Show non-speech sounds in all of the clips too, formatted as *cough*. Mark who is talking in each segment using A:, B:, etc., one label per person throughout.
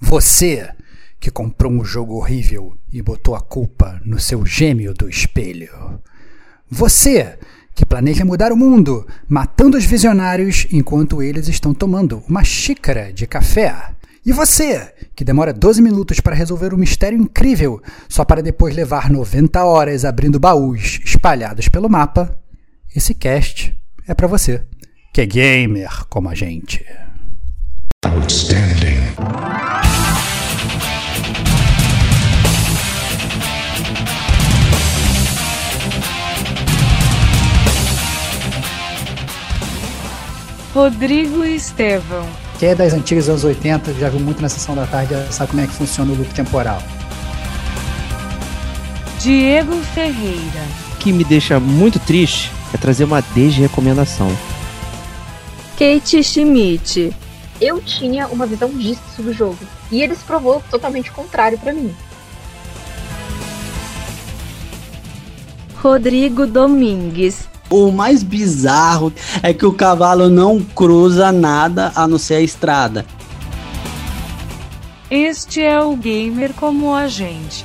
A: Você que comprou um jogo horrível e botou a culpa no seu gêmeo do espelho. Você que planeja mudar o mundo, matando os visionários enquanto eles estão tomando uma xícara de café. E você, que demora 12 minutos para resolver um mistério incrível, só para depois levar 90 horas abrindo baús espalhados pelo mapa, esse cast é para você, que é gamer como a gente. Outstanding.
B: Rodrigo Estevão.
A: Quem é das antigas anos 80, já viu muito na sessão da tarde, sabe como é que funciona o loop temporal.
B: Diego Ferreira.
C: O que me deixa muito triste é trazer uma desrecomendação.
B: Kate Schmidt.
D: Eu tinha uma visão disso do jogo e ele se provou totalmente contrário para mim.
B: Rodrigo Domingues.
E: O mais bizarro é que o cavalo não cruza nada a não ser a estrada.
B: Este é o gamer como a gente.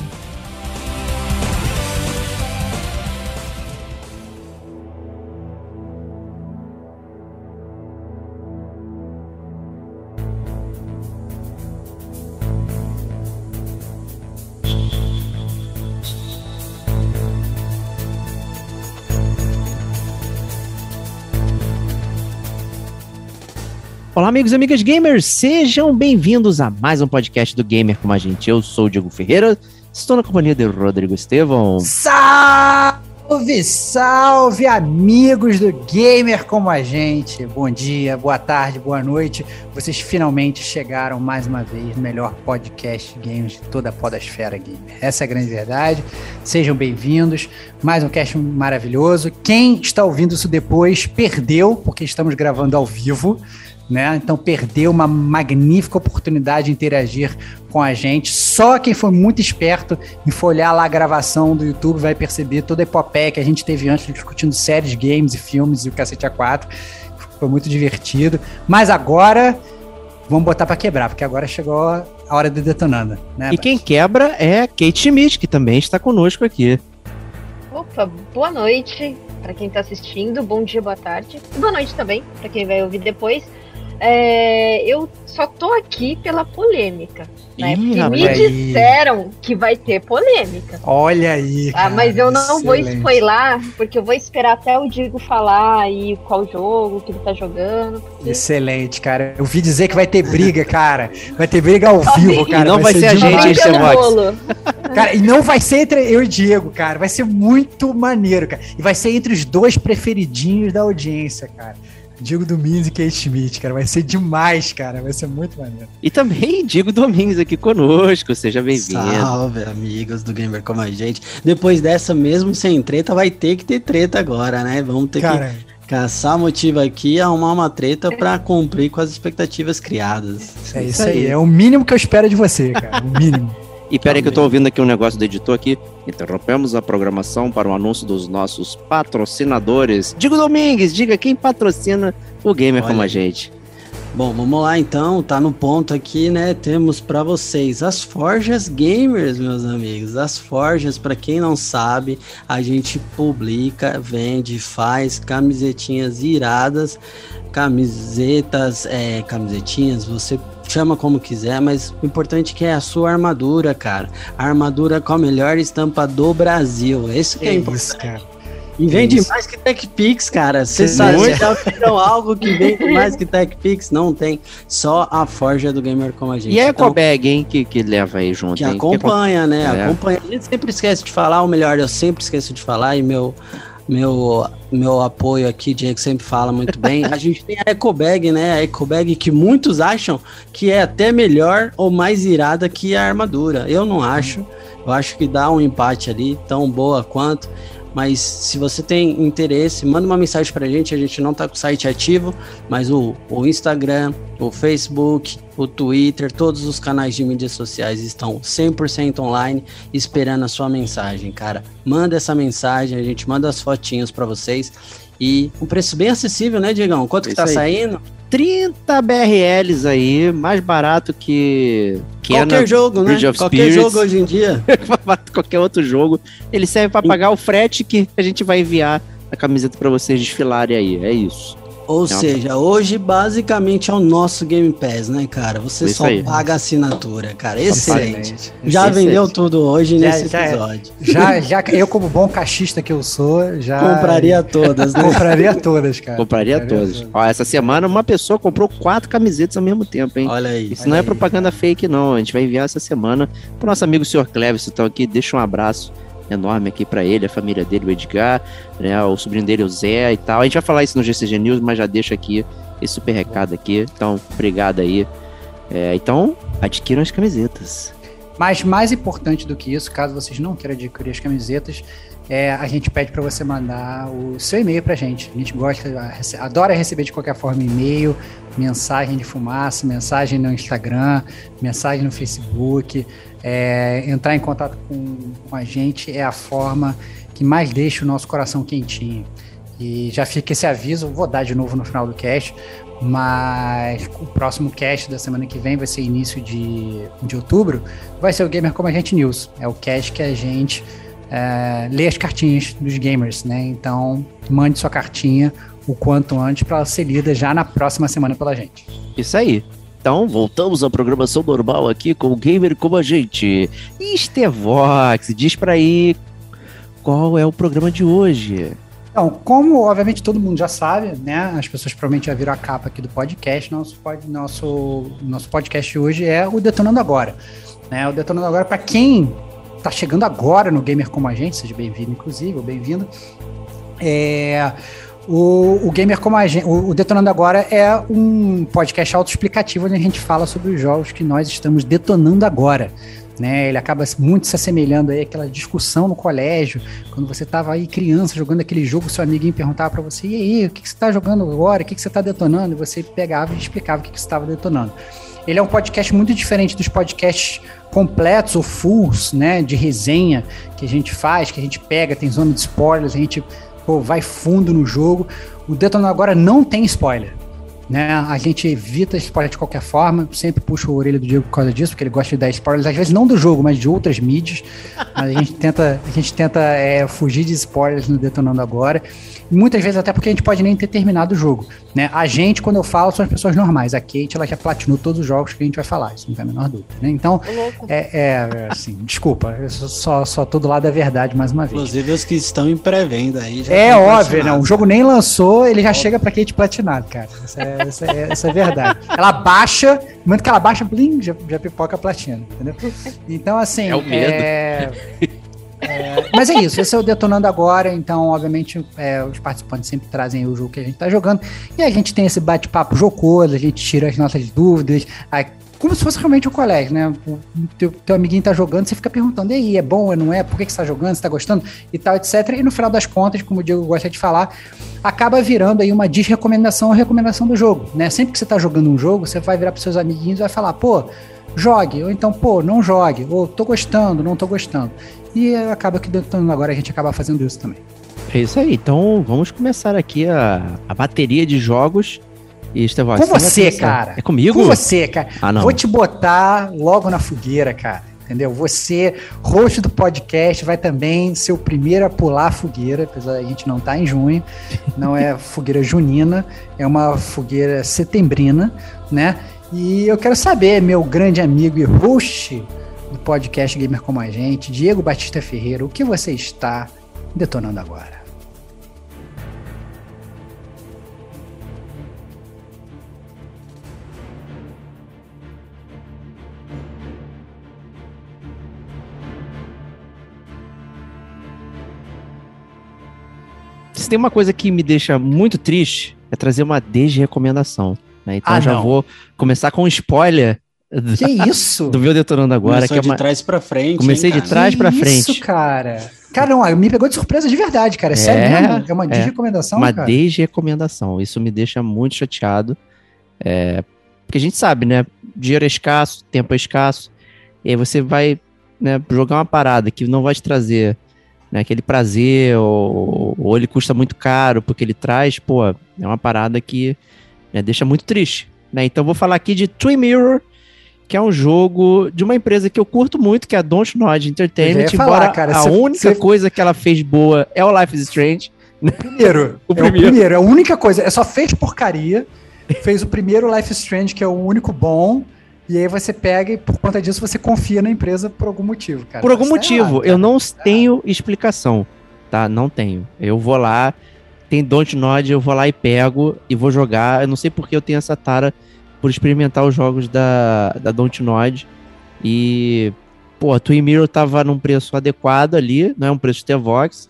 C: Olá, amigos e amigas gamers, sejam bem-vindos a mais um podcast do Gamer com a gente. Eu sou o Diego Ferreira, estou na companhia de Rodrigo Estevão.
A: Salve, salve, amigos do Gamer como a gente. Bom dia, boa tarde, boa noite. Vocês finalmente chegaram mais uma vez no melhor podcast de games de toda a podosfera gamer. Essa é a grande verdade. Sejam bem-vindos. Mais um cast maravilhoso. Quem está ouvindo isso depois perdeu, porque estamos gravando ao vivo né? Então perdeu uma magnífica oportunidade de interagir com a gente. Só quem foi muito esperto em folhar lá a gravação do YouTube vai perceber toda a epopeia que a gente teve antes discutindo séries, games e filmes e o cacete A4. Foi muito divertido. Mas agora vamos botar para quebrar, porque agora chegou a hora de detonando. Né,
C: e quem quebra é Kate Schmidt, que também está conosco aqui.
D: Opa, boa noite para quem está assistindo, bom dia, boa tarde. Boa noite também para quem vai ouvir depois. É, eu só tô aqui pela polêmica. Né? Ih, Porque me disseram que vai ter polêmica.
A: Olha aí.
D: Cara, ah, mas eu não excelente. vou spoiler, porque eu vou esperar até o Digo falar aí qual jogo que ele tá jogando. Porque...
A: Excelente, cara. Eu vi dizer que vai ter briga, cara. Vai ter briga ao vivo, cara.
C: E não vai, vai ser, ser a gente,
D: esse
A: Cara, e não vai ser entre eu e Diego, cara. Vai ser muito maneiro, cara. E vai ser entre os dois preferidinhos da audiência, cara. Diego Domingos e Kate Schmidt, cara. Vai ser demais, cara. Vai ser muito maneiro.
C: E também Diego Domingos aqui conosco. Seja bem-vindo.
E: Salve, amigos do Gamer Como a Gente. Depois dessa, mesmo sem treta, vai ter que ter treta agora, né? Vamos ter cara, que caçar motivo aqui e arrumar uma treta para cumprir com as expectativas criadas.
A: É isso aí. É o mínimo que eu espero de você, cara. O mínimo. *laughs*
C: E peraí que eu tô ouvindo aqui um negócio do editor aqui. Interrompemos a programação para o anúncio dos nossos patrocinadores. Digo Domingues, diga quem patrocina o Gamer Olha. como a gente.
E: Bom, vamos lá então, tá no ponto aqui, né? Temos para vocês as Forjas Gamers, meus amigos. As Forjas, para quem não sabe, a gente publica, vende, faz camisetinhas iradas, camisetas, é, camisetinhas, você chama como quiser, mas o importante é que é a sua armadura, cara. A armadura com a melhor estampa do Brasil. Esse que é, é importante. Isso, cara. E vende Isso. mais que TechPix, cara. Você sabe, então, *laughs* algo que vende mais que TechPix? Não tem. Só a Forja do Gamer como a gente.
C: E a então, EcoBag, hein, que, que leva aí junto.
E: Que hein? acompanha, que né? É. Acompanha. A gente sempre esquece de falar, ou melhor, eu sempre esqueço de falar, e meu meu, meu apoio aqui, Diego sempre fala muito bem. A gente tem a Ecobag, né? A Ecobag que muitos acham que é até melhor ou mais irada que a armadura. Eu não acho. Eu acho que dá um empate ali, tão boa quanto. Mas se você tem interesse, manda uma mensagem pra gente. A gente não tá com o site ativo, mas o, o Instagram, o Facebook, o Twitter, todos os canais de mídias sociais estão 100% online esperando a sua mensagem, cara. Manda essa mensagem, a gente manda as fotinhas para vocês. E um preço bem acessível, né, Diegão? Quanto que tá saindo?
C: 30 BRLs aí, mais barato que. que
E: Qualquer jogo, né? Qualquer jogo hoje em dia. *laughs*
C: Qualquer outro jogo. Ele serve para pagar o frete que a gente vai enviar a camiseta para vocês desfilarem aí. É isso.
E: Ou seja, hoje basicamente é o nosso Game Pass, né, cara? Você Isso só aí. paga assinatura, cara. Excelente. Já Excelente. vendeu tudo hoje já, nesse já, episódio.
A: Já, *laughs* já, eu, como bom cachista que eu sou, já.
E: Compraria todas, né?
A: Compraria todas, cara.
C: Compraria, Compraria todas. todas. Ó, essa semana uma pessoa comprou quatro camisetas ao mesmo tempo, hein?
E: Olha aí.
C: Isso
E: olha
C: não é
E: aí.
C: é propaganda fake, não. A gente vai enviar essa semana pro nosso amigo Sr. Cleves, então aqui. Deixa um abraço enorme aqui para ele, a família dele, o Edgar, né, o sobrinho dele, o Zé e tal. A gente vai falar isso no GCG News, mas já deixa aqui esse super recado aqui. Então, obrigado aí. É, então, adquiram as camisetas.
A: Mas mais importante do que isso, caso vocês não queiram adquirir as camisetas, é, a gente pede para você mandar o seu e-mail para a gente. A gente gosta, adora receber de qualquer forma e-mail, mensagem de fumaça, mensagem no Instagram, mensagem no Facebook. É, entrar em contato com, com a gente é a forma que mais deixa o nosso coração quentinho. E já fica esse aviso, vou dar de novo no final do cast, mas o próximo cast da semana que vem vai ser início de, de outubro, vai ser o Gamer Como a Gente News. É o cast que a gente é, lê as cartinhas dos gamers, né? Então, mande sua cartinha o quanto antes para ser lida já na próxima semana pela gente.
C: Isso aí. Então, voltamos à programação normal aqui com o Gamer como a gente. Estevox, diz para aí qual é o programa de hoje.
A: Então, como obviamente todo mundo já sabe, né? As pessoas provavelmente já viram a capa aqui do podcast. Nosso, nosso, nosso podcast hoje é o Detonando Agora. Né? O Detonando Agora, para quem tá chegando agora no Gamer como a gente, seja bem-vindo, inclusive, ou bem-vindo. É, o, o Gamer como a gente, o, o Detonando Agora é um podcast autoexplicativo onde a gente fala sobre os jogos que nós estamos detonando agora. Né, ele acaba muito se assemelhando aí àquela discussão no colégio, quando você estava aí criança jogando aquele jogo, seu amiguinho perguntava para você, e aí, o que, que você está jogando agora, o que, que você está detonando? E você pegava e explicava o que, que você estava detonando. Ele é um podcast muito diferente dos podcasts completos ou fulls, né, de resenha que a gente faz, que a gente pega, tem zona de spoilers, a gente pô, vai fundo no jogo. O Detonando Agora não tem spoiler. Né? A gente evita spoiler de qualquer forma, sempre puxa a orelha do Diego por causa disso, porque ele gosta de dar spoilers, às vezes não do jogo, mas de outras mídias. a gente tenta, a gente tenta é, fugir de spoilers no Detonando Agora. Muitas vezes até porque a gente pode nem ter terminado o jogo. Né? A gente, quando eu falo, são as pessoas normais. A Kate, ela já platinou todos os jogos que a gente vai falar, isso não tem a menor dúvida. Né? Então, é, é, assim, desculpa, eu só, só tô do lado da verdade mais uma vez.
E: Inclusive os que estão em pré-venda aí.
A: é óbvio, não. O jogo nem lançou, ele já chega pra Kate platinado, cara. Essa é, essa é, essa é verdade. Ela baixa, no momento que ela baixa, blim, já, já pipoca a platina, entendeu? Então, assim.
C: É o medo.
A: É... É, mas é isso, esse é o Detonando Agora, então, obviamente, é, os participantes sempre trazem o jogo que a gente está jogando, e a gente tem esse bate-papo jocoso, a gente tira as nossas dúvidas, aí, como se fosse realmente o colégio, né? O teu, teu amiguinho tá jogando, você fica perguntando, e aí, é bom, não é? Por que, que você tá jogando, você tá gostando? E tal, etc. E no final das contas, como o Diego gosta de falar, acaba virando aí uma desrecomendação ou recomendação do jogo, né? Sempre que você tá jogando um jogo, você vai virar pros seus amiguinhos e vai falar, pô, jogue, ou então, pô, não jogue, ou tô gostando, não tô gostando. E acaba que agora a gente acaba fazendo isso também.
C: É isso aí, então vamos começar aqui a, a bateria de jogos. E Estevão,
A: Com você, cara.
C: É comigo?
A: Com você, cara.
C: Ah, não.
A: Vou te botar logo na fogueira, cara. Entendeu? Você, host do podcast, vai também ser o primeiro a pular a fogueira, apesar da gente não estar tá em junho. Não é *laughs* fogueira junina, é uma fogueira setembrina, né? E eu quero saber, meu grande amigo e host do podcast Gamer Como a Gente, Diego Batista Ferreira, o que você está detonando agora?
C: Se tem uma coisa que me deixa muito triste, é trazer uma desrecomendação. Né? Então ah, já não. vou começar com um spoiler *laughs*
A: que isso?
C: Do Viu Detonando Agora.
E: Começou
C: que é
E: de uma... trás pra frente.
C: Comecei hein, de trás pra frente.
A: Isso, cara. Cara, não, me pegou de surpresa de verdade, cara. É, sério mesmo? É uma é, desrecomendação,
C: uma
A: cara?
C: Uma desrecomendação. Isso me deixa muito chateado. É, porque a gente sabe, né? Dinheiro é escasso, tempo é escasso. E aí você vai né, jogar uma parada que não vai te trazer né, aquele prazer, ou, ou ele custa muito caro porque ele traz, pô, é uma parada que Né? Deixa muito triste. Né? Então vou falar aqui de Twin Mirror, que é um jogo de uma empresa que eu curto muito, que é a Dontnod Entertainment,
A: falar,
C: embora
A: cara,
C: a
A: cê-
C: única
A: cê-
C: coisa que ela fez boa é o Life is Strange.
A: Primeiro, *laughs*
C: O
A: é o
C: primeiro.
A: primeiro, é a única coisa. É só fez porcaria. Fez o primeiro Life is Strange, que é o único bom. E aí você pega e por conta disso você confia na empresa por algum motivo, cara.
C: Por algum
A: Isso tá
C: motivo,
A: errado,
C: eu não tenho explicação, tá? Não tenho. Eu vou lá, tem Dontnod, eu vou lá e pego e vou jogar. Eu não sei porque eu tenho essa tara por experimentar os jogos da, da Dontnod. E, pô, a Twin Mirror tava num preço adequado ali, não é um preço Stevox,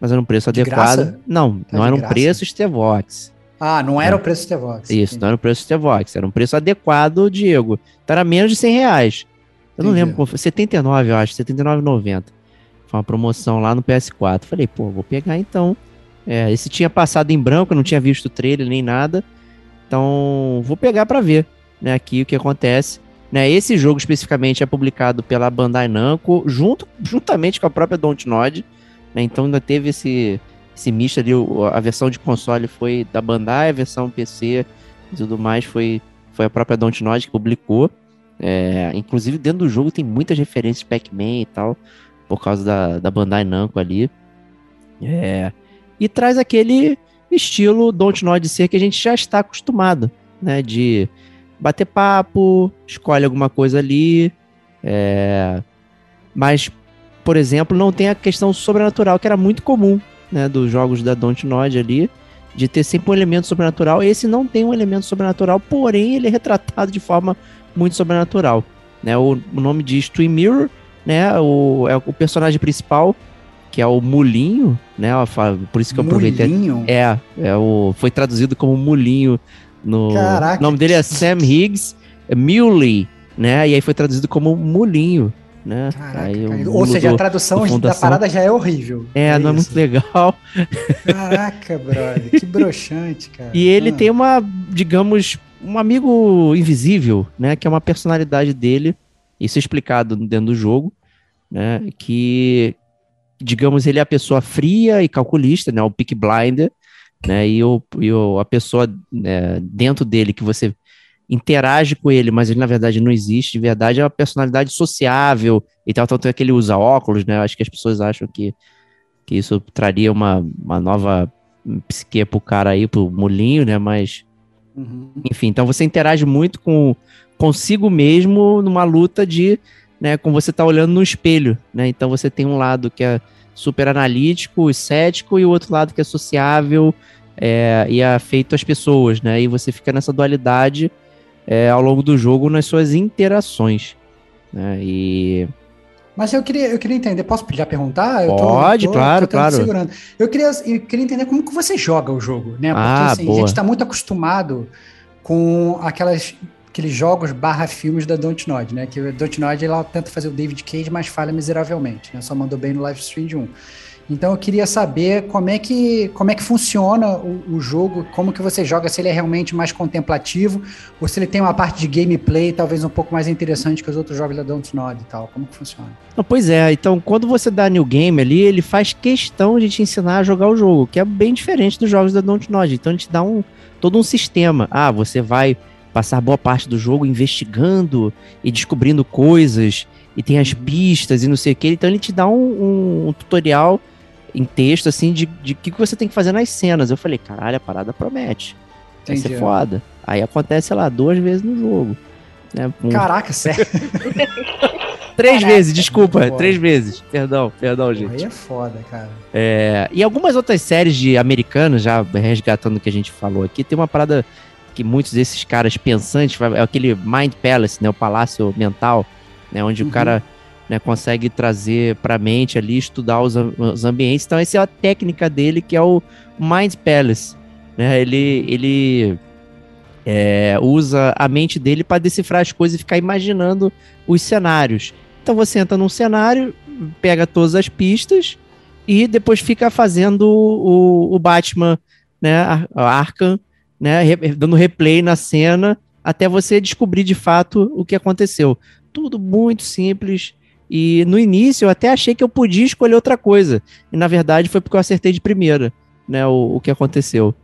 C: mas era um preço
A: De
C: adequado.
A: graça?
C: Não,
A: Tá
C: não era um
A: graça?
C: preço Stevox.
A: Ah, não era o preço do T-Vox.
C: Isso, não era um preço Stevox, era um preço adequado, Diego. Então era menos de 100 reais. Eu não
A: Entendi.
C: lembro qual foi, 79, eu acho, 79,90. Foi uma promoção lá no PS4. Falei, pô, vou pegar então. É, esse tinha passado em branco, eu não tinha visto o trailer nem nada. Então, vou pegar pra ver, né, aqui o que acontece. Né, esse jogo especificamente é publicado pela Bandai Namco, junto, juntamente com a própria Dontnod. Né, então ainda teve esse, esse misto ali, a versão de console foi da Bandai, a versão PC e tudo mais foi, foi a própria Dontnod que publicou. É, inclusive dentro do jogo tem muitas referências Pac-Man e tal, por causa da, da Bandai Namco ali. É, e traz aquele estilo Dontnod ser que a gente já está acostumado, né? De bater papo, escolhe alguma coisa ali, é, mas, por exemplo, não tem a questão sobrenatural, que era muito comum, né? Dos jogos da Dontnod ali, de ter sempre um elemento sobrenatural. Esse não tem um elemento sobrenatural, porém ele é retratado de forma muito sobrenatural. Né? O, o nome diz Twin Mirror, né? O, é o personagem principal, que é o Mulinho, né? Por isso que eu aproveitei.
A: Mulinho?
C: É, é o, foi traduzido como Mulinho no.
A: Caraca.
C: O nome dele é Sam Higgs Muley, né? E aí foi traduzido como Mulinho, né?
A: Caraca,
C: Aí
A: cara. Ou seja, a
C: do-
A: tradução
C: do
A: da parada já é horrível.
C: É, não é muito
A: isso.
C: legal.
A: Caraca, brother, que broxante, cara.
C: E ele
A: Ah.
C: tem uma, digamos, um amigo invisível, né? Que é uma personalidade dele. Isso é explicado dentro do jogo, né? Que, digamos, ele é a pessoa fria e calculista, né? O pick blinder, né? E, o, e o, a pessoa né, dentro dele que você interage com ele, mas ele na verdade não existe, de verdade é uma personalidade sociável e tal, tanto é que ele usa óculos, né? Eu acho que as pessoas acham que, que isso traria uma, uma nova psique pro cara aí, pro molinho, né? Mas
A: Uhum.
C: enfim, então você interage muito com consigo mesmo numa luta de, né, com você tá olhando no espelho, né? Então você tem um lado que é super analítico e cético e o outro lado que é sociável é, e é feito às pessoas, né? E você fica nessa dualidade é, ao longo do jogo nas suas interações, né? E
A: Mas eu queria, eu queria entender, posso já perguntar? Eu
C: Pode, claro,
A: tentando
C: claro.
A: segurando. Eu queria, eu queria entender como que você joga o jogo, né? Porque
C: Ah,
A: assim, a gente está muito acostumado com aquelas, aqueles jogos barra filmes da Dontnod, né? Que a Dontnod ela tenta fazer o David Cage, mas falha miseravelmente, né? Só mandou bem no live stream de um. Então eu queria saber como é que, como é que funciona o, o jogo, como que você joga, se ele é realmente mais contemplativo, ou se ele tem uma parte de gameplay talvez um pouco mais interessante que os outros jogos da Dontnod e tal. Como que funciona?
C: Não, pois é, então quando você dá new game ali, ele faz questão de te ensinar a jogar o jogo, que é bem diferente dos jogos da Dontnod. Então ele te dá um, todo um sistema. Ah, você vai passar boa parte do jogo investigando e descobrindo coisas, e tem as pistas e não sei o que. Então ele te dá um, um- um tutorial em texto, assim, de o que, que você tem que fazer nas cenas. Eu falei, caralho, a parada promete. Vai ser
A: Entendi.
C: foda. Aí acontece, sei lá, duas vezes no jogo. Né? Um-
A: Caraca, sério? *laughs*
C: três
D: Caraca.
C: vezes, desculpa,
A: Foda.
C: três vezes. Perdão, perdão, gente.
A: Aí é foda, cara.
C: É, e algumas outras séries de americanas, já resgatando o que a gente falou aqui, tem uma parada que muitos desses caras pensantes, é aquele Mind Palace, né, o palácio mental, né, onde
A: Uhum.
C: o cara né, consegue trazer pra mente ali, estudar os, os ambientes. Então essa é a técnica dele, que é o Mind Palace. Né, ele ele é, usa a mente dele para decifrar as coisas e ficar imaginando os cenários. Então você entra num cenário, pega todas as pistas e depois fica fazendo o, o Batman, né, Ar- Arkham, né, dando replay na cena até você descobrir de fato o que aconteceu. Tudo muito simples. E no início eu até achei que eu podia escolher outra coisa. E na verdade foi porque eu acertei de primeira, né, o, o que aconteceu.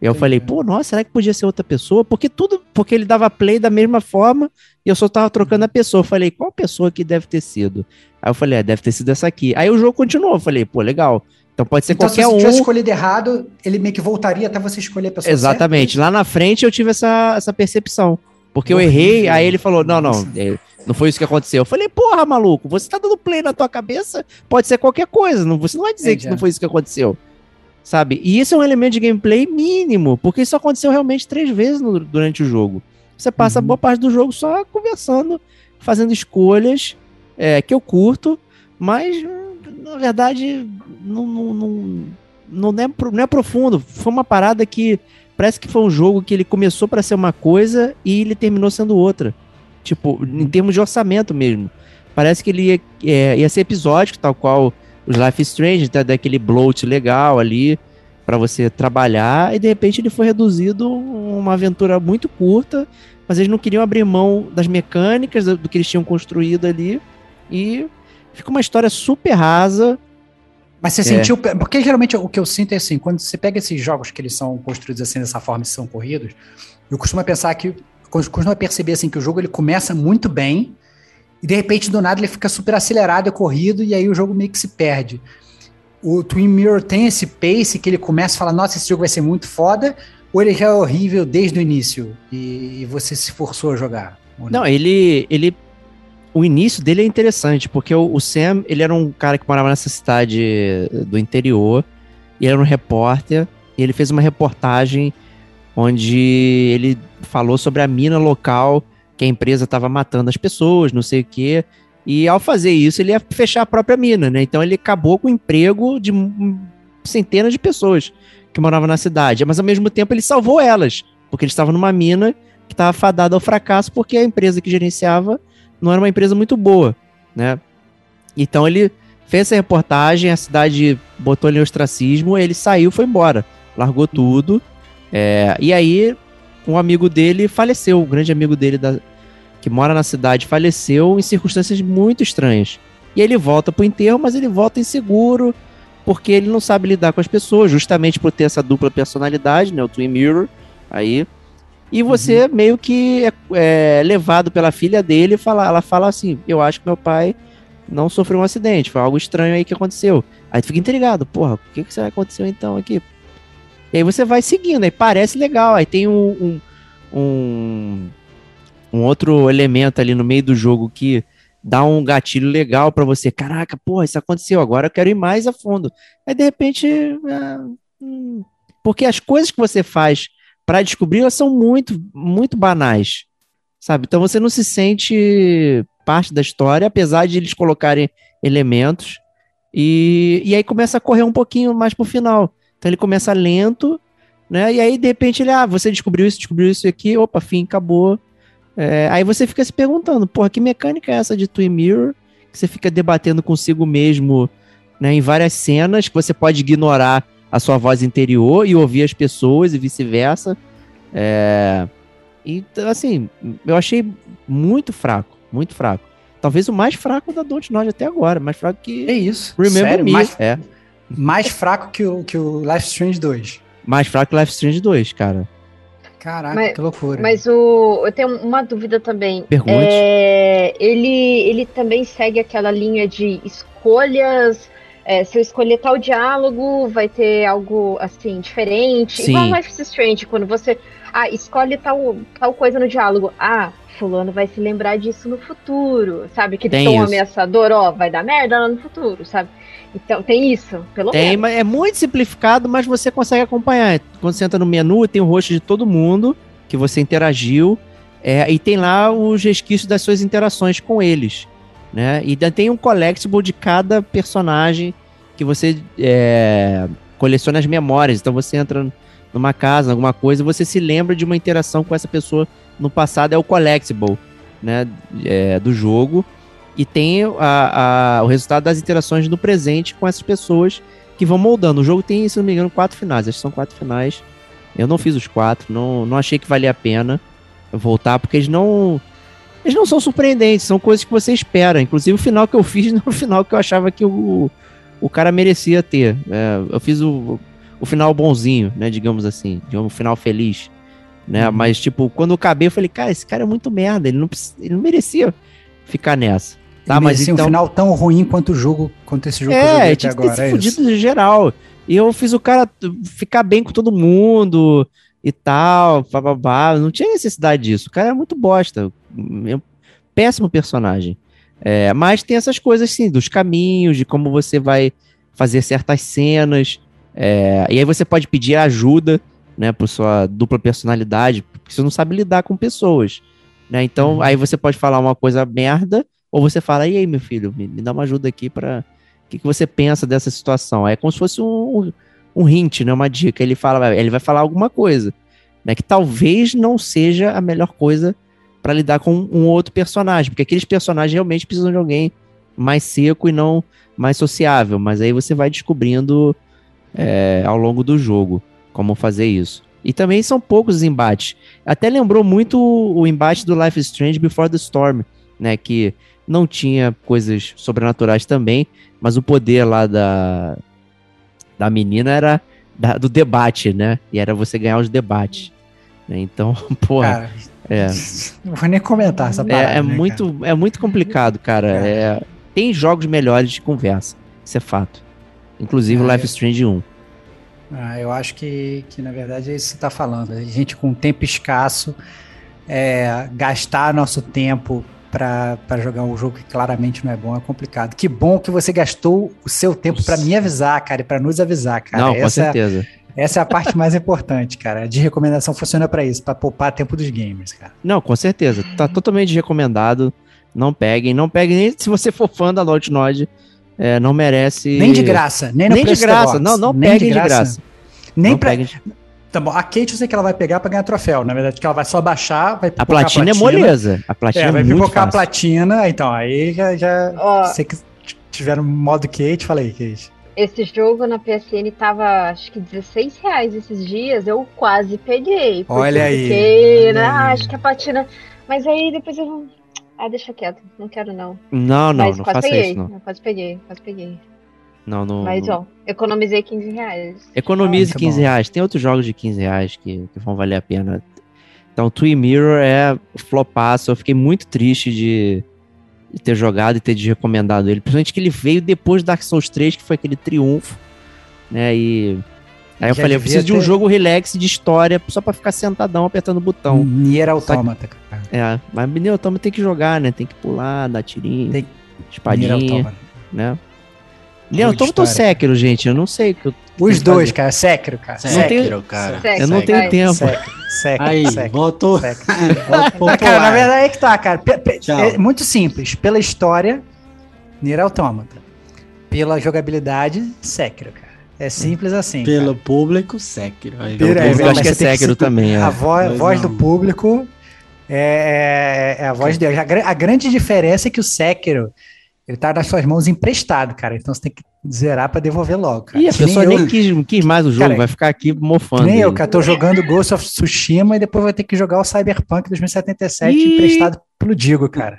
C: Eu
A: Entendi.
C: falei, pô, nossa, será que podia ser outra pessoa? Porque tudo, porque ele dava play da mesma forma e eu só tava trocando a pessoa. Eu falei, qual pessoa que deve ter sido? Aí eu falei, é, deve ter sido essa aqui. Aí o jogo continuou. Eu falei, pô, legal. Então pode ser
A: Então, se
C: qualquer
A: você
C: um.
A: tivesse escolhido errado, ele meio que voltaria até você escolher a pessoa
C: Exatamente. Lá na frente eu tive essa, essa percepção. Porque eu errei, aí ele falou: não, não, é, não foi isso que aconteceu. Eu falei, porra, maluco, você tá dando play na tua cabeça? Pode ser qualquer coisa. Não, você não vai dizer
A: Entendi.
C: que não foi isso que aconteceu. Sabe? E isso é um elemento de gameplay mínimo, porque isso aconteceu realmente três vezes no- durante o jogo. Você passa
A: Uhum.
C: boa parte do jogo só conversando, fazendo escolhas é, que eu curto, mas hum, na verdade não, não, não, não, é, não é profundo. Foi uma parada que parece que foi um jogo que ele começou para ser uma coisa e ele terminou sendo outra. Tipo, em termos de orçamento mesmo. Parece que ele ia, é, ia ser episódico, tal qual os Life Strange, tá, daquele bloat legal ali para você trabalhar, e de repente ele foi reduzido uma aventura muito curta, mas eles não queriam abrir mão das mecânicas do que eles tinham construído ali, e fica uma história super rasa.
A: Mas você
C: É.
A: sentiu. Porque geralmente o que eu sinto é assim, quando você pega esses jogos que eles são construídos assim dessa forma e são corridos, eu costumo pensar que. Costumo perceber assim que o jogo ele começa muito bem, e de repente do nada ele fica super acelerado e corrido, e aí o jogo meio que se perde. O Twin Mirror tem esse pace que ele começa a falar, nossa, esse jogo vai ser muito foda, ou ele já é horrível desde o início e, e você se forçou a jogar?
C: Não, ele, ele. O início dele é interessante, porque o, o Sam, ele era um cara que morava nessa cidade do interior, e era um repórter, e ele fez uma reportagem onde ele falou sobre a mina local, que a empresa estava matando as pessoas, não sei o quê. E ao fazer isso, ele ia fechar a própria mina, né? Então ele acabou com o emprego de centenas de pessoas que moravam na cidade. Mas ao mesmo tempo ele salvou elas, porque ele estava numa mina que estava fadada ao fracasso porque a empresa que gerenciava não era uma empresa muito boa, né? Então ele fez essa reportagem, a cidade botou ele em ostracismo, ele saiu, foi embora, largou tudo. é, e aí um amigo dele faleceu, um grande amigo dele da, que mora na cidade faleceu em circunstâncias muito estranhas. E ele volta pro enterro, mas ele volta inseguro porque ele não sabe lidar com as pessoas, justamente por ter essa dupla personalidade, né, o Twin Mirror, aí. E você meio que é, é levado pela filha dele e fala, ela fala assim: Eu acho que meu pai não sofreu um acidente, foi algo estranho aí que aconteceu. Aí tu fica intrigado, porra, o que, que será que aconteceu então aqui? E aí você vai seguindo, aí parece legal, aí tem um, um, um, um outro elemento ali no meio do jogo que dá um gatilho legal pra você. Caraca, porra, isso aconteceu, agora eu quero ir mais a fundo. Aí de repente. é, hum, porque as coisas que você faz para descobrir elas são muito, muito banais, sabe? Então você não se sente parte da história, apesar de eles colocarem elementos. E, e aí começa a correr um pouquinho mais pro final. Então ele começa lento, né? E aí de repente ele, ah, você descobriu isso, descobriu isso aqui, opa, fim, acabou. É, aí você fica se perguntando, porra, que mecânica é essa de Twin Mirror? Que você fica debatendo consigo mesmo, né? Em várias cenas que você pode ignorar a sua voz interior e ouvir as pessoas e vice-versa. É... Então, assim, eu achei muito fraco, muito fraco. Talvez o mais fraco da Dontnod até agora, mais fraco que
A: É isso.
C: Remember
A: Sério?
C: Me.
A: Mais,
C: É,
A: mais fraco que o, que o Life Strange 2.
C: mais fraco que Life is Strange 2, cara.
A: Caraca,
D: Mas-
A: que loucura.
D: Mas o, eu tenho uma dúvida também.
C: Pergunte.
D: É, ele, ele também segue aquela linha de escolhas. É, se eu escolher tal diálogo, vai ter algo assim diferente.
C: Sim.
D: Igual Life is Strange, quando você ah, escolhe tal, tal coisa no diálogo. Ah, fulano vai se lembrar disso no futuro, sabe? Que
C: isso.
D: ameaçador, ó, vai dar merda lá no futuro, sabe? Então tem isso, pelo
C: Tem,
D: menos.
C: mas é muito simplificado, mas você consegue acompanhar. Quando você entra no menu, tem o rosto de todo mundo que você interagiu, é, e tem lá os resquícios das suas interações com eles. Né? E tem um collectible de cada personagem que você é, coleciona as memórias. Então você entra numa casa, alguma coisa, você se lembra de uma interação com essa pessoa no passado, é o collectible né, é, do jogo. E tem a- a- o resultado das interações no presente com essas pessoas que vão moldando. O jogo tem, se não me engano, quatro finais. Acho que são quatro finais. Eu não fiz os quatro, não, não achei que valia a pena voltar, porque eles não. Eles não são surpreendentes, são coisas que você espera. Inclusive, o final que eu fiz *laughs* não é o final que eu achava que o, o cara merecia ter. É, eu fiz o, o final bonzinho, né? Digamos assim, digamos, o final feliz, né?
A: Uhum.
C: Mas, tipo, quando eu acabei, eu falei, cara, esse cara é muito merda, ele não, ele não merecia ficar nessa. Tá,
A: Ele
C: mas então...
A: um final tão ruim quanto o jogo, quanto esse jogo que eu
C: É,
A: joguei até
C: tinha que ter
A: agora.
C: se
A: é
C: fudido
A: isso.
C: de geral. E eu fiz o cara ficar bem com todo mundo e tal, bababá. Não tinha necessidade disso. O cara é muito bosta. Péssimo personagem. É, mas tem essas coisas, sim, dos caminhos, de como você vai fazer certas cenas. É, e aí você pode pedir ajuda, né, por sua dupla personalidade, porque você não sabe lidar com pessoas. Né? Então,
A: Uhum.
C: aí você pode falar uma coisa merda, ou você fala, e aí, meu filho, me, me dá uma ajuda aqui pra. O que, que você pensa dessa situação? É como se fosse um, um hint, né? Uma dica. Ele fala, ele vai falar alguma coisa, né? Que talvez não seja a melhor coisa pra lidar com um outro personagem, porque aqueles personagens realmente precisam de alguém mais seco e não mais sociável. Mas aí você vai descobrindo é, ao longo do jogo como fazer isso. E também são poucos os embates. Até lembrou muito o, o embate do Life is Strange Before the Storm, né? Que não tinha coisas sobrenaturais também, mas o poder lá da, da menina era da- do debate, né? E era você ganhar os debates. né? Então, *laughs* porra,
A: Cara,
C: é,
A: não vou nem comentar essa parada.
C: é, é
A: né,
C: muito, é muito complicado, cara.
A: É.
C: É, tem jogos melhores de conversa, isso é fato. Inclusive o
A: É,
C: Life Strange 1.
A: cara? Ah, eu acho que, que, na verdade, é isso que você tá falando. A gente com tempo escasso, é, gastar nosso tempo pra jogar um jogo que claramente não é bom é complicado. Que bom que você gastou o seu tempo pra me avisar, cara, e pra nos avisar, cara.
C: não, com
A: essa, é-
C: certeza.
A: essa é a parte mais importante, cara. De recomendação funciona pra isso, pra poupar tempo dos gamers, cara.
C: Não, com certeza. Tá totalmente recomendado. Não peguem. Não peguem nem se você for fã da Naughty Nod. é, não merece.
A: Nem de graça, nem
C: Nem de graça. Não, não
A: Nem
C: peguem de graça.
A: Nem
C: não
A: pra,
C: peguem de-
A: Tá bom, a Kate eu sei que ela vai pegar pra ganhar troféu. Na verdade, que ela vai só baixar, vai
C: A
A: pipocar
C: platina é moleza. A platina
A: É,
C: é,
A: vai
C: muito
A: pipocar a platina. Então, aí já. já
D: Ó,
A: sei que tiveram modo Kate, falei, Kate.
D: esse jogo na PSN tava acho que 16 reais esses dias, eu quase peguei.
A: Olha aí,
D: Fiquei,
A: olha
D: né?
A: aí.
D: Ah, acho que a platina. Mas aí depois eu. Ah, deixa quieto, não quero não.
C: Não, não,
D: Mas
C: não faça
D: peguei.
C: isso, não.
D: Eu quase peguei, quase peguei.
C: Não, não.
D: Mas ó, economizei 15 reais.
C: Economize
A: Muito
C: 15
A: bom.
C: reais. Tem outros jogos de 15 reais que, que vão valer a pena. Então, Twin Mirror é flopaço. Eu fiquei muito triste de, de ter jogado e ter desrecomendado ele. Principalmente que ele veio depois do Dark Souls 3, que foi aquele triunfo. Né? E. Aí eu
A: Já
C: falei, eu preciso de um
A: ter-
C: jogo relax de história, só pra ficar sentadão apertando o botão.
A: Nier Automata, cara.
C: É, mas Neo Automata tem que jogar, né? Tem que pular, dar tirinho,
A: Tem- Nier
C: espadinha,
A: Automata.
C: né? Automata ou
A: história.
C: Sekiro, gente? Eu não sei. que eu
A: Os
C: tenho que
A: dois,
C: fazer.
A: cara. Sekiro, cara.
C: Não tem-
E: Sekiro, cara.
C: Eu não tenho tempo.
A: Sekiro, Sekiro,
E: Aí,
A: Sekiro.
E: voltou.
A: Sekiro. *laughs*
E: voltou
A: cara, na verdade é que tá, cara. É muito simples. Pela história, Nier Automata. Pela jogabilidade, Sekiro, cara. É simples assim.
E: Pelo
A: cara.
E: público, Sekiro. Aí
A: Pelo
C: público,
A: mas
C: acho que é Sekiro
A: se-
C: também, é.
A: A voz, voz
E: não.
A: do público é, é- é a voz de Deus. A, a grande diferença é que o Sekiro, ele tá nas suas mãos emprestado, cara. Então você tem que zerar pra devolver logo, cara.
C: Ih, a
A: Que nem
C: pessoa
A: eu-
C: nem quis, quis mais o jogo,
A: Cara,
C: vai ficar aqui mofando.
A: Nem eu, cara, tô jogando Ghost of Tsushima e depois vou ter que jogar o Cyberpunk 2077
C: Ih.
A: emprestado pelo Digo, cara.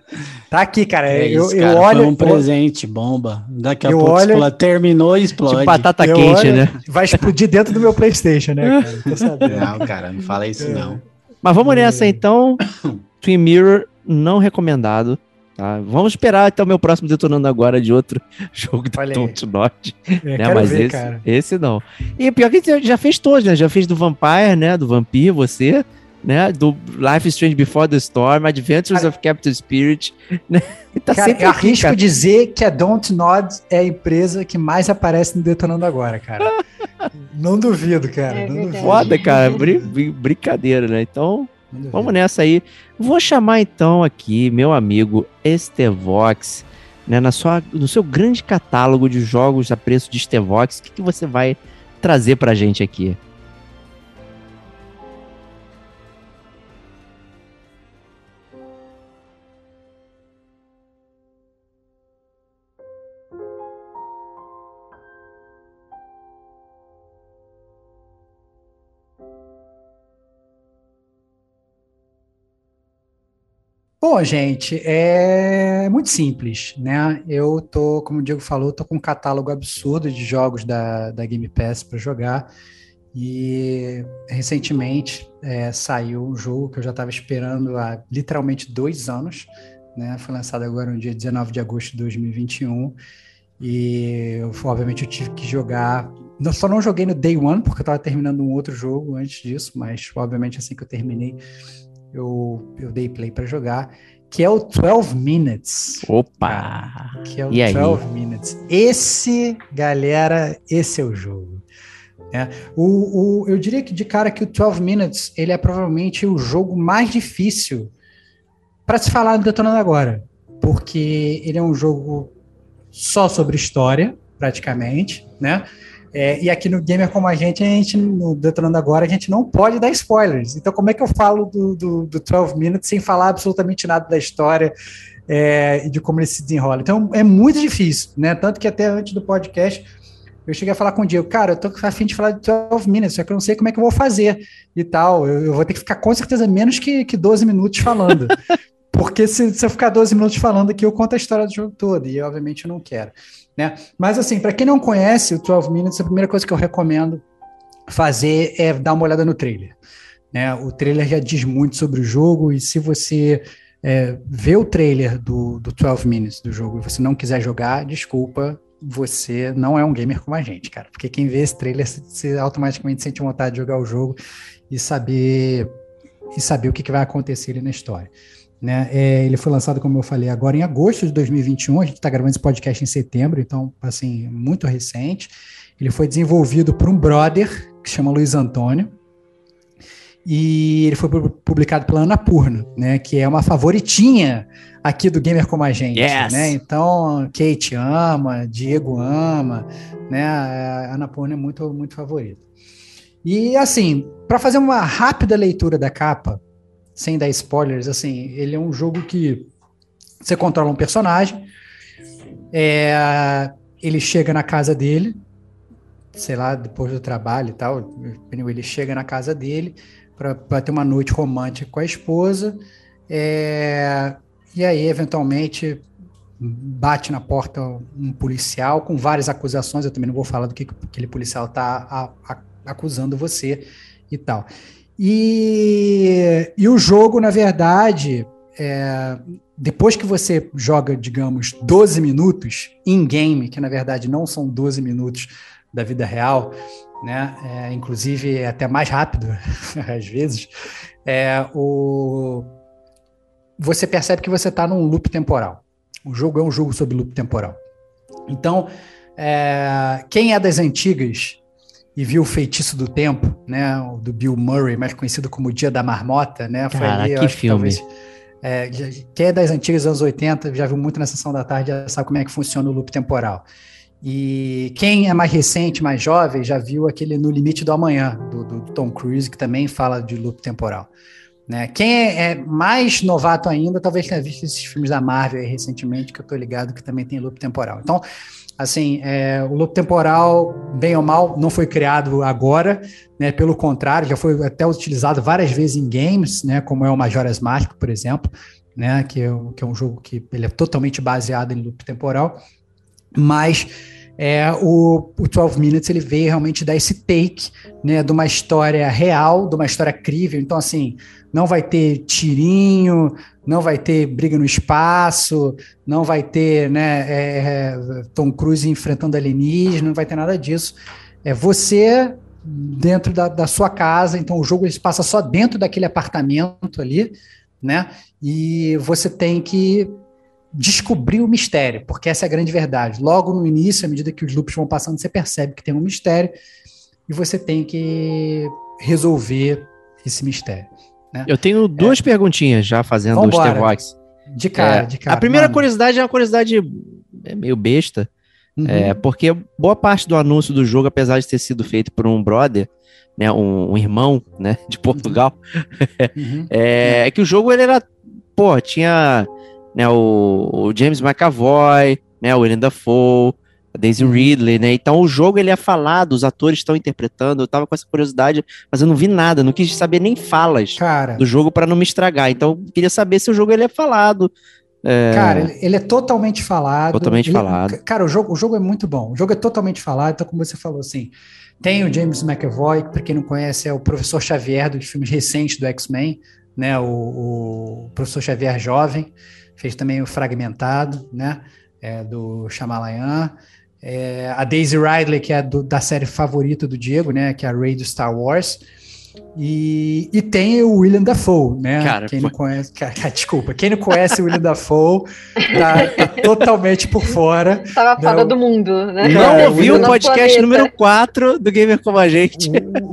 A: Tá aqui, cara.
E: É
A: eu,
E: isso,
A: eu
E: cara,
A: olho.
E: Foi um presente, bomba. Daqui a
A: eu
E: pouco
A: olho-
E: explode. terminou e explode.
C: Tipo batata
A: eu
C: quente,
A: olho-
C: né?
A: Vai explodir dentro do meu PlayStation, né, cara? Tô sabendo.
E: Não, cara, não fala isso não.
C: Mas vamos nessa então. *coughs* Twin Mirror, não recomendado. Tá? Vamos esperar até o meu próximo detonando agora de outro *laughs* jogo da. Don't Not.
A: É,
C: né? Mas
A: ver,
C: esse,
A: cara.
C: esse não. E pior que você já fez todos, né? Já fez do Vampire, né? Do Vampir, você, né? Do Life is Strange Before the Storm, Adventures of Captain Spirit, *laughs* né? Tá
A: Cara,
C: sempre
A: eu
C: aqui,
A: arrisco
C: cara.
A: dizer que a Don't Nod é a empresa que mais aparece no Detonando Agora, cara. *laughs* não duvido, cara.
D: É
A: não duvido.
C: Foda, cara. Brin- brin- brincadeira, né? Então. Vamos nessa aí. Vou chamar então aqui meu amigo Estevox, né, na sua, no seu grande catálogo de jogos a preço de Estevox, o que, que você vai trazer pra gente aqui?
A: Bom, gente, é muito simples, né? Eu tô, como o Diego falou, tô com um catálogo absurdo de jogos da, da Game Pass para jogar. E recentemente é, saiu um jogo que eu já estava esperando há literalmente dois anos, né? Foi lançado agora no dia 19 de agosto de 2021. E obviamente eu tive que jogar. Eu só não joguei no Day One, porque eu estava terminando um outro jogo antes disso, mas obviamente assim que eu terminei, eu, eu dei play para jogar, que é o 12 Minutes.
C: Opa!
A: Que é o e 12 aí? Minutes. Esse, galera, esse é o jogo. É, o, o, eu diria que de cara que o 12 Minutes ele é provavelmente o jogo mais difícil para se falar no Detonando Agora, porque ele é um jogo só sobre história, praticamente, né? É, e aqui no Gamer Como a Gente, a gente, no Detonando Agora, a gente não pode dar spoilers. Então, como é que eu falo do, do, do 12 Minutes sem falar absolutamente nada da história é, e de como ele se desenrola? Então, é muito difícil, né? Tanto que até antes do podcast, eu cheguei a falar com o Diego, cara, eu tô a fim de falar de 12 Minutes, só que eu não sei como é que eu vou fazer e tal. Eu, eu vou ter que ficar com certeza menos que, que 12 minutos falando. *laughs* Porque se, se eu ficar 12 minutos falando aqui, eu conto a história do jogo todo, e obviamente eu não quero. Né? Mas assim, para quem não conhece o 12 Minutes, a primeira coisa que eu recomendo fazer é dar uma olhada no trailer. Né? O trailer já diz muito sobre o jogo, e se você é, vê o trailer do, do 12 Minutes do jogo e você não quiser jogar, desculpa, você não é um gamer como a gente, cara. Porque quem vê esse trailer, você automaticamente sente vontade de jogar o jogo e saber e saber o que, que vai acontecer ali na história. Né? É, ele foi lançado, como eu falei, agora em agosto de 2021. A gente está gravando esse podcast em setembro, então, assim, muito recente. Ele foi desenvolvido por um brother que se chama Luiz Antônio. E ele foi publicado pela Anapurna, né? Que é uma favoritinha aqui do Gamer Como a Gente. Yes. Né? Então, Kate ama, Diego ama, né? A Anapurna é muito, muito favorita. E assim, para fazer uma rápida leitura da capa, sem dar spoilers, assim, ele é um jogo que você controla um personagem, é, ele chega na casa dele, sei lá, depois do trabalho e tal, ele chega na casa dele para ter uma noite romântica com a esposa, é, e aí, eventualmente, bate na porta um policial com várias acusações, eu também não vou falar do que aquele policial está acusando você e tal. E, e o jogo, na verdade, é, depois que você joga, digamos, 12 minutos in-game, que na verdade não são 12 minutos da vida real, né? É, inclusive é até mais rápido, *laughs* às vezes, é, o, você percebe que você está num loop temporal. O jogo é um jogo sobre loop temporal. Então, é, quem é das antigas e viu o Feitiço do Tempo, né, do Bill Murray, mais conhecido como Dia da Marmota, né?
C: Foi Cara, ali, que filme. Que, talvez,
A: é, quem é das antigas anos 80, já viu muito na sessão da tarde, já sabe como é que funciona o loop temporal. E quem é mais recente, mais jovem, já viu aquele No Limite do Amanhã, do, do Tom Cruise, que também fala de loop temporal. Né? Quem é, é, mais novato ainda, talvez tenha visto esses filmes da Marvel recentemente, que eu tô ligado que também tem loop temporal. Então, Assim, é, o loop temporal, bem ou mal, não foi criado agora, né? Pelo contrário, já foi até utilizado várias vezes em games, né? Como é o Majora's Mask, por exemplo, né? Que é, que é um jogo que ele é totalmente baseado em loop temporal, mas é, o, o 12 Minutes ele veio realmente dar esse take né, de uma história real, de uma história crível. Então, assim, não vai ter tirinho, não vai ter briga no espaço, não vai ter né, é, é, Tom Cruise enfrentando alienígena, não vai ter nada disso. É você dentro da, da sua casa, então o jogo ele passa só dentro daquele apartamento ali, né? E você tem que descobrir o mistério, porque essa é a grande verdade. Logo no início, à medida que os loops vão passando, você percebe que tem um mistério e você tem que resolver esse mistério.
C: Né? Eu tenho duas é. perguntinhas já fazendo o Starbucks.
A: De cara, é, de cara.
C: A primeira mano. curiosidade é uma curiosidade é meio besta, uhum. é, porque boa parte do anúncio do jogo, apesar de ter sido feito por um brother, né, um, um irmão, né, *laughs* de Portugal, uhum. *laughs* é, é, que o jogo ele era, pô, tinha né, o, o James McAvoy, né, o William Dafoe, Daisy Ridley, né? Então o jogo ele é falado, os atores estão interpretando. Eu tava com essa curiosidade, mas eu não vi nada, não quis saber nem falas
A: Cara,
C: do jogo para não me estragar. Então eu queria saber se o jogo ele é falado. É,
A: cara, ele, é totalmente falado.
C: Totalmente
A: Ele-
C: falado.
A: Cara, o jogo, o jogo é muito bom. O jogo é totalmente falado, então, como você falou, assim, tem o James McAvoy, que, pra quem não conhece, é o professor Xavier dos filmes recentes do X-Men, né? O, o professor Xavier jovem, fez também o Fragmentado, né? É, do Shyamalan. É, a Daisy Ridley, que é do- da série favorita do Diego, né? Que é a Rey do Star Wars. E, e tem o William Dafoe, né?
C: Cara,
A: quem não conhece, cara, desculpa, quem não conhece o William Dafoe tá, tá totalmente por fora.
D: Tava fora
A: Não.
D: do mundo, né?
C: Não
A: É,
C: ouviu o podcast número 4 do Gamer Como a Gente.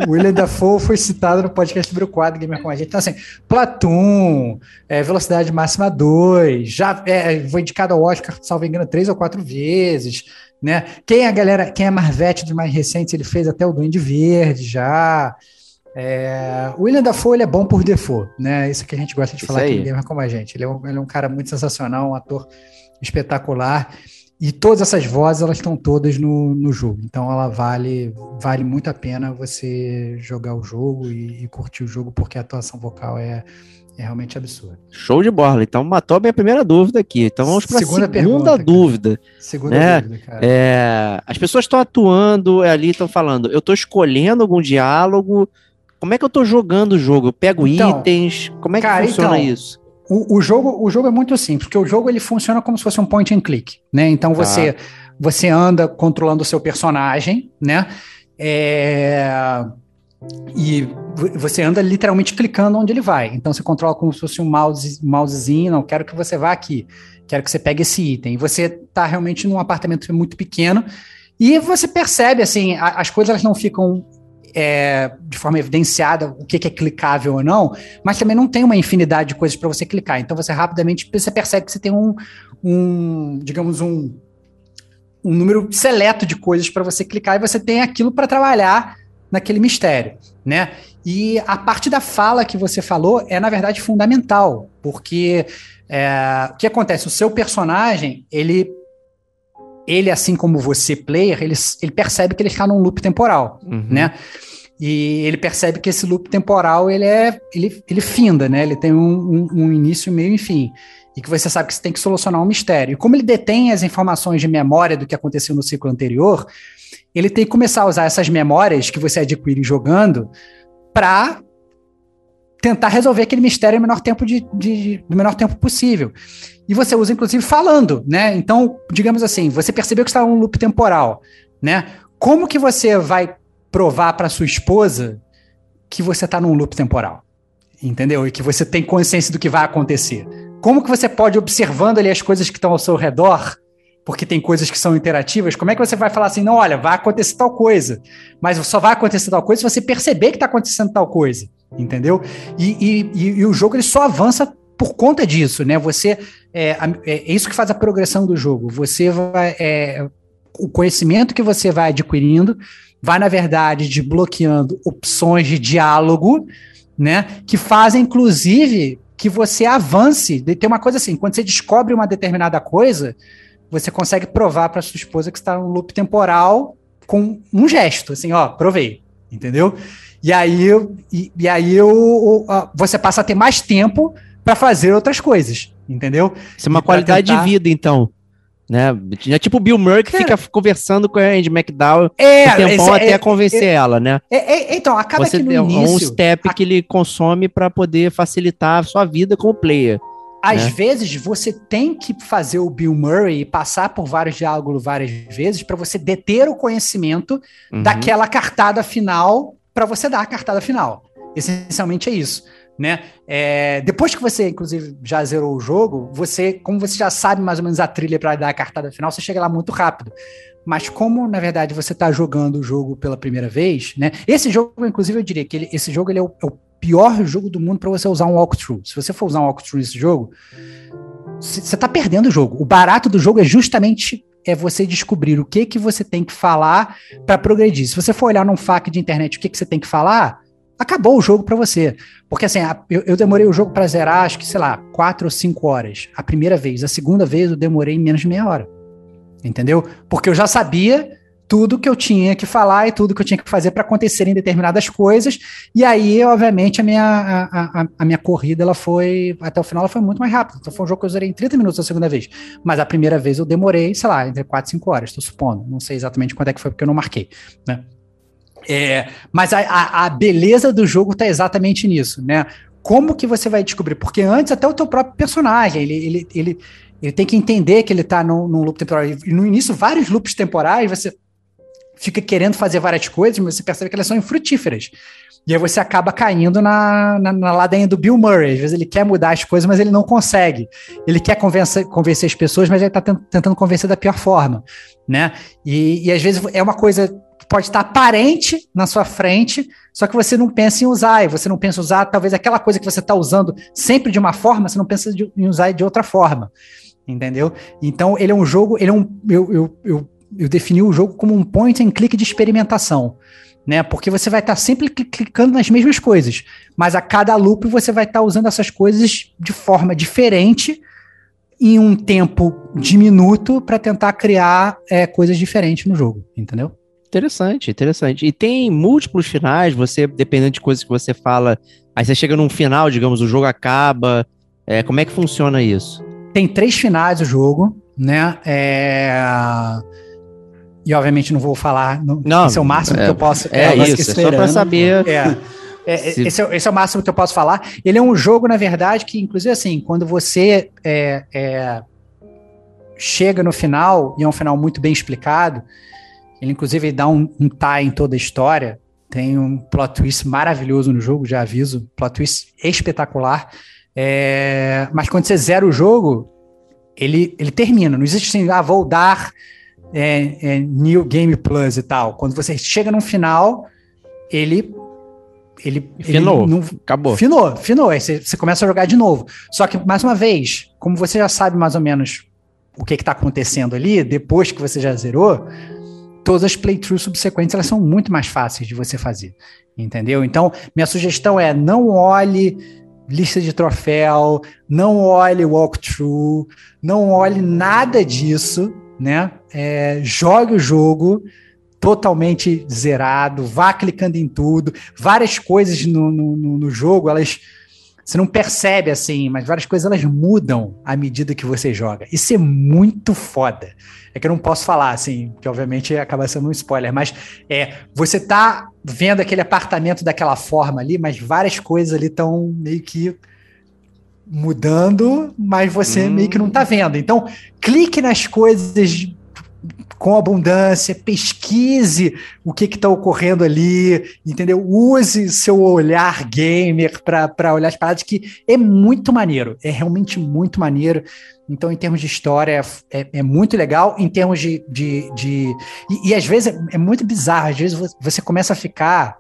A: O William Dafoe foi citado no podcast número 4 Gamer com a gente. Então, assim, Platum, é, Velocidade Máxima 2, já é, foi indicado ao Oscar, salvo engano, três ou quatro vezes. Né? Quem é a galera, quem é Marvete dos mais recentes, ele fez até o Duende Verde já. É, o William Dafoe ele é bom por default, né? Isso que a gente gosta de
C: Isso
A: falar aqui Gamer como a gente. Ele é, um, ele é um cara muito sensacional, um ator espetacular. E todas essas vozes, elas estão todas no, no jogo. Então ela vale, vale muito a pena você jogar o jogo e, e curtir o jogo, porque a atuação vocal é, é realmente absurda.
C: Show de bola. Então matou a minha primeira dúvida aqui. Então vamos para a
A: Segunda
C: segunda,
A: pergunta, cara.
C: dúvida.
A: Segunda
C: Né?
A: dúvida, cara.
C: É, as pessoas estão atuando é, ali, estão falando. Eu estou escolhendo algum diálogo. Como é que eu estou jogando o jogo? Eu pego
A: Então,
C: itens? Como é que
A: cara,
C: funciona
A: então,
C: isso?
A: O, o jogo, o jogo é muito simples, porque o jogo ele funciona como se fosse um point and click, né? Então
C: Tá.
A: você, você anda controlando o seu personagem, né? É, E vo- você anda literalmente clicando onde ele vai. Então você controla como se fosse um mouse, mousezinho, não quero que você vá aqui, quero que você pegue esse item. E você tá realmente num apartamento muito pequeno e você percebe assim, a- as coisas elas não ficam é, de forma evidenciada o que, que é clicável ou não, mas também não tem uma infinidade de coisas para você clicar. Então você rapidamente você percebe que você tem um, um digamos, um, um número seleto de coisas para você clicar e você tem aquilo para trabalhar naquele mistério, né? E a parte da fala que você falou é na verdade fundamental, porque é, o que acontece? O seu personagem ele ele assim como você player ele, ele percebe que ele está num loop temporal
C: Uhum.
A: né? E ele percebe que esse loop temporal ele é ele, ele finda, né? Ele tem um, um, um início, meio e fim. E que você sabe que você tem que solucionar um mistério. E como ele detém as informações de memória do que aconteceu no ciclo anterior, ele tem que começar a usar essas memórias que você adquire jogando para tentar resolver aquele mistério no menor tempo de, de, no menor tempo possível. E você usa, inclusive, falando, né? Então, digamos assim, você percebeu que está num loop temporal, né? Como que você vai provar para sua esposa que você está num loop temporal? Entendeu? E que você tem consciência do que vai acontecer. Como que você pode, observando ali as coisas que estão ao seu redor, porque tem coisas que são interativas, como é que você vai falar assim, não, olha, vai acontecer tal coisa, mas só vai acontecer tal coisa se você perceber que está acontecendo tal coisa, entendeu? E, e, e, o jogo ele só avança por conta disso, né? Você é, é, isso que faz a progressão do jogo. Você vai é, o conhecimento que você vai adquirindo vai na verdade desbloqueando opções de diálogo, né? Que fazem inclusive que você avance. Tem uma coisa assim, quando você descobre uma determinada coisa, você consegue provar para sua esposa que está num loop temporal com um gesto, assim, ó, provei, entendeu? E aí, e, e aí eu, você passa a ter mais tempo para fazer outras coisas, entendeu?
C: Isso é uma qualidade tentar... de vida, então. Né? É tipo o Bill Murray que Cara, fica conversando com a Andy McDowell
A: é,
C: um tempão até é, convencer é, ela, né?
A: É, então, acaba
C: Você
A: que no
C: tem
A: início...
C: um step a... que ele consome para poder facilitar a sua vida como player.
A: Às
C: né?
A: vezes você tem que fazer o Bill Murray e passar por vários diálogos várias vezes para você deter o conhecimento uhum. daquela cartada final para você dar a cartada final. Essencialmente é isso. Né? É, depois que você, inclusive, já zerou o jogo, você, como você já sabe mais ou menos a trilha para dar a cartada final, você chega lá muito rápido. Mas como, na verdade, você está jogando o jogo pela primeira vez, né? Esse jogo, inclusive, eu diria que ele, esse jogo ele é, o, é o pior jogo do mundo para você usar um walkthrough. Se você for usar um walkthrough nesse jogo, você está perdendo o jogo. O barato do jogo é justamente é você descobrir o que que você tem que falar para progredir. Se você for olhar num FAQ de internet o que, que você tem que falar, acabou o jogo para você. Porque assim, eu, eu demorei o jogo para zerar, acho que, sei lá, quatro ou cinco horas. A primeira vez. A segunda vez eu demorei menos de meia hora. Entendeu? Porque eu já sabia tudo que eu tinha que falar e tudo que eu tinha que fazer para acontecerem determinadas coisas. E aí, obviamente, a minha, a, a, a, minha corrida ela foi, até o final, ela foi muito mais rápida. Então, foi um jogo que eu zerei em 30 minutos a segunda vez. Mas a primeira vez eu demorei, sei lá, entre 4 e 5 horas, estou supondo. Não sei exatamente quando é que foi, porque eu não marquei. Né? É, mas a, a, beleza do jogo está exatamente nisso, né? Como que você vai descobrir? Porque antes até o teu próprio personagem, ele, ele, ele, ele tem que entender que ele está num, num loop temporal. E no início, vários loops temporais, você fica querendo fazer várias coisas, mas você percebe que elas são infrutíferas. E aí você acaba caindo na, na, na ladainha do Bill Murray. Às vezes ele quer mudar as coisas, mas ele não consegue. Ele quer convencer, convencer as pessoas, mas ele está tentando convencer da pior forma, né? E, e às vezes é uma coisa que pode estar aparente na sua frente, só que você não pensa em usar, e você não pensa em usar talvez aquela coisa que você está usando sempre de uma forma, você não pensa de, em usar de outra forma, entendeu? Então ele é um jogo, ele é um, eu, eu, eu eu defini o jogo como um point and click de experimentação, né? Porque você vai estar tá sempre clicando nas mesmas coisas, mas a cada loop você vai estar tá usando essas coisas de forma diferente em um tempo diminuto para tentar criar é, coisas diferentes no jogo, entendeu?
C: Interessante, interessante. E tem múltiplos finais, você, dependendo de coisas que você fala, aí você chega num final, digamos, o jogo acaba. É, como é que funciona isso?
A: Tem três finais o jogo, né? É e obviamente não vou falar, no,
C: não,
A: esse é o máximo é, que eu posso.
C: É, é isso, é só para saber.
A: É, é, Se... esse, é, esse, é, o máximo que eu posso falar. Ele é um jogo, na verdade, que, inclusive, assim, quando você é, é, chega no final, e é um final muito bem explicado, ele, inclusive, dá um, um tie em toda a história. Tem um plot twist maravilhoso no jogo, já aviso. Plot twist espetacular. É, mas quando você zera o jogo, ele, ele termina. Não existe assim, ah, vou dar é, é, New Game Plus e tal. Quando você chega no final, ele. Ele.
C: Finou.
A: Ele não,
C: acabou.
A: Finou, finou. Aí você, você começa a jogar de novo. Só que, mais uma vez, como você já sabe mais ou menos o que está acontecendo ali, depois que você já zerou, todas as playthroughs subsequentes elas são muito mais fáceis de você fazer. Entendeu? Então, minha sugestão é não olhe lista de troféu, não olhe walkthrough, não olhe nada disso né? É, jogue o jogo totalmente zerado, vá clicando em tudo, várias coisas no, no, no jogo, elas você não percebe assim, mas várias coisas elas mudam à medida que você joga. Isso é muito foda. É que eu não posso falar assim, que obviamente acaba sendo um spoiler, mas é, você tá vendo aquele apartamento daquela forma ali, mas várias coisas ali estão meio que mudando, mas você hum. meio que não tá vendo. Então, clique nas coisas com abundância, pesquise o que está ocorrendo ali, entendeu? Use seu olhar gamer para olhar as paradas, que é muito maneiro, é realmente muito maneiro. Então, em termos de história, é, é muito legal. Em termos de. de, de e, e, às vezes é, é muito bizarro, às vezes você começa a ficar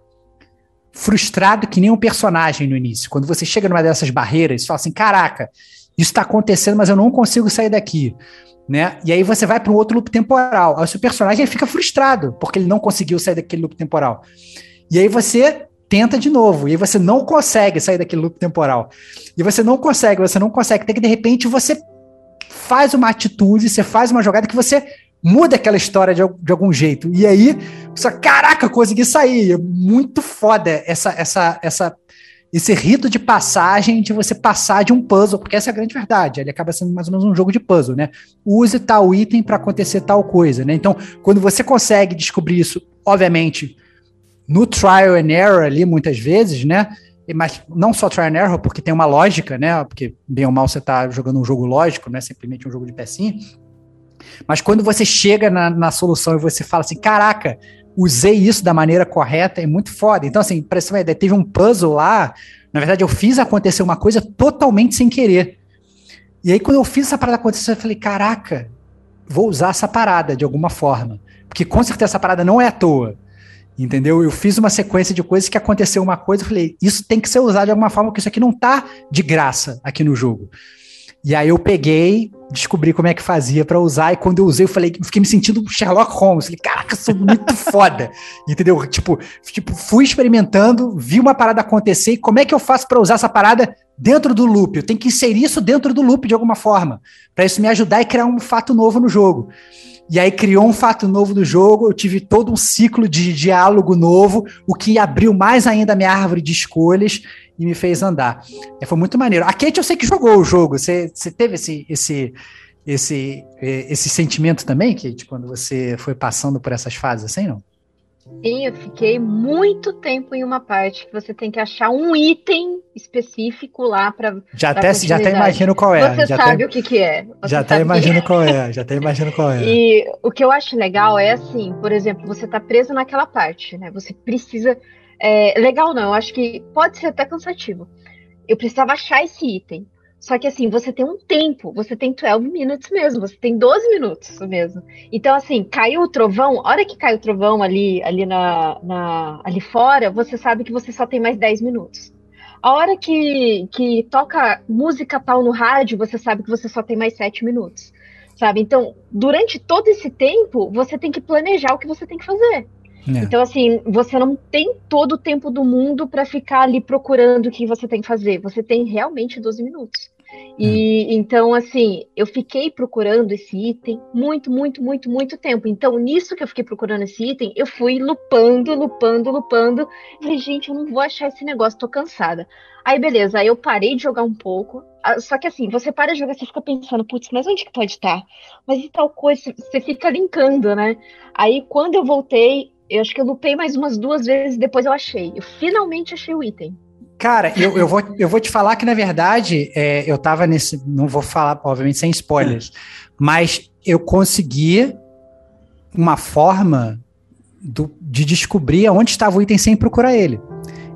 A: frustrado que nem um personagem no início. Quando você chega numa dessas barreiras, você fala assim: caraca, isso está acontecendo, mas eu não consigo sair daqui. Né? E aí você vai para um outro loop temporal. Aí o seu personagem fica frustrado porque ele não conseguiu sair daquele loop temporal. E aí você tenta de novo, e aí você não consegue sair daquele loop temporal. E você não consegue, você não consegue. Tem que de repente você faz uma atitude, você faz uma jogada que você muda aquela história de, de algum jeito. E aí, você, caraca, consegui sair. É muito foda essa, essa, essa, esse rito de passagem de você passar de um puzzle, porque essa é a grande verdade. Ele acaba sendo mais ou menos um jogo de puzzle, né? Use tal item para acontecer tal coisa, né? Então, quando você consegue descobrir isso, obviamente, no trial and error ali, muitas vezes, né? Mas não só trial and error, porque tem uma lógica, né? Porque bem ou mal você está jogando um jogo lógico, não é simplesmente um jogo de pecinha. Mas quando você chega na, na solução e você fala assim, caraca, usei isso da maneira correta, é muito foda. Então, assim, para você teve um puzzle lá, na verdade, eu fiz acontecer uma coisa totalmente sem querer. E aí, quando eu fiz essa parada acontecer, eu falei, caraca, vou usar essa parada de alguma forma. Porque com certeza essa parada não é à toa. Entendeu? Eu fiz uma sequência de coisas que aconteceu uma coisa, eu falei, isso tem que ser usado de alguma forma, porque isso aqui não tá de graça aqui no jogo. E aí eu peguei, descobri como é que fazia para usar, e quando eu usei, eu falei, fiquei me sentindo Sherlock Holmes. Falei, caraca, sou muito *laughs* foda. Entendeu? Tipo, tipo, fui experimentando, vi uma parada acontecer, e como é que eu faço para usar essa parada dentro do loop? Eu tenho que inserir isso dentro do loop de alguma forma, para isso me ajudar e criar um fato novo no jogo. E aí criou um fato novo do jogo, eu tive todo um ciclo de diálogo novo, o que abriu mais ainda a minha árvore de escolhas e me fez andar. É, foi muito maneiro. A Kate eu sei que jogou o jogo, você, você teve esse, esse, esse, é, esse sentimento também, Kate, quando você foi passando por essas fases assim, não?
D: Sim, eu fiquei muito tempo em uma parte que você tem que achar um item específico lá para.
A: Já até já até imagino qual
D: é. Você
A: já
D: sabe o que, que é.
A: Você já até imagino qual é. Já até imagino qual é. *laughs*
D: E o que eu acho legal é assim, por exemplo, você tá preso naquela parte, né? Você precisa. É, legal não, eu acho que pode ser até cansativo. Eu precisava achar esse item. Só que assim, você tem um tempo, você tem 12 minutos mesmo, você tem 12 minutos mesmo. Então, assim, caiu o trovão, a hora que cai o trovão ali, ali, na, na, ali fora, você sabe que você só tem mais 10 minutos. A hora que, que toca música tal no rádio, você sabe que você só tem mais 7 minutos. Sabe? Então, durante todo esse tempo, você tem que planejar o que você tem que fazer. É. Então, assim, você não tem todo o tempo do mundo para ficar ali procurando o que você tem que fazer. Você tem realmente 12 minutos. E hum. então, assim, eu fiquei procurando esse item muito, muito, muito, muito tempo. Então, nisso que eu fiquei procurando esse item, eu fui lupando, lupando, lupando. Falei, gente, eu não vou achar esse negócio, tô cansada. Aí, beleza, aí eu parei de jogar um pouco. Ah, só que assim, você para de jogar, você fica pensando, putz, mas onde que pode estar? Mas e tal coisa, você fica linkando, né? Aí, quando eu voltei, eu acho que eu lupei mais umas duas vezes, depois eu achei. Eu finalmente achei o item.
A: Cara, eu, eu, vou, eu vou te falar que, na verdade, é, eu tava nesse. Não vou falar, obviamente, sem spoilers, mas eu consegui uma forma do, de descobrir onde estava o item sem procurar ele.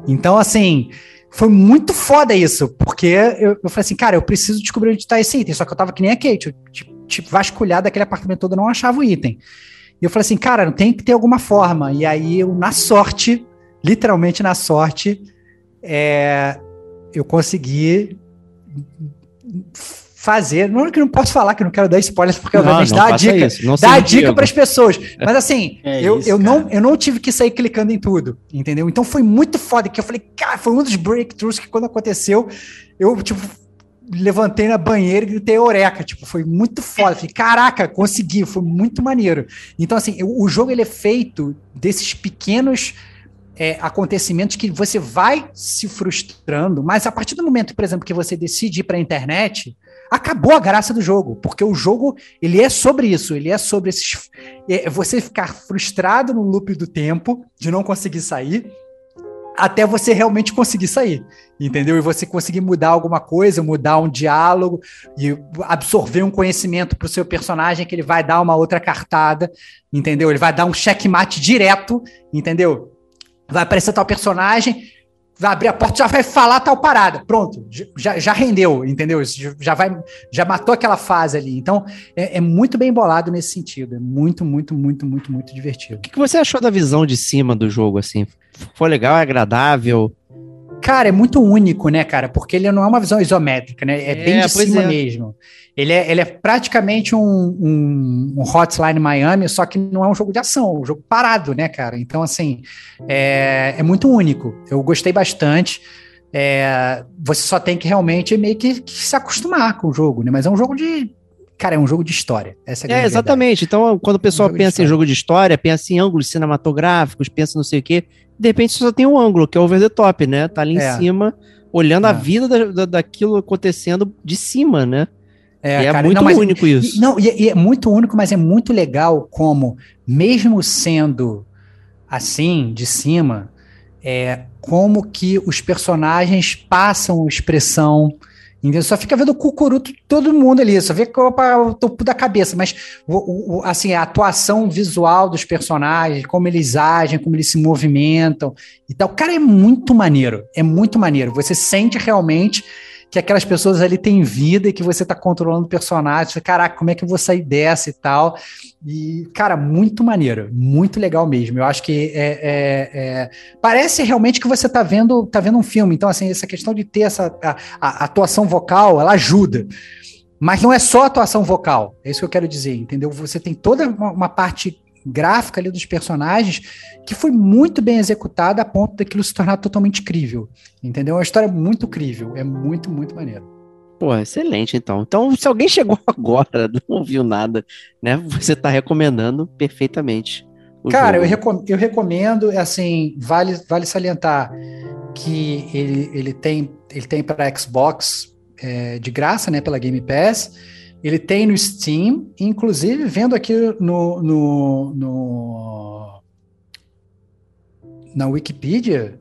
A: Então, assim, foi muito foda isso, porque eu, eu falei assim, cara, eu preciso descobrir onde está esse item. Só que eu tava que nem a Kate, eu, tipo, tipo vasculhar daquele apartamento todo, não achava o item. E eu falei assim, cara, tem que ter alguma forma. E aí eu, na sorte, literalmente na sorte, é, eu consegui fazer. Não que não posso falar, que não quero dar spoilers, porque obviamente dá a dica, dá a dica para as pessoas. Mas assim, é eu, isso, eu, não, eu não tive que sair clicando em tudo, entendeu? Então foi muito foda que eu falei, cara, foi um dos breakthroughs que quando aconteceu, eu, tipo, levantei na banheira e gritei eureka, tipo, foi muito foda. Falei, caraca, consegui, foi muito maneiro. Então, assim, o jogo ele é feito desses pequenos é, acontecimentos que você vai se frustrando, mas a partir do momento, por exemplo, que você decide ir para a internet, acabou a graça do jogo, porque o jogo ele é sobre isso, ele é sobre esses, é, você ficar frustrado no loop do tempo de não conseguir sair até você realmente conseguir sair, entendeu? E você conseguir mudar alguma coisa, mudar um diálogo e absorver um conhecimento para o seu personagem que ele vai dar uma outra cartada, entendeu? Ele vai dar um checkmate direto, entendeu? Vai aparecer tal personagem, vai abrir a porta, já vai falar tal parada. Pronto, já, já rendeu, entendeu? Já vai, já matou aquela fase ali. Então, é, é, muito bem bolado nesse sentido. É muito, muito, muito, muito, muito divertido.
C: O que, que você achou da visão de cima do jogo, assim? Foi legal, é agradável?
A: Cara, é muito único, né, cara? Porque ele não é uma visão isométrica, né? É, é bem de cima é. mesmo. Ele é, ele é praticamente um, um, um, Hotline Miami, só que não é um jogo de ação, é um jogo parado, né, cara? Então, assim, é, é muito único. Eu gostei bastante. É, você só tem que realmente meio que, que, se acostumar com o jogo, né? Mas é um jogo de. Cara, é um jogo de história. Essa é,
C: é exatamente. Verdade. Então, quando o pessoal é um pensa em jogo de história, pensa em ângulos cinematográficos, pensa não sei o quê de repente só tem um ângulo, que é over the top, né? Tá ali é. em cima, olhando é. a vida da, da, daquilo acontecendo de cima, né? É, é muito não, mas, único isso.
A: Não, e, e, é muito único, mas é muito legal como, mesmo sendo assim, de cima, é, como que os personagens passam expressão Entendeu? Só fica vendo o cucuruto todo mundo ali, só vê o topo da cabeça, mas o, o, assim, a atuação visual dos personagens, como eles agem, como eles se movimentam e tal. Cara, é muito maneiro, é muito maneiro. Você sente realmente que aquelas pessoas ali têm vida e que você está controlando o personagem. Caraca, como é que eu vou sair dessa e tal? E, cara, muito maneiro, muito legal mesmo. Eu acho que é, é, é... parece realmente que você está vendo, tá vendo um filme. Então, assim, essa questão de ter essa a, a atuação vocal, ela ajuda. Mas não é só atuação vocal, é isso que eu quero dizer, entendeu? Você tem toda uma, uma parte gráfica ali dos personagens que foi muito bem executada a ponto daquilo se tornar totalmente crível, entendeu? É uma história muito crível, é muito, muito maneiro.
C: Pô, excelente, então. Então, se alguém chegou *laughs* agora, não ouviu nada, né? Você tá recomendando perfeitamente.
A: Cara, eu, recom eu, recomendo, assim, vale, vale salientar que ele, ele tem, ele tem para Xbox é, de graça, né, pela Game Pass. Ele tem no Steam, inclusive vendo aqui no, no, no na Wikipedia,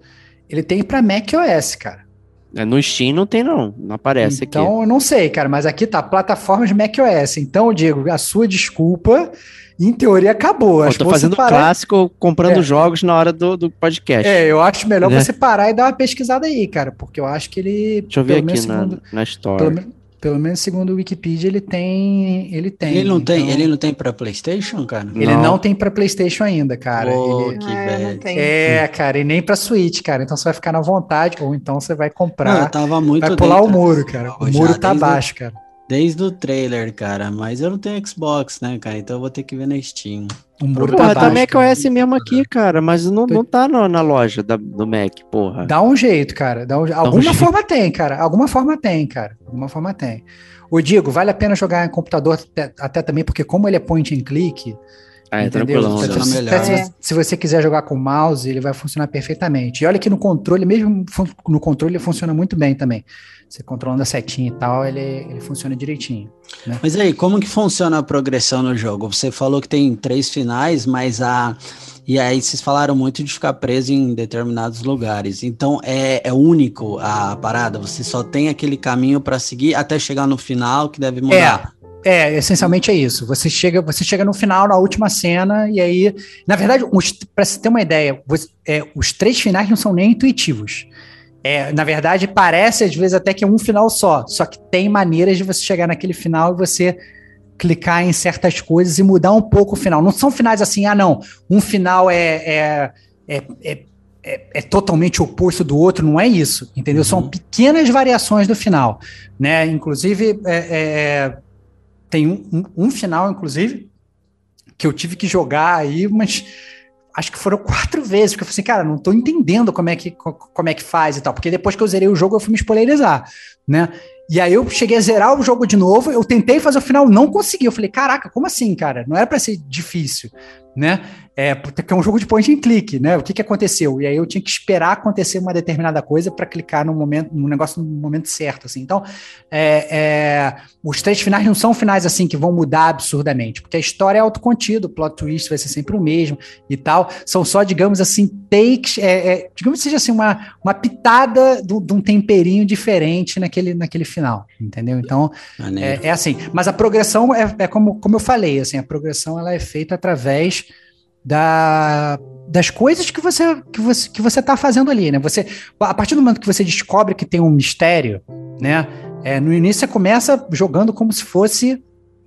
A: ele tem para macOS, cara.
C: É, no Steam não tem, não. Não aparece
A: então,
C: aqui.
A: Então, eu não sei, cara, mas aqui tá plataforma de macOS. Então, Diego, a sua desculpa, em teoria, acabou.
C: Eu tô fazendo parar... clássico, comprando é. jogos na hora do, do podcast.
A: É, eu acho melhor é. você parar e dar uma pesquisada aí, cara, porque eu acho que ele.
C: Deixa eu ver aqui segundo, na, na história.
A: Pelo, pelo menos segundo o Wikipedia, ele tem. Ele tem.
E: Ele não então... tem, ele não tem para PlayStation, cara?
A: Ele não, não tem para PlayStation ainda, cara.
E: Oh,
A: ele...
E: que ah,
A: É, cara, e nem para Switch, cara. Então você vai ficar na vontade, ou então você vai comprar. Não,
E: eu tava muito
A: vai pular dentro, o muro, cara. O muro tá baixo, cara.
E: Desde o trailer, cara. Mas eu não tenho Xbox, né, cara? Então eu vou ter que ver na Steam.
C: O muro porra, tá, tá Mac OS mesmo aqui, cara. Mas não, não tá no, na loja da, do Mac, porra.
A: Dá um jeito, cara. Dá um, Dá alguma um forma jeito. tem, cara. Alguma forma tem, cara. Alguma forma tem. O Digo, vale a pena jogar em computador até, até também, porque como ele é point and click,
C: ah, é tranquilo.
A: Então, se, se, se, você quiser jogar com mouse, ele vai funcionar perfeitamente. E olha que no controle, mesmo no controle, ele funciona muito bem também. Você controlando a setinha e tal, ele, ele funciona direitinho. Né?
E: Mas aí, como que funciona a progressão no jogo? Você falou que tem três finais, mas a. E aí vocês falaram muito de ficar preso em determinados lugares. Então é, é único a parada. Você só tem aquele caminho para seguir até chegar no final que deve mudar.
A: É. É, essencialmente é isso. Você chega, você chega no final, na última cena, e aí. Na verdade, para você ter uma ideia, você, é, os três finais não são nem intuitivos. É, na verdade, parece às vezes até que é um final só. Só que tem maneiras de você chegar naquele final e você clicar em certas coisas e mudar um pouco o final. Não são finais assim, ah, não, um final é, é, é, é é, é, totalmente oposto do outro, não é isso, entendeu? Uhum. São pequenas variações do final, né? Inclusive, é, é, tem um, um, um, final, inclusive, que eu tive que jogar aí, mas acho que foram quatro vezes, porque eu falei assim, cara, não tô entendendo como é que, como é que faz e tal, porque depois que eu zerei o jogo, eu fui me spoilerizar, né? E aí eu cheguei a zerar o jogo de novo, eu tentei fazer o final, não consegui. Eu falei, caraca, como assim, cara? Não era para ser difícil, né? É, porque é um jogo de point and click, né? O que, que aconteceu? E aí eu tinha que esperar acontecer uma determinada coisa para clicar no momento, no negócio no momento certo, assim. Então, é, é, os três finais não são finais assim que vão mudar absurdamente, porque a história é autocontido, o plot twist vai ser sempre o mesmo e tal. São só, digamos assim, takes, é, é digamos que seja assim uma, uma pitada de um temperinho diferente naquele, naquele final, entendeu? Então, é, é, assim. Mas a progressão é, é como, como eu falei, assim, a progressão ela é feita através da, das coisas que você que você que você está fazendo ali, né? Você a partir do momento que você descobre que tem um mistério, né? É, no início você começa jogando como se fosse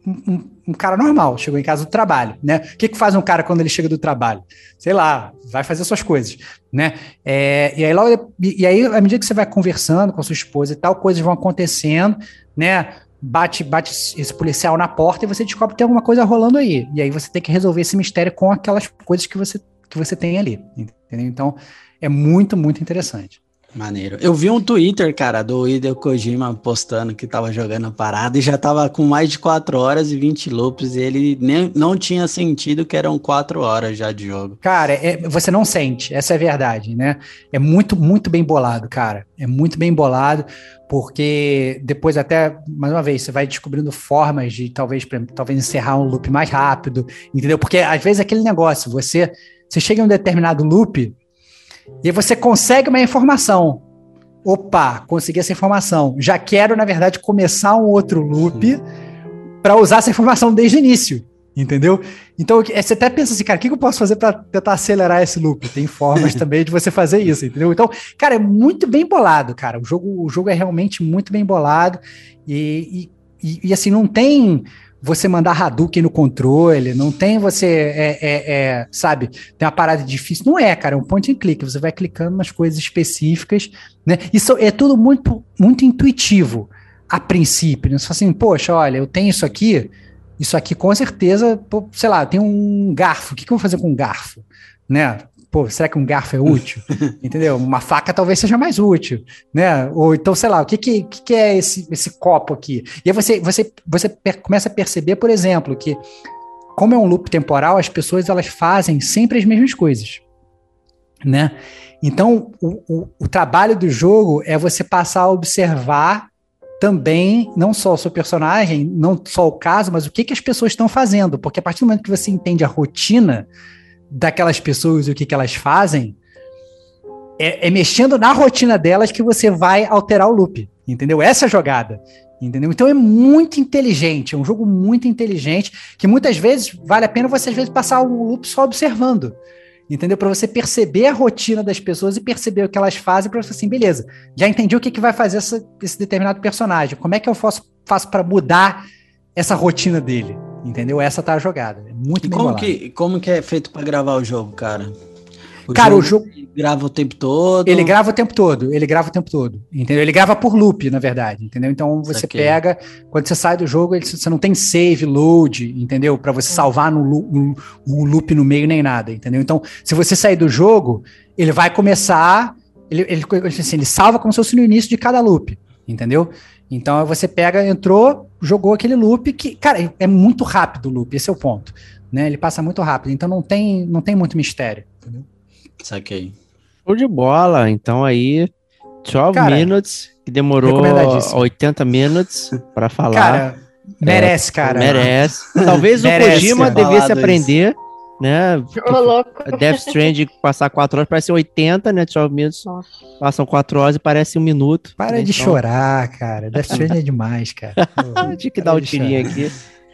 A: um, um, um, cara normal, chegou em casa do trabalho, né? O que, que faz um cara quando ele chega do trabalho? Sei lá, vai fazer suas coisas, né? É, e aí logo, e, e aí à medida que você vai conversando com a sua esposa e tal, coisas vão acontecendo, né? Bate, bate esse policial na porta e você descobre que tem alguma coisa rolando aí. E aí você tem que resolver esse mistério com aquelas coisas que você, que você tem ali. Entendeu? Então, é muito, muito interessante.
E: Maneiro. Eu vi um Twitter, cara, do Hideo Kojima postando que tava jogando a parada e já tava com mais de 4 horas e 20 loops e ele nem, não tinha sentido que eram 4 horas já de jogo.
A: Cara, é, você não sente, essa é a verdade, né? É muito, muito bem bolado, cara. É muito bem bolado porque depois até, mais uma vez, você vai descobrindo formas de talvez, talvez encerrar um loop mais rápido, entendeu? Porque às vezes é aquele negócio, você, você chega em um determinado loop e você consegue uma informação. Opa, consegui essa informação. Já quero, na verdade, começar um outro loop para usar essa informação desde o início. Entendeu? Então, você até pensa assim, cara, o que eu posso fazer para tentar acelerar esse loop? Tem formas *laughs* também de você fazer isso, entendeu? Então, cara, é muito bem bolado, cara. O jogo, o jogo é realmente muito bem bolado e, e, e assim, não tem você mandar Hadouken no controle, não tem você, é, é, é, sabe, tem uma parada difícil. Não é, cara, é um point and click. Você vai clicando nas coisas específicas, né? Isso é tudo muito, muito intuitivo a princípio. Né? Você fala assim, poxa, olha, eu tenho isso aqui isso aqui com certeza, sei lá, tem um garfo. O que, que eu vou fazer com um garfo? Né? Pô, será que um garfo é útil? *laughs* Entendeu? Uma faca talvez seja mais útil, né? Ou então, sei lá, o que, que, que é esse, esse copo aqui? E aí você, você, você começa a perceber, por exemplo, que como é um loop temporal, as pessoas elas fazem sempre as mesmas coisas, né? Então, o, o, o trabalho do jogo é você passar a observar também, não só o seu personagem, não só o caso, mas o que, que as pessoas estão fazendo. Porque a partir do momento que você entende a rotina daquelas pessoas e o que, que elas fazem, é, é, mexendo na rotina delas que você vai alterar o loop. Entendeu? Essa é a jogada. Entendeu? Então é muito inteligente, é um jogo muito inteligente, que muitas vezes vale a pena você às vezes passar um loop só observando entendeu? Para você perceber a rotina das pessoas e perceber o que elas fazem, para você assim, beleza, já entendi o que, que vai fazer essa, esse determinado personagem. Como é que eu faço, faço para mudar essa rotina dele? Entendeu? Essa tá a jogada. É muito
E: e como que, como que é feito para gravar o jogo, cara?
A: O cara, jogo o jogo
E: grava o tempo todo.
A: Ele grava o tempo todo, ele grava o tempo todo, entendeu? Ele grava por loop, na verdade, entendeu? Então você pega, quando você sai do jogo, ele, você não tem save, load, entendeu? Para você salvar no, no, no, loop no meio nem nada, entendeu? Então, se você sair do jogo, ele vai começar, ele, ele, assim, ele salva como se fosse no início de cada loop, entendeu? Então você pega, entrou, jogou aquele loop que, cara, é muito rápido o loop, esse é o ponto, né? Ele passa muito rápido, então não tem, não tem muito mistério, entendeu?
E: Saquei.
C: Show de bola. Então aí, 12 Cara, minutes, que demorou 80 minutos para falar. Cara,
A: merece, é, cara.
C: Merece. Talvez merece, o Kojima devesse aprender, né?
D: Ô, louco.
C: Death Stranding passar 4 horas parece 80, né? 12 minutos. Nossa. Passam 4 horas e parece um minuto.
A: Para né? de então... chorar, cara. Death *laughs* Stranding é demais, cara.
C: Tinha que dar o um tirinho aqui.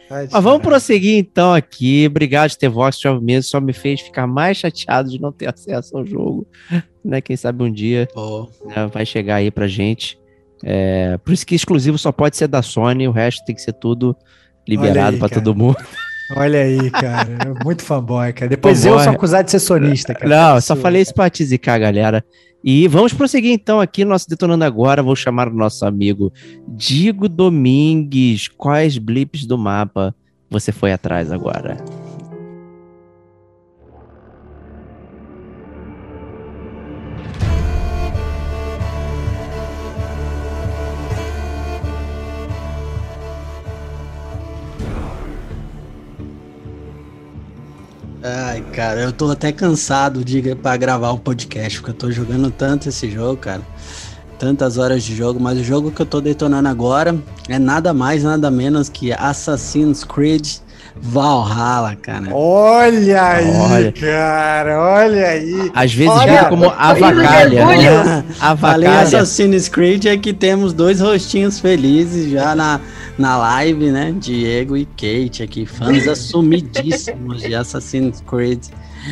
C: Mas vamos prosseguir então aqui. Obrigado, Tevox, mesmo. Só me fez ficar mais chateado de não ter *laughs* acesso ao jogo. Né? Quem sabe um dia oh. né, vai chegar aí pra gente. É, por isso que exclusivo só pode ser da Sony, o resto tem que ser tudo liberado para todo mundo. *laughs*
A: Olha aí, cara. *laughs* Muito fanboy, cara. Depois fanboy. eu sou acusado de ser sonista, cara.
C: Não, só falei isso pra te zicar, galera. E vamos prosseguir então aqui nosso Detonando Agora. Vou chamar o nosso amigo Digo Domingues. Quais blips do mapa você foi atrás agora?
E: Ai, cara, eu tô até cansado de para gravar o podcast, porque eu tô jogando tanto esse jogo, cara. Tantas horas de jogo, mas o jogo que eu tô detonando agora é nada mais, nada menos que Assassin's Creed Valhalla, cara.
A: Olha aí, olha. cara, olha aí.
C: Às vezes olha, como avacalha. Né? *laughs*
E: Avacalha. Assassin's Creed é que temos dois rostinhos felizes já na, na live, né? Diego e Kate aqui, fãs *laughs* assumidíssimos de Assassin's Creed.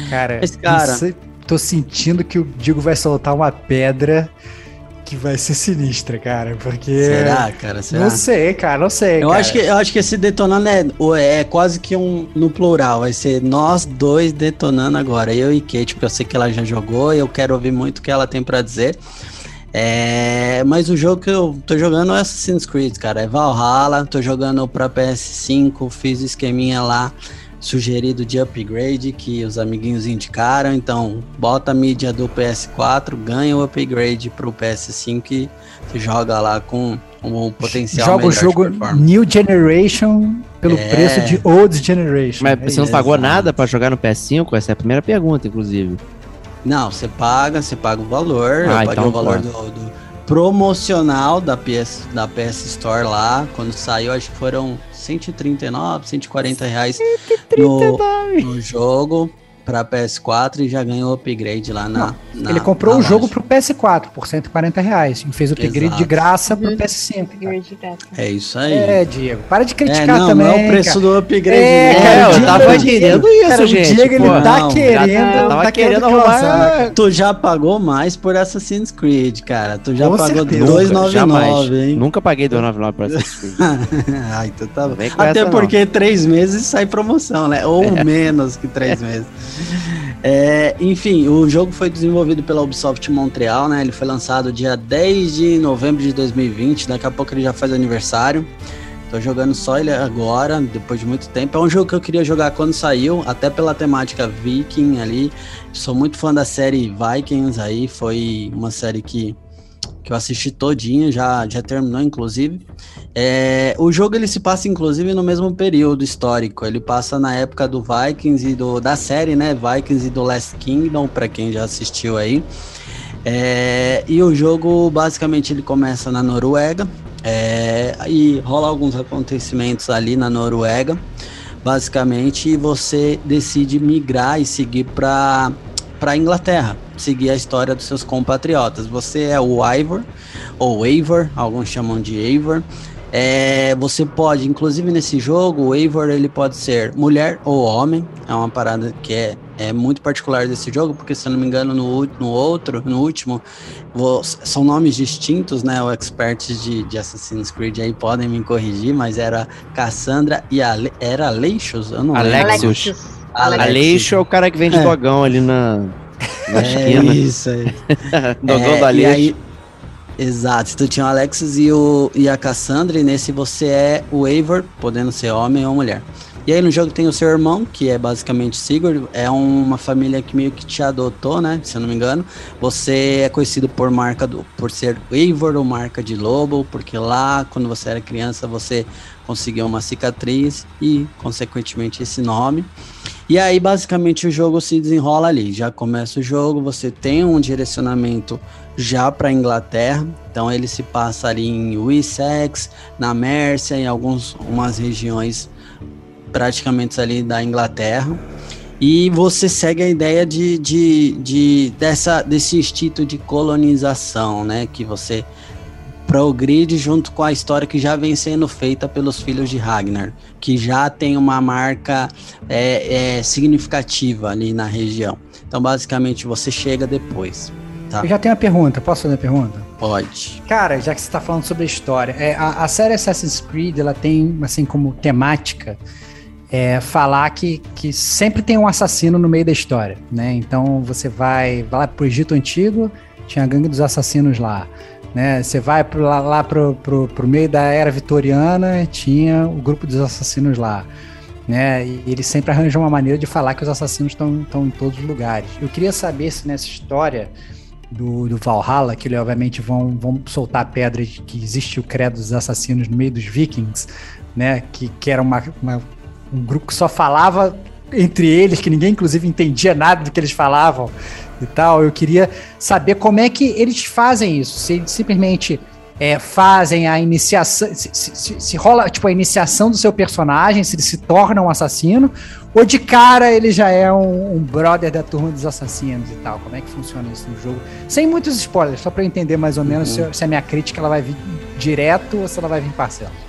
A: Cara, Mas, cara, tô sentindo que o Diego vai soltar uma pedra que vai ser sinistra, cara, porque...
E: Será, cara? Será?
A: Não sei, cara, não sei,
E: eu Acho que, eu acho que esse detonando é, é quase que um no plural, vai ser nós dois detonando agora, eu e Kate, porque eu sei que ela já jogou e eu quero ouvir muito o que ela tem para dizer. É, mas o jogo que eu tô jogando é Assassin's Creed, cara, é Valhalla, tô jogando pra PS5, fiz o esqueminha lá sugerido de upgrade que os amiguinhos indicaram. Então, bota a mídia do PS4, ganha o upgrade pro PS5 e se joga lá com um potencial
A: Joga o jogo New Generation pelo é... preço de Old Generation.
C: Mas você não pagou nada para jogar no PS5? Essa é a primeira pergunta, inclusive.
E: Não, você paga, você paga o valor. Ah, eu então, o valor do, do, promocional da PS, da PS Store lá. Quando saiu, acho que foram 139, 140 reais no, no jogo para PS4 e já ganhou upgrade lá na.
A: na ele comprou na o loja. jogo pro PS4 por 140 reais e fez o upgrade Exato. de graça pro uhum. PS5.
E: É isso aí.
A: É, Diego. Para de criticar é, não, também.
E: Não é o preço cara. do upgrade.
A: É, cara, eu tava querendo isso, cara, gente. O Diego ele pô, tá não, querendo.
C: Eu tava tá querendo arrumar.
E: Tu já pagou mais por Assassin's Creed, cara. Tu já Com pagou 299, hein?
C: Nunca paguei 299 por Assassin's Creed. *laughs*
E: ah, então tá bom. Até porque não. três meses sai promoção, né? Ou é. menos que três meses. É, enfim, o jogo foi desenvolvido pela Ubisoft Montreal, né? Ele foi lançado dia 10 de novembro de 2020, daqui a pouco ele já faz aniversário. Tô jogando só ele agora, depois de muito tempo. É um jogo que eu queria jogar quando saiu, até pela temática viking ali. Sou muito fã da série Vikings aí, foi uma série que, que eu assisti todinha, já, já terminou inclusive. É, o jogo ele se passa inclusive no mesmo período histórico. Ele passa na época do Vikings e do da série, né? Vikings e do Last Kingdom, para quem já assistiu aí. É, e o jogo basicamente ele começa na Noruega, é, e rola alguns acontecimentos ali na Noruega, basicamente, e você decide migrar e seguir para para Inglaterra, seguir a história dos seus compatriotas. Você é o Ivor, ou Eivor, alguns chamam de Eivor. É, você pode, inclusive nesse jogo, o Eivor ele pode ser mulher ou homem. É uma parada que é é muito particular desse jogo, porque se eu não me engano, no, no outro, no último, vou, são nomes distintos, né? O experts de, de Assassin's Creed aí podem me corrigir, mas era Cassandra e Ale, era Aleixos? Eu não
C: Alexios. Aleixo é o cara que vende é. dogão ali na, na
E: é esquina. Isso aí. *laughs*
C: dogão é, do Aleixo.
E: Exato, tu tinha o Alexis e, o, e a Cassandra, e nesse você é o Eivor, podendo ser homem ou mulher. E aí no jogo tem o seu irmão, que é basicamente Sigurd, é uma família que meio que te adotou, né? Se eu não me engano. Você é conhecido por marca do, por ser Eivor ou marca de lobo, porque lá quando você era criança você conseguiu uma cicatriz e consequentemente esse nome. E aí basicamente o jogo se desenrola ali. Já começa o jogo, você tem um direcionamento já para Inglaterra, então ele se passa ali em Wessex, na Mércia, em algumas regiões praticamente ali da Inglaterra. E você segue a ideia de, de, de dessa, desse instinto de colonização, né? Que você progride junto com a história que já vem sendo feita pelos filhos de Ragnar, que já tem uma marca é, é, significativa ali na região. Então, basicamente, você chega depois. Tá?
A: Eu já tenho uma pergunta, posso fazer a pergunta?
E: Pode.
A: Cara, já que você está falando sobre a história, é, a, a série Assassin's Creed ela tem assim como temática é, falar que, que sempre tem um assassino no meio da história, né? Então você vai, vai lá pro Egito Antigo, tinha a gangue dos assassinos lá. Né? Você vai lá, lá pro, pro, pro meio da era vitoriana, tinha o grupo dos assassinos lá. Né? E eles sempre arranjam uma maneira de falar que os assassinos estão em todos os lugares. Eu queria saber se nessa história do, do Valhalla, que obviamente vão, vão soltar a pedra de que existe o credo dos assassinos no meio dos vikings, né? Que, que era uma, uma um grupo que só falava entre eles, que ninguém inclusive entendia nada do que eles falavam e tal. Eu queria saber como é que eles fazem isso. Se eles simplesmente é, fazem a iniciação, se, se, se, rola tipo a iniciação do seu personagem, se ele se torna um assassino, ou de cara ele já é um, um brother da turma dos assassinos e tal. Como é que funciona isso no jogo? Sem muitos spoilers, só para eu entender mais ou menos uhum. se, se, a minha crítica ela vai vir direto ou se ela vai vir parcela.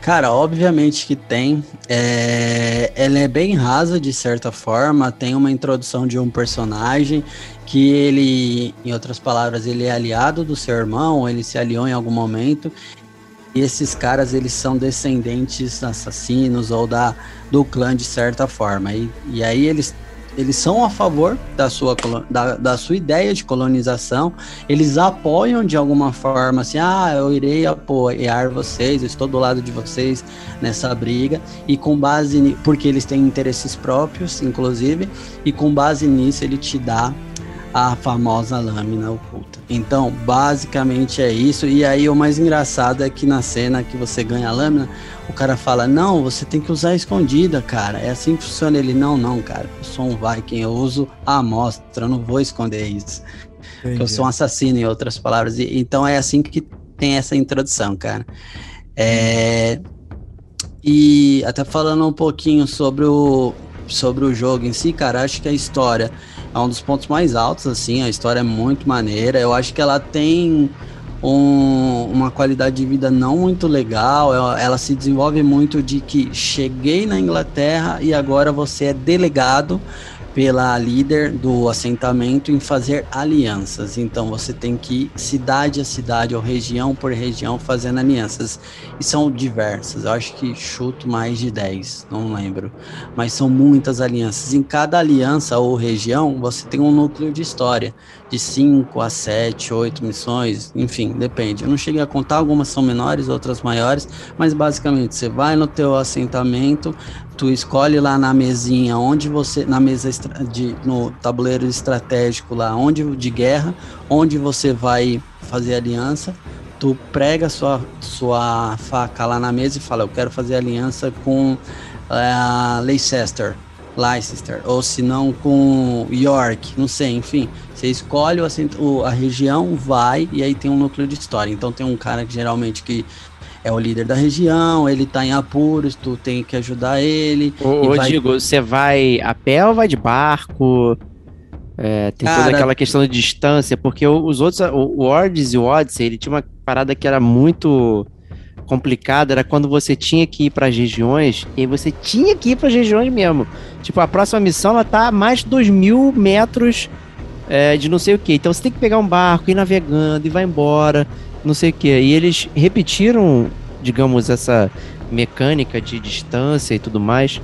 E: Cara, obviamente que tem. É, ela é bem rasa de certa forma. Tem uma introdução de um personagem que ele, em outras palavras, ele é aliado do seu irmão. Ele se aliou em algum momento. E esses caras eles são descendentes assassinos ou da do clã de certa forma. E, e aí eles eles são a favor da sua, da, da sua ideia de colonização, eles apoiam de alguma forma, assim, ah, eu irei apoiar vocês, eu estou do lado de vocês nessa briga, e com base, porque eles têm interesses próprios, inclusive, e com base nisso ele te dá a famosa lâmina oculta. Então, basicamente é isso. E aí o mais engraçado é que na cena que você ganha a lâmina, o cara fala: "Não, você tem que usar escondida, cara. É assim que funciona". Ele: "Não, não, cara. Eu sou um Viking, eu uso a amostra, eu não vou esconder isso". Eu sou um assassino em outras palavras. E, então é assim que tem essa introdução, cara. É... E até falando um pouquinho sobre o sobre o jogo em si, cara, acho que a história é um dos pontos mais altos, assim, a história é muito maneira. Eu acho que ela tem um, uma qualidade de vida não muito legal. Ela, se desenvolve muito de que cheguei na Inglaterra e agora você é delegado pela líder do assentamento em fazer alianças. Então você tem que ir cidade a cidade ou região por região fazendo alianças. E são diversas, eu acho que chuto mais de 10, não lembro. Mas são muitas alianças. Em cada aliança ou região você tem um núcleo de história, de 5 a 7, 8 missões, enfim, depende. Eu não cheguei a contar, algumas são menores, outras maiores, mas basicamente você vai no teu assentamento, tu escolhe lá na mesinha onde você na mesa de, no tabuleiro estratégico lá onde de guerra onde você vai fazer aliança. Tu prega sua sua faca lá na mesa e fala eu quero fazer aliança com uh, Leicester Leicester ou se não com York não sei enfim. Você escolhe o, a região vai e aí tem um núcleo de história. Então tem um cara que geralmente que é o líder da região, ele tá em apuros, tu tem que ajudar ele.
C: Ô, vai... Digo, você vai a pé ou vai de barco? É, tem Cara, toda aquela questão de distância, porque os outros, o Ords e o Odyssey, ele tinha uma parada que era muito complicada, era quando você tinha que ir para as regiões, e você tinha que ir para as regiões mesmo. Tipo, a próxima missão, ela tá a mais de 2 mil metros é, de não sei o que. Então você tem que pegar um barco, ir navegando e vai embora não sei o que. E eles repetiram, digamos, essa mecânica de distância e tudo mais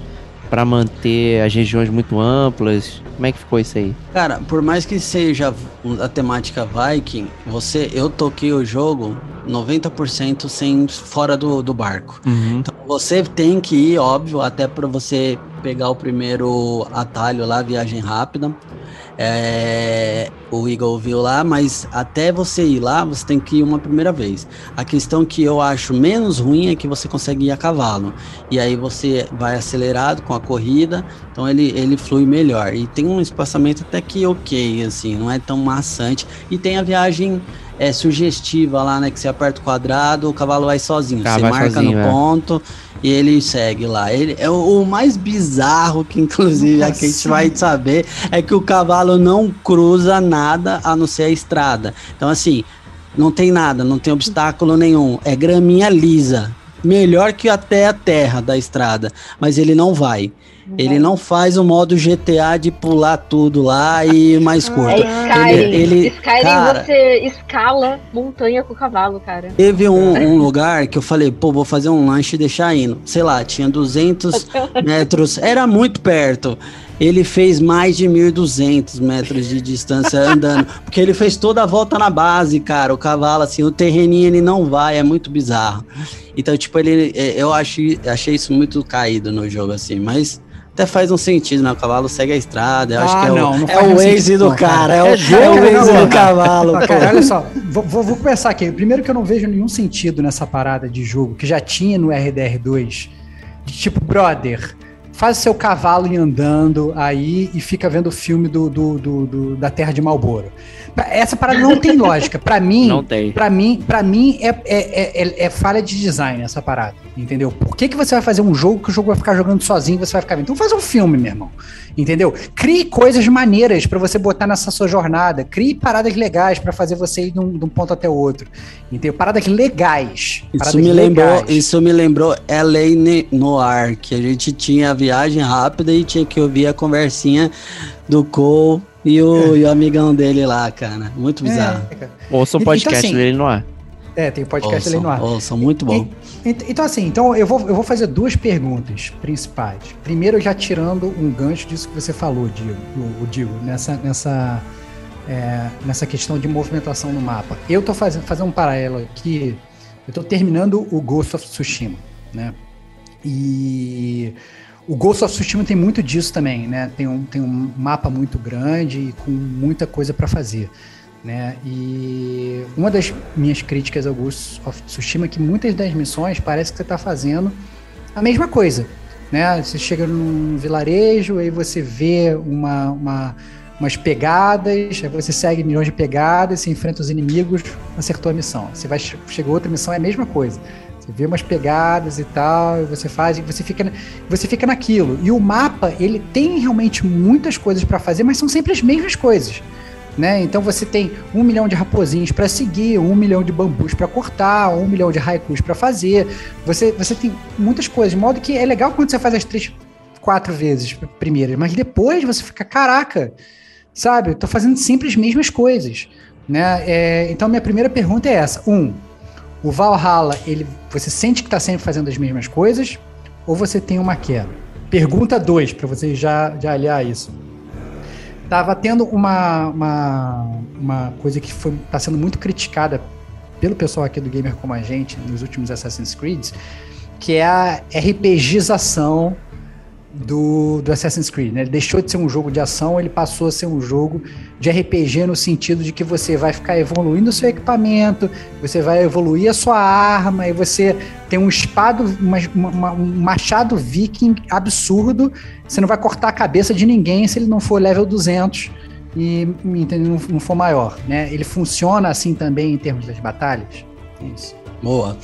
C: para manter as regiões muito amplas. Como é que ficou isso aí?
E: Cara, por mais que seja a temática Viking, você, eu toquei o jogo 90% sem fora do, do barco. Uhum. Então você tem que ir, óbvio, até para você pegar o primeiro atalho lá, viagem rápida é, o Eagle viu lá, mas até você ir lá, você tem que ir uma primeira vez. A questão que eu acho menos ruim é que você consegue ir a cavalo. E aí você vai acelerado com a corrida, então ele, ele flui melhor. E tem um espaçamento até que ok, assim, não é tão maçante. E tem a viagem é, sugestiva lá, né? Que você aperta o quadrado, o cavalo vai sozinho. Tá, você vai marca sozinho, no é. ponto e ele segue lá. Ele é o, o mais bizarro que, *laughs* inclusive, Nossa. a gente vai saber é que o cavalo não cruza nada a não ser a estrada. Então, assim, não tem nada, não tem obstáculo nenhum. É graminha lisa. Melhor que até a terra da estrada. Mas ele não vai. Ele não faz o modo GTA de pular tudo lá e mais curto.
D: É Skyrim. Ele, ele, Skyrim cara, você escala montanha com o cavalo, cara.
E: Teve um, um, lugar que eu falei, pô, vou fazer um lanche e deixar indo. Sei lá, tinha 200 *laughs* metros, era muito perto. Ele fez mais de 1.200 metros de distância andando, porque ele fez toda a volta na base, cara. O cavalo, assim, o terreninho ele não vai, é muito bizarro. Então, tipo, ele, é, eu achei, achei isso muito caído no jogo, assim, mas até faz um sentido, né? O cavalo segue a estrada. Eu ah, acho que é não, o, não é o Waze do cara. É, o, é, é o Waze do cavalo.
A: cara, olha só, vou, vou, vou começar aqui. Primeiro que eu não vejo nenhum sentido nessa parada de jogo que já tinha no RDR2. De tipo, brother, faz seu cavalo ir andando aí e fica vendo o filme do, do, do, do da Terra de Malboro. Essa parada não tem lógica. Para mim, não tem. Para mim, para mim é, é, é, é, falha de design essa parada, entendeu? Por que, que você vai fazer um jogo que o jogo vai ficar jogando sozinho, você vai ficar vendo? Então faz um filme, meu irmão. Entendeu? Crie coisas maneiras para você botar nessa sua jornada. Crie paradas legais para fazer você ir de um, de um, ponto até o outro. Entendeu? Paradas legais. Paradas
E: isso me legais. lembrou, isso me lembrou LA Noir, que a gente tinha a viagem rápida e tinha que ouvir a conversinha do Cole e o, e o amigão dele lá, cara. Muito é, bizarro.
C: É, Ouça o então, podcast então, assim, dele no ar.
A: É, tem o podcast ouçam, dele no ar.
E: Ouçam, muito bom.
A: E, e, então, assim, então eu vou, eu vou fazer duas perguntas principais. Primeiro, já tirando um gancho disso que você falou, Diego, o, o Diego, nessa, nessa, é, nessa questão de movimentação no mapa. Eu tô fazendo, fazendo um paralelo aqui. Eu tô terminando o Ghost of Tsushima, né? E o Ghost of Tsushima tem muito disso também, né? Tem um, tem um mapa muito grande e com muita coisa para fazer. Né? E uma das minhas críticas ao Ghost of Tsushima é que muitas das missões parece que você está fazendo a mesma coisa. Né? Você chega num vilarejo, aí você vê uma, uma, umas pegadas, aí você segue milhões de pegadas, você enfrenta os inimigos, acertou a missão. Você vai chega outra missão, é a mesma coisa. Você vê umas pegadas e tal, e você faz, e você fica, você fica naquilo. E o mapa, ele tem realmente muitas coisas para fazer, mas são sempre as mesmas coisas. Né? Então você tem um milhão de raposinhos para seguir, um milhão de bambus para cortar, um milhão de haikus para fazer. Você, você tem muitas coisas, de modo que é legal quando você faz as três quatro vezes primeiras, mas depois você fica, caraca, sabe? Eu tô fazendo sempre as mesmas coisas, né? É, então minha primeira pergunta é essa: um, o Valhalla, ele, você sente que está sempre fazendo as mesmas coisas ou você tem uma queda? Pergunta dois para você já já aliar isso. Tava tendo uma, uma, uma coisa que está sendo muito criticada pelo pessoal aqui do Gamer Como a Gente nos últimos Assassin's Creed, que é a RPGização do, do Assassin's Creed. Né? Ele deixou de ser um jogo de ação, ele passou a ser um jogo de RPG no sentido de que você vai ficar evoluindo o seu equipamento, você vai evoluir a sua arma, e você tem um espado, uma, uma, um machado viking absurdo, você não vai cortar a cabeça de ninguém se ele não for level 200 e não, não for maior. Né? Ele funciona assim também em termos das batalhas?
E: Isso. Boa.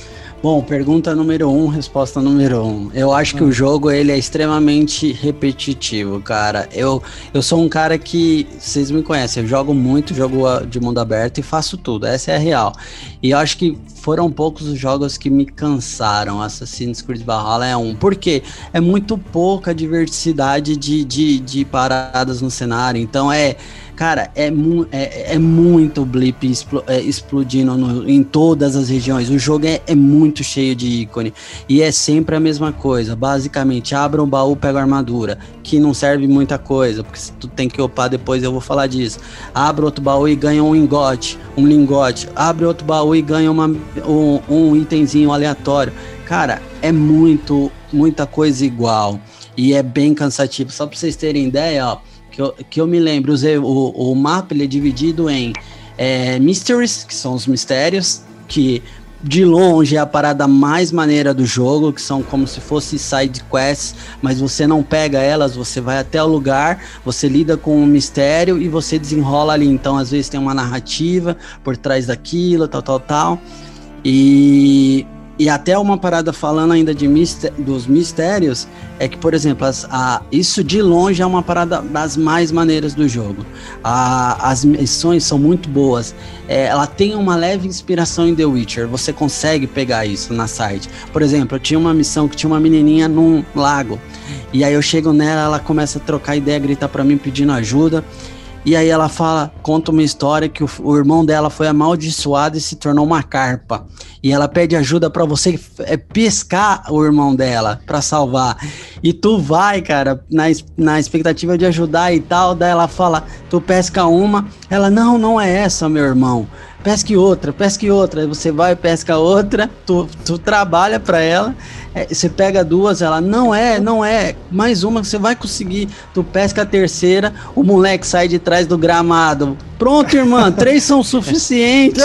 E: Bom, pergunta número um, resposta número um. Eu acho que o jogo ele é extremamente repetitivo, cara. Eu, eu sou um cara que vocês me conhecem, eu jogo muito jogo de mundo aberto e faço tudo. Essa é a real. E eu acho que foram poucos os jogos que me cansaram. Assassin's Creed Valhalla é um. Porque é muito pouca diversidade de, de, de paradas no cenário. Então é Cara, é, mu é, é muito blip expl é, explodindo no, em todas as regiões. O jogo é, é, muito cheio de ícone. E é sempre a mesma coisa. Basicamente, abra um baú, pega a armadura. Que não serve muita coisa, porque tu tem que upar depois, eu vou falar disso. Abre outro baú e ganha um lingote, um lingote. Abre outro baú e ganha uma, um, um itemzinho aleatório. Cara, é muito, muita coisa igual. E é bem cansativo. Só pra vocês terem ideia, ó que eu, que eu me lembro, o, o mapa ele é dividido em é, mysteries, que são os mistérios, que de longe é a parada mais maneira do jogo, que são como se fosse side quests, mas você não pega elas, você vai até o lugar, você lida com o um mistério e você desenrola ali. Então, às vezes tem uma narrativa por trás daquilo, tal, tal, tal. E e até uma parada falando ainda de dos mistérios, é que, por exemplo, as, a, isso de longe é uma parada das mais maneiras do jogo. A, as missões são muito boas. É, ela tem uma leve inspiração em The Witcher. Você consegue pegar isso na site. Por exemplo, eu tinha uma missão que tinha uma menininha num lago. E aí eu chego nela, ela começa a trocar ideia, grita para mim pedindo ajuda. E aí ela fala, conta uma história que o, o, irmão dela foi amaldiçoado e se tornou uma carpa. E ela pede ajuda para você é, pescar o irmão dela para salvar. E tu vai, cara, na, na expectativa de ajudar e tal. Daí ela fala, tu pesca uma. Ela, não, não é essa, meu irmão pesque outra, pesque outra. Aí você vai, pesca outra, tu, tu trabalha para ela, é, você pega duas, ela não é, não é, mais uma você vai conseguir. Tu pesca a terceira, o moleque sai de trás do gramado. Pronto, irmã, três são suficientes.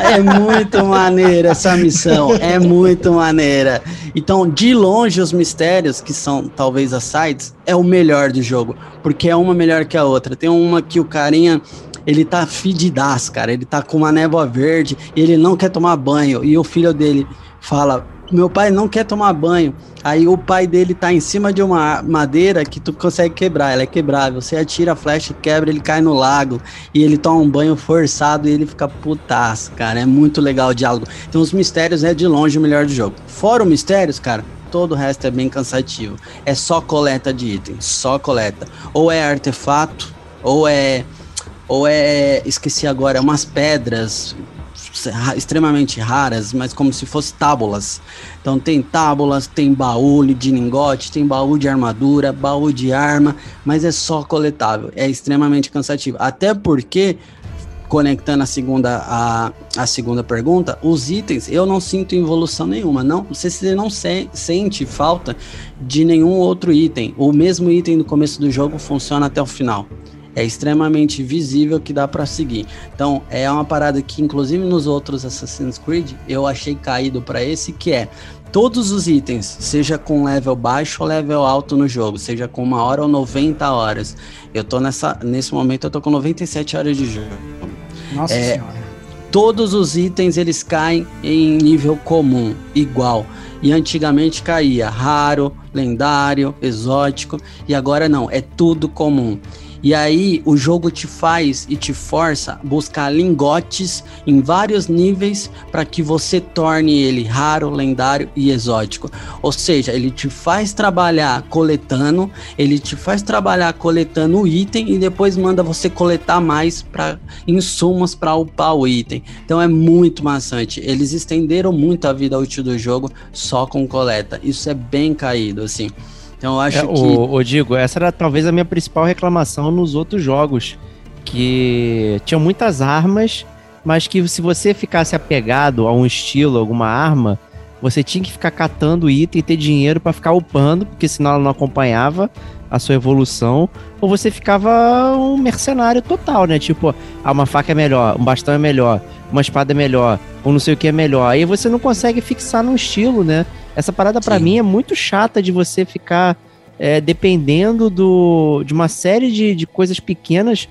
E: é muito maneira essa missão, é muito maneira. Então, de longe, os mistérios, que são talvez as sites, é o melhor do jogo, porque é uma melhor que a outra. Tem uma que o carinha ele tá fedidas, cara. Ele tá com uma névoa verde e ele não quer tomar banho. E o filho dele fala: Meu pai não quer tomar banho. Aí o pai dele tá em cima de uma madeira que tu consegue quebrar, ela é quebrável. Você atira a flecha, quebra, ele cai no lago e ele toma um banho forçado e ele fica putaço, cara. É muito legal o diálogo. Então os mistérios é de longe o melhor do jogo. Fora os mistérios, cara, todo o resto é bem cansativo. É só coleta de itens, só coleta. Ou é artefato, ou é ou é, esqueci agora, é umas pedras extremamente raras, mas como se fossem tábulas. Então tem tábulas, tem baú de lingote, tem baú de armadura, baú de arma, mas é só coletável. É extremamente cansativo. Até porque conectando a segunda a, a segunda pergunta, os itens eu não sinto evolução nenhuma. Não, você não se, sente falta de nenhum outro item. O mesmo item do começo do jogo funciona até o final é extremamente visível que dá para seguir. Então, é uma parada que inclusive nos outros Assassin's Creed eu achei caído para esse que é todos os itens, seja com level baixo ou level alto no jogo, seja com uma hora ou 90 horas. Eu tô nessa nesse momento eu tô com 97 horas de jogo.
A: Nossa é, senhora.
E: Todos os itens eles caem em nível comum, igual. E antigamente caía raro, lendário, exótico, e agora não, é tudo comum. E aí o jogo te faz e te força a buscar lingotes em vários níveis para que você torne ele raro, lendário e exótico. Ou seja, ele te faz trabalhar coletando, ele te faz trabalhar coletando o item e depois manda você coletar mais para insumos para upar o item. Então é muito maçante. Eles estenderam muito a vida útil do jogo só com coleta. Isso é bem caído assim. Então eu acho é, que.
C: O, o Digo, essa era talvez a minha principal reclamação nos outros jogos. Que tinham muitas armas, mas que se você ficasse apegado a um estilo, alguma arma, você tinha que ficar catando item e ter dinheiro para ficar upando, porque senão ela não acompanhava a sua evolução, ou você ficava um mercenário total, né? Tipo, ah, uma faca é melhor, um bastão é melhor, uma espada é melhor, ou não sei o que é melhor. Aí você não consegue fixar num estilo, né? Essa parada para mim é muito chata de você ficar é, dependendo do, de uma série de, de coisas pequenas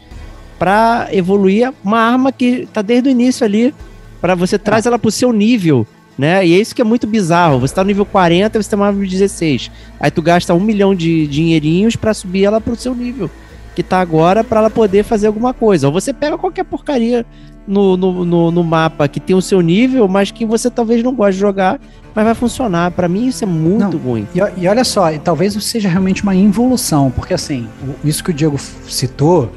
C: para evoluir uma arma que tá desde o início ali. para você é. traz ela pro seu nível, né? E é isso que é muito bizarro. Você tá no nível 40 você tem uma arma de 16. Aí tu gasta um milhão de dinheirinhos para subir ela pro seu nível. Que tá agora para ela poder fazer alguma coisa. Ou você pega qualquer porcaria no, no, no, no, mapa que tem o seu nível, mas que você talvez não goste de jogar, mas vai funcionar. Para mim isso é muito não, ruim.
A: E, e, olha só, talvez isso seja realmente uma involução, porque assim, isso que o Diego citou,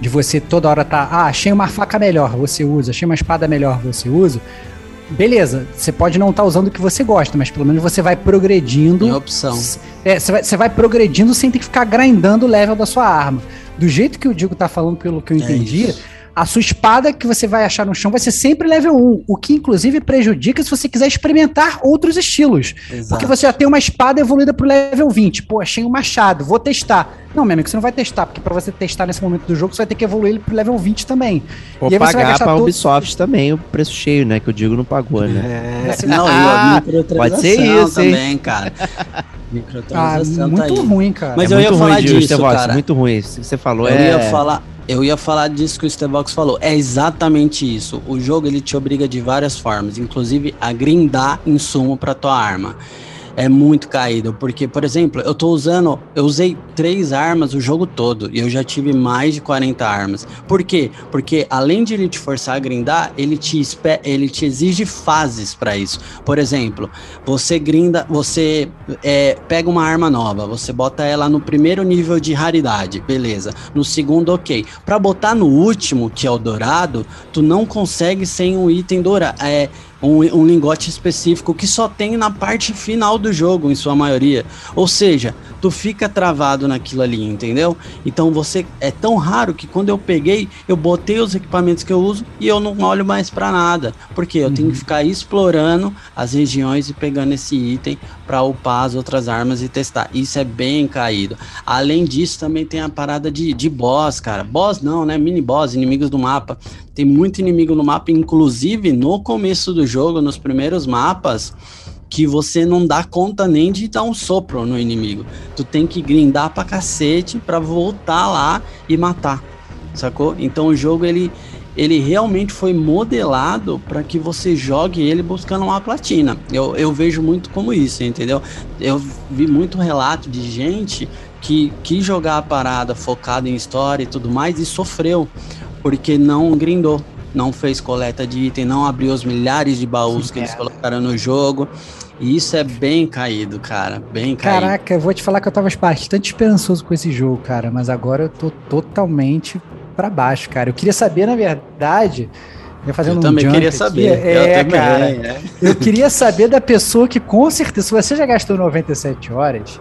A: de você toda hora tá, ah, achei uma faca melhor, você usa, achei uma espada melhor, você usa. Beleza, você pode não estar tá usando o que você gosta, mas pelo menos você vai progredindo.
E: Tem opção.
A: É, você, vai, você vai progredindo sem ter que ficar grindando o level da sua arma. Do jeito que o Diego tá falando, pelo que eu é entendi, é a sua espada que você vai achar no chão vai ser sempre level 1, o que inclusive prejudica se você quiser experimentar outros estilos. Exato. Porque você já tem uma espada evoluída pro level 20. Pô, achei um machado, vou testar. Não, meu amigo, você não vai testar, porque para você testar nesse momento do jogo, você vai ter que evoluir ele pro level 20 também.
C: Ou e pagar pra todo... Ubisoft também o preço cheio, né? Que o Digo não pagou, né?
E: É, não, ah, pode ser isso também, cara.
A: Microtransação ah, muito tá ruim, cara.
C: Mas é eu ia falar ruim, disso, cara. Muito ruim. Você falou
E: eu é... ia falar, eu ia falar disso que o Stevox falou. É exatamente isso. O jogo ele te obriga de várias formas, inclusive a grindar insumo para tua arma é muito caído. Porque, por exemplo, eu tô usando. Eu usei três armas o jogo todo. E eu já tive mais de 40 armas. Por quê? Porque além de ele te forçar a grindar, ele te, ele te exige fases para isso. Por exemplo, você grinda, você é, pega uma arma nova, você bota ela no primeiro nível de raridade, beleza. No segundo, ok. Para botar no último, que é o dourado, tu não consegue sem um item dourado. É, um, um lingote específico que só tem na parte final do jogo, em sua maioria. Ou seja, tu fica travado naquilo ali, entendeu? Então você é tão raro que quando eu peguei, eu botei os equipamentos que eu uso e eu não olho mais para nada, porque eu uhum. tenho que uhum. ficar explorando as regiões e pegando esse item para upar as outras armas e testar. Isso é bem caído. Além disso, também tem a parada de, de boss, cara. Boss não, né? Mini boss, inimigos do mapa. Tem muito inimigo no mapa, inclusive no começo do jogo, nos primeiros mapas que você não dá conta nem de dar um sopro no inimigo. Tu tem que grindar pra cacete pra voltar lá e matar. Sacou? Então o jogo ele ele realmente foi modelado para que você jogue ele buscando uma platina. Eu, eu vejo muito como isso, entendeu? Eu vi muito relato de gente que quis jogar a parada focada em história e tudo mais e sofreu porque não grindou, não fez coleta de item, não abriu os milhares de baús Sim, que eles colocaram no jogo. E isso é bem caído, cara. Bem caído.
A: Caraca, eu vou te falar que eu tava bastante esperançoso com esse jogo, cara. Mas agora eu tô totalmente para baixo, cara. Eu queria saber, na verdade.
E: Eu, fazendo eu também queria aqui. saber.
A: É, também, cara. É. Eu queria saber da pessoa que, com certeza, se você já gastou 97 horas,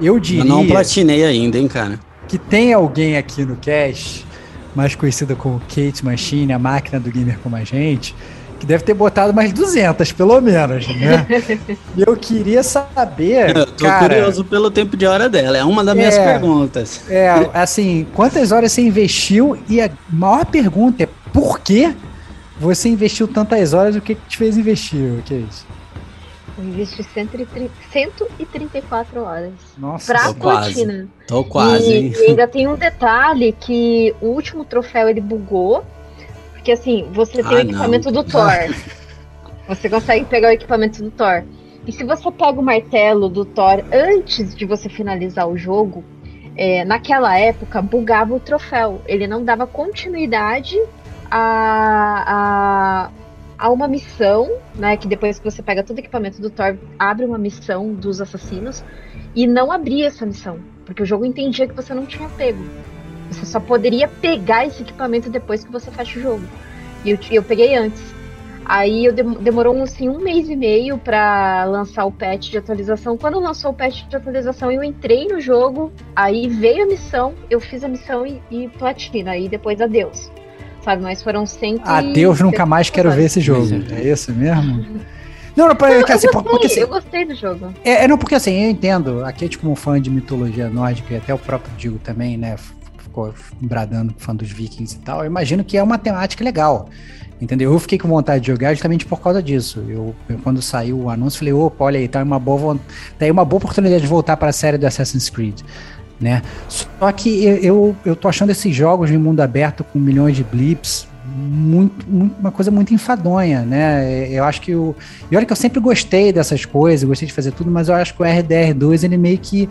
A: eu diria. Eu
E: não platinei ainda, hein, cara.
A: Que tem alguém aqui no cast, mais conhecida como Kate Machine, a máquina do gamer como a gente, que deve ter botado mais 200, pelo menos, né? *laughs* Eu queria saber. Eu
E: tô cara, curioso pelo tempo de hora dela, é uma das é, minhas perguntas.
A: É, assim, quantas horas você investiu? E a maior pergunta é por que você investiu tantas horas? O que, que te fez investir? O
D: investi 134 horas.
A: Nossa,
D: pra
E: tô platina.
D: Quase.
E: Tô quase,
D: e,
E: hein?
D: E ainda tem um detalhe que o último troféu ele bugou porque assim, você tem ah, o equipamento não. do Thor. *laughs* você consegue pegar o equipamento do Thor. E se você pega o martelo do Thor antes de você finalizar o jogo, é, naquela época bugava o troféu. Ele não dava continuidade a, a, a uma missão, né? Que depois que você pega todo o equipamento do Thor, abre uma missão dos assassinos e não abria essa missão, porque o jogo entendia que você não tinha pego. Você só poderia pegar esse equipamento depois que você fecha o jogo. E eu, eu peguei antes. Aí eu demorou assim, um mês e meio para lançar o patch de atualização. Quando lançou o patch de atualização, eu entrei no jogo, aí veio a missão, eu fiz a missão e, e platina. Aí depois adeus. Sabe, mas foram 100
A: Adeus, nunca mais quero ver esse jogo. É isso mesmo?
D: Não, não, porque, eu, assim, gostei, porque, assim, eu gostei do jogo.
A: É, é, não, porque assim, eu entendo, a Kate como fã de mitologia nórdica, e até o próprio Digo também, né, ficou bradando fã dos vikings e tal, eu imagino que é uma temática legal. Entendeu? Eu fiquei com vontade de jogar justamente por causa disso. Eu, eu quando saiu o anúncio, falei, opa, olha aí, tá uma boa, tá aí uma boa oportunidade de voltar para a série do Assassin's Creed. Né? Só que eu, eu, eu tô achando esses jogos de mundo aberto com milhões de blips muito, muito, uma coisa muito enfadonha, né? Eu acho que o. E olha que eu sempre gostei dessas coisas, gostei de fazer tudo, mas eu acho que o RDR2 ele meio que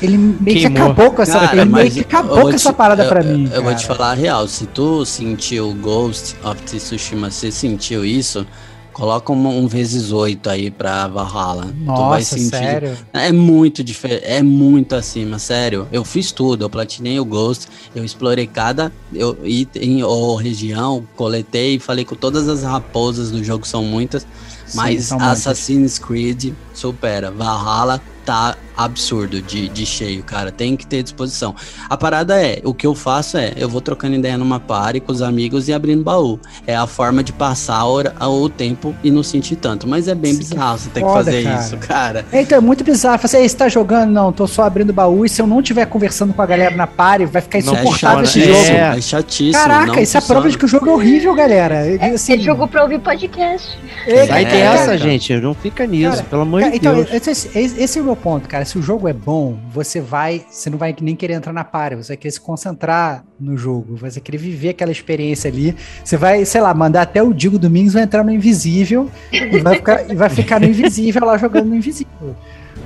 A: ele meio que acabou com essa, Cara, ele meio que acabou com te, essa parada para mim.
E: Eu, vou te falar a real, se tu sentiu Ghost of Tsushima, você sentiu isso, coloca um, um vezes oito aí pra Valhalla.
A: Nossa, tu vai sentir. sério?
E: É muito diferente, é muito acima, sério. Eu fiz tudo, eu platinei o Ghost, eu explorei cada eu, item ou região, coletei, falei com todas as raposas do jogo, são muitas. Sim, mas Assassin's Creed supera. Valhalla tá absurdo de, de cheio, cara. Tem que ter disposição. A parada é, o que eu faço é, eu vou trocando ideia numa party com os amigos e abrindo baú. É a forma de passar o, o tempo e não sentir tanto. Mas é bem Sim, bizarro você ter que fazer cara. isso, cara.
A: Então, é muito bizarro. Você, você tá jogando? Não, tô só abrindo baú. E se eu não estiver conversando com a galera na party, vai ficar insuportável
E: é
A: esse
E: jogo. É, é chatíssimo.
A: Caraca, isso é prova de que o jogo é horrível, galera.
D: É, assim, é jogo pra ouvir podcast.
C: É, Sai dessa, gente. Não fica nisso, cara, pelo amor cara, de então, Deus.
A: Esse, esse é o meu ponto, cara. Se o jogo é bom, você vai, você não vai nem querer entrar na party, você vai querer se concentrar no jogo, você vai querer viver aquela experiência ali. Você vai, sei lá, mandar até o Digo Domingos vai entrar no invisível e vai ficar, e vai ficar no invisível lá jogando no invisível.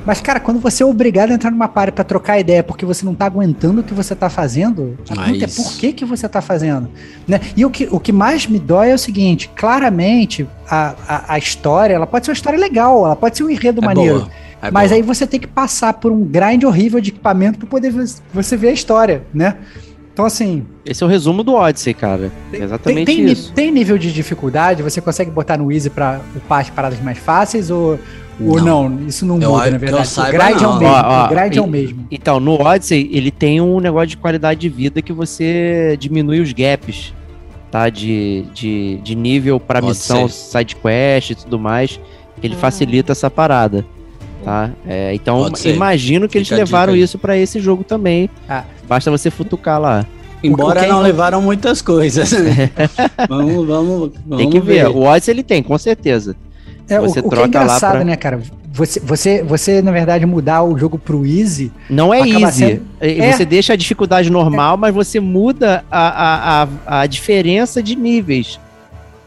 A: Mas, cara, quando você é obrigado a entrar numa party para trocar ideia porque você não tá aguentando o que você tá fazendo, a Mas... pergunta é por que, que você tá fazendo. Né? E o que, o que mais me dói é o seguinte: claramente, a, a, a história ela pode ser uma história legal, ela pode ser um enredo é maneiro. Boa. É mas aí você tem que passar por um grind horrível de equipamento para poder você ver a história, né? Então, assim.
C: Esse é o resumo do Odyssey, cara. É exatamente
A: tem, tem,
C: isso.
A: Tem nível de dificuldade? Você consegue botar no Easy para upar as paradas mais fáceis? Ou, não. ou não? Isso não muda, na verdade.
E: o grind
A: não. é o mesmo. Ó, ó, o grind e, é o mesmo.
C: Então, no Odyssey, ele tem um negócio de qualidade de vida que você diminui os gaps, tá? De, de, de nível para missão, side quest e tudo mais. Ele hum. facilita essa parada. Tá? É, então, imagino que eles levaram isso para esse jogo também. Ah. Basta você futucar lá.
E: Embora não levaram muitas coisas. vamos, *laughs* vamos, vamos,
C: Tem que ver. ver. O Odyssey ele tem, com certeza.
A: É, você o, o troca que é engraçado, lá pra... né, cara? Você, você, você, na verdade, mudar o jogo pro easy.
C: Não é easy. Sendo... É. Você deixa a dificuldade normal, é. mas você muda a, a, a, a diferença de níveis.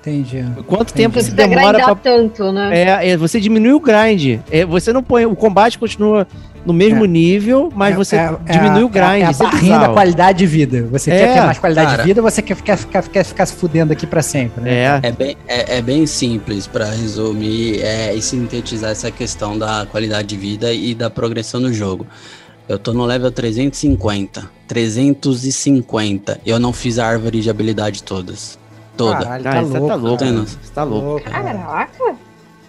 A: Entendi.
C: Quanto Entendi. tempo você demora
D: pra... tanto, né?
C: É, é, você diminui o grind. É, você não põe. O combate continua no mesmo é. nível, mas é, você é, é diminui o grind. É,
A: a barrinha da qualidade de vida. Você quer ter mais qualidade cara, de vida, você quer ficar, ficar, ficar, ficar se fudendo aqui para sempre, né?
E: É. É bem, é, bem simples para resumir e sintetizar essa questão da qualidade de vida e da progressão no jogo. Eu tô no level 350. 350. Eu não fiz a árvore de habilidade todas toda.
C: Caralho, tá, ah, louco, tá louco. Você tá louco.
D: Caraca.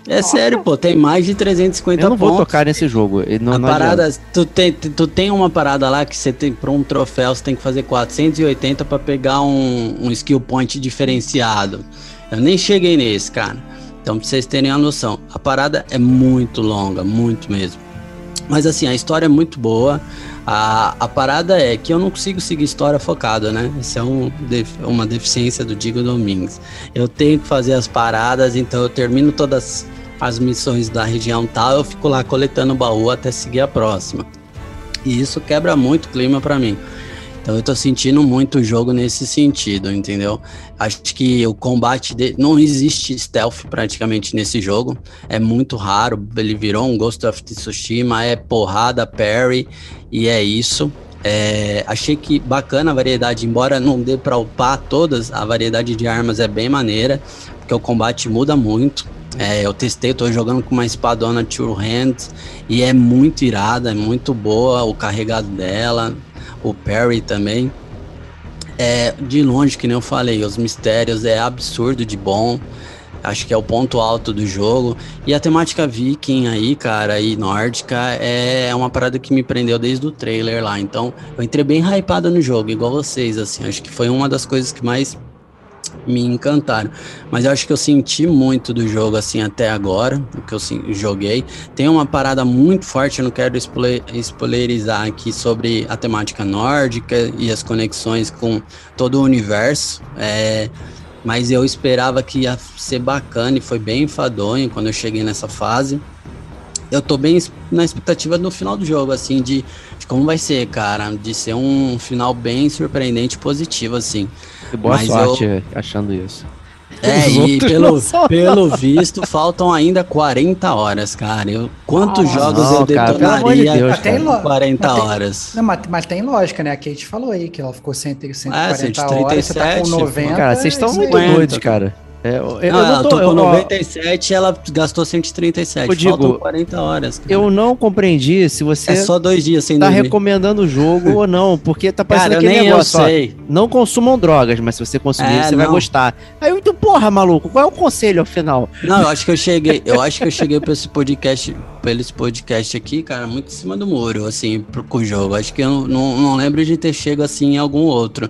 E: É Nossa. sério, pô, tem mais de 350
C: Eu não
E: pontos.
C: vou tocar nesse jogo. Não,
E: a não parada, tu tem, tu tem uma parada lá que você tem para um troféu, você tem que fazer 480 para pegar um, um skill point diferenciado. Eu nem cheguei nesse, cara. Então, pra vocês terem uma noção, a parada é muito longa, muito mesmo. Mas assim, a história é muito boa. A, a parada é que eu não consigo seguir história focada, né? Isso é um, uma deficiência do Digo Domingues. Eu tenho que fazer as paradas, então eu termino todas as missões da região tal, eu fico lá coletando baú até seguir a próxima. E isso quebra muito o clima para mim. Então eu tô sentindo muito o jogo nesse sentido, entendeu? Acho que o combate de... não existe stealth praticamente nesse jogo. É muito raro. Ele virou um Ghost of Tsushima, é porrada, parry e é isso. É, achei que bacana a variedade, embora não dê para upar todas, a variedade de armas é bem maneira, porque o combate muda muito. É, eu testei, tô jogando com uma espadona Two Hands e é muito irada, é muito boa o carregado dela, o parry também. É, de longe, que nem eu falei, os mistérios é absurdo de bom. Acho que é o ponto alto do jogo. E a temática viking aí, cara, e nórdica é uma parada que me prendeu desde o trailer lá. Então, eu entrei bem hypada no jogo, igual vocês, assim. Acho que foi uma das coisas que mais me encantaram. Mas eu acho que eu senti muito do jogo assim até agora, o que eu joguei. Tem uma parada muito forte, eu não quero spoilerizar aqui sobre a temática nórdica e as conexões com todo o universo. É, mas eu esperava que ia ser bacana e foi bem enfadonho quando eu cheguei nessa fase. Eu tô bem na expectativa do final do jogo, assim, de, de como vai ser, cara. De ser um final bem surpreendente e positivo, assim.
C: E boa Mas sorte eu... achando isso.
E: É, *laughs* e pelo, pelo visto, faltam ainda 40 horas, cara. Eu, quantos Nossa, jogos não, eu detonaria de Deus,
A: tem
E: 40 mas tem, horas?
A: Não, mas, mas, tem lógica, né? A Kate falou aí que ela ficou 100, 140 é, 137, horas, você tá com 90.
C: Cara, vocês estão muito doidos, cara.
E: É, eu, eu, não, tô, eu tô com 97 ela gastou 137. Eu digo, Faltam 40 horas.
C: Cara. Eu não compreendi se você.
E: É só dois dias sem
C: tá dormir. recomendando o jogo ou não, porque tá parecendo
E: cara, aquele negócio. Eu sei.
C: Ó, não consumam drogas, mas se você consumir, é, você não. vai gostar. Aí eu, então, porra, maluco, qual é o conselho ao final?
E: Não, eu acho que eu cheguei. Eu acho que eu cheguei pra esse podcast, pra esse podcast aqui, cara, muito em cima do muro, assim, pro, com o jogo. Acho que eu não, não, não lembro de ter chego assim em algum outro.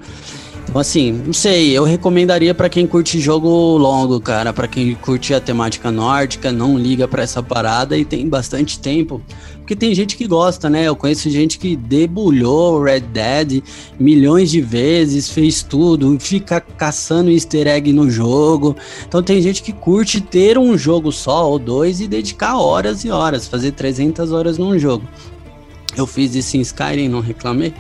E: Então, assim, não sei, eu recomendaria para quem curte jogo longo, cara, para quem curte a temática nórdica, não liga para essa parada e tem bastante tempo. Porque tem gente que gosta, né? Eu conheço gente que debulhou Red Dead milhões de vezes, fez tudo, fica caçando easter egg no jogo. Então tem gente que curte ter um jogo só ou dois e dedicar horas e horas, fazer 300 horas num jogo. Eu fiz isso em Skyrim, não reclamei.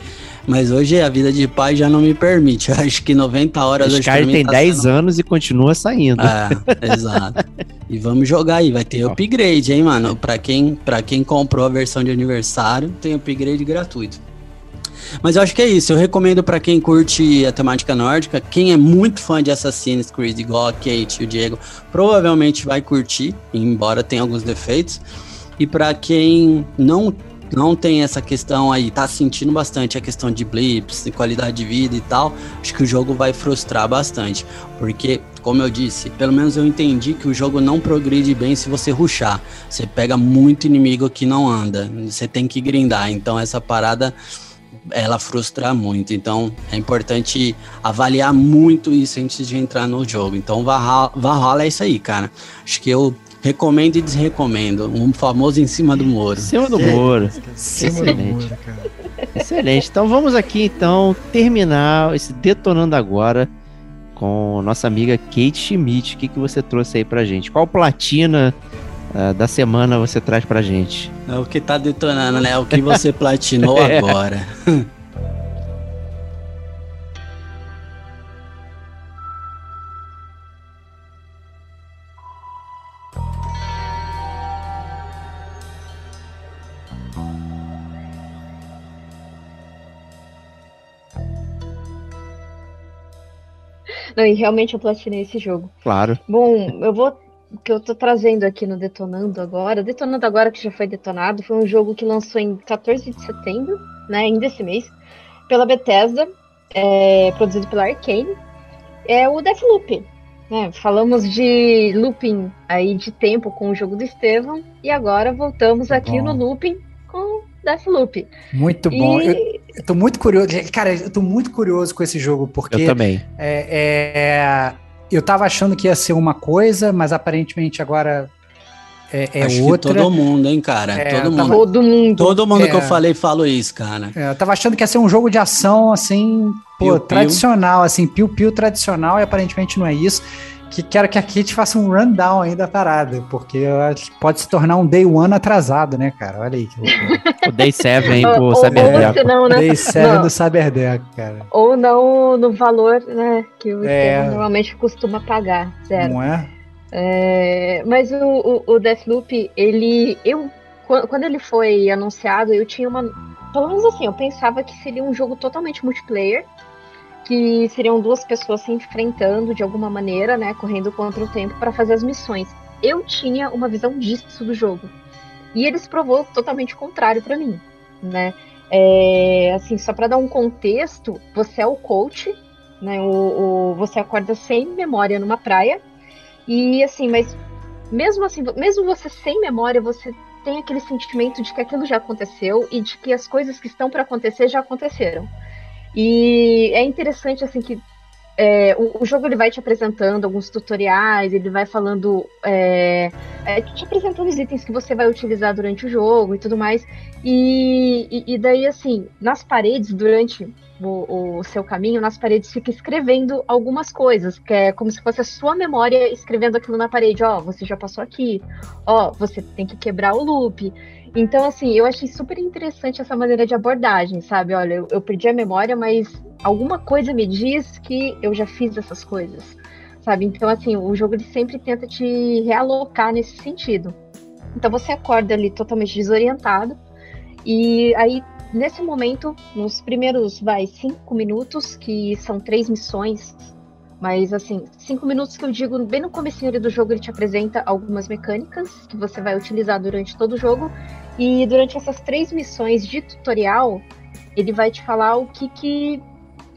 E: Mas hoje a vida de pai já não me permite. Eu *laughs* acho que 90 horas
C: hoje Skyrim tem tá 10 sendo... anos e continua saindo.
E: É, exato. e vamos jogar aí, vai ter upgrade, hein, mano? Pra quem, pra quem comprou a versão de aniversário, tem upgrade gratuito. Mas eu acho que é isso. Eu recomendo para quem curte a temática nórdica, quem é muito fã de Assassin's Creed, igual a Kate e o Diego, provavelmente vai curtir, embora tenha alguns defeitos. E para quem não não tem essa questão aí, tá sentindo bastante a questão de blips, de qualidade de vida e tal, acho que o jogo vai frustrar bastante. Porque, como eu disse, pelo menos eu entendi que o jogo não progride bem se você ruxar. Você pega muito inimigo que não anda. Você tem que grindar. Então essa parada ela frustra muito. Então é importante avaliar muito isso antes de entrar no jogo. Então Valhalla, Valhalla é isso aí, cara. Acho que eu Recomendo e desrecomendo. Um famoso em cima do muro. Em
C: cima do muro. Excelente. Excelente. Então vamos aqui então terminar esse detonando agora com nossa amiga Kate Schmidt. O que, que você trouxe aí pra gente? Qual platina uh, da semana você traz pra gente?
E: É o que tá detonando, né? O que você platinou é. *laughs* agora. *laughs*
D: Não, e realmente eu platinei esse jogo.
C: Claro.
D: Bom, eu vou. O que eu tô trazendo aqui no Detonando agora, Detonando agora que já foi detonado, foi um jogo que lançou em 14 de setembro, né, ainda esse mês, pela Bethesda, é, produzido pela Arkane. É o Deathloop. Né? Falamos de looping aí de tempo com o jogo do Estevão, e agora voltamos aqui no looping com Deathloop.
A: Muito bom. E... Eu, eu tô muito curioso. Cara, eu tô muito curioso com esse jogo, porque.
C: Eu também.
A: É, é, eu tava achando que ia ser uma coisa, mas aparentemente agora é, é Acho outra.
E: todo mundo, hein, cara?
A: É,
E: todo,
A: mundo.
D: todo mundo.
E: Todo mundo que eu é. falei falou isso, cara.
A: É, eu tava achando que ia ser um jogo de ação, assim, pô, piu, tradicional, piu. assim, piu-piu tradicional, e aparentemente não é isso. Que quero que a Kate faça um rundown aí da parada, porque eu acho que pode se tornar um day one atrasado, né, cara? Olha aí. *laughs*
C: o day seven
D: Ou-
C: pro
D: ou
C: Cyberdeco.
D: não, né?
A: Day 7
D: Não.
A: do Cyberdeck, cara.
D: Ou não no valor, né? Que o
A: É.
D: normalmente costuma pagar. Zero.
A: Não é?
D: É, mas o, o, o Deathloop, ele. Eu, quan- quando ele foi anunciado, eu tinha uma. Pelo menos assim, eu pensava que seria um jogo totalmente multiplayer. Que seriam duas pessoas se enfrentando de alguma maneira, né? Correndo contra o tempo para fazer as missões. Eu tinha uma visão disso do jogo. E ele se provou totalmente contrário para mim, né? É, assim, só para dar um contexto, você é o coach, né? O, o- você acorda sem memória numa praia. E assim, mas mesmo assim, mesmo você sem memória, você tem aquele sentimento de que aquilo já aconteceu e de que as coisas que estão para acontecer já aconteceram. E é interessante assim que é, o, o jogo ele vai te apresentando alguns tutoriais, ele vai falando, é, é, te apresentando os itens que você vai utilizar durante o jogo e tudo mais. E, e, e daí, assim, nas paredes, durante o, o seu caminho, nas paredes fica escrevendo algumas coisas, que é como se fosse a sua memória escrevendo aquilo na parede. Ó, você já passou aqui. Ó, você tem que quebrar o loop. Então, assim, eu achei super interessante essa maneira de abordagem, sabe? Olha, eu, eu perdi a memória, mas alguma coisa me diz que eu já fiz essas coisas, sabe? Então, assim, o jogo ele sempre tenta te realocar nesse sentido. Então, você acorda ali totalmente desorientado, e aí, nesse momento, nos primeiros, vai, cinco minutos, que são três missões, mas assim, cinco minutos que eu digo, bem no ali do jogo, ele te apresenta algumas mecânicas que você vai utilizar durante todo o jogo, e durante essas três missões de tutorial, ele vai te falar o que que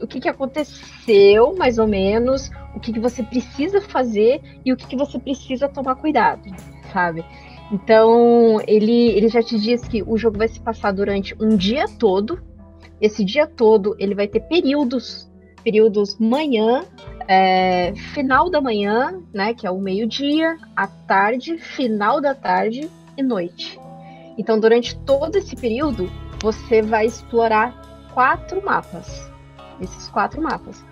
D: o que, que aconteceu, mais ou menos, o que, que você precisa fazer e o que, que você precisa tomar cuidado, sabe? Então, ele, ele já te diz que o jogo vai se passar durante um dia todo. Esse dia todo, ele vai ter períodos, períodos manhã, é, final da manhã, né, que é o meio-dia, à tarde, final da tarde e noite. Então, durante todo esse período, você vai explorar quatro mapas. Esses quatro mapas.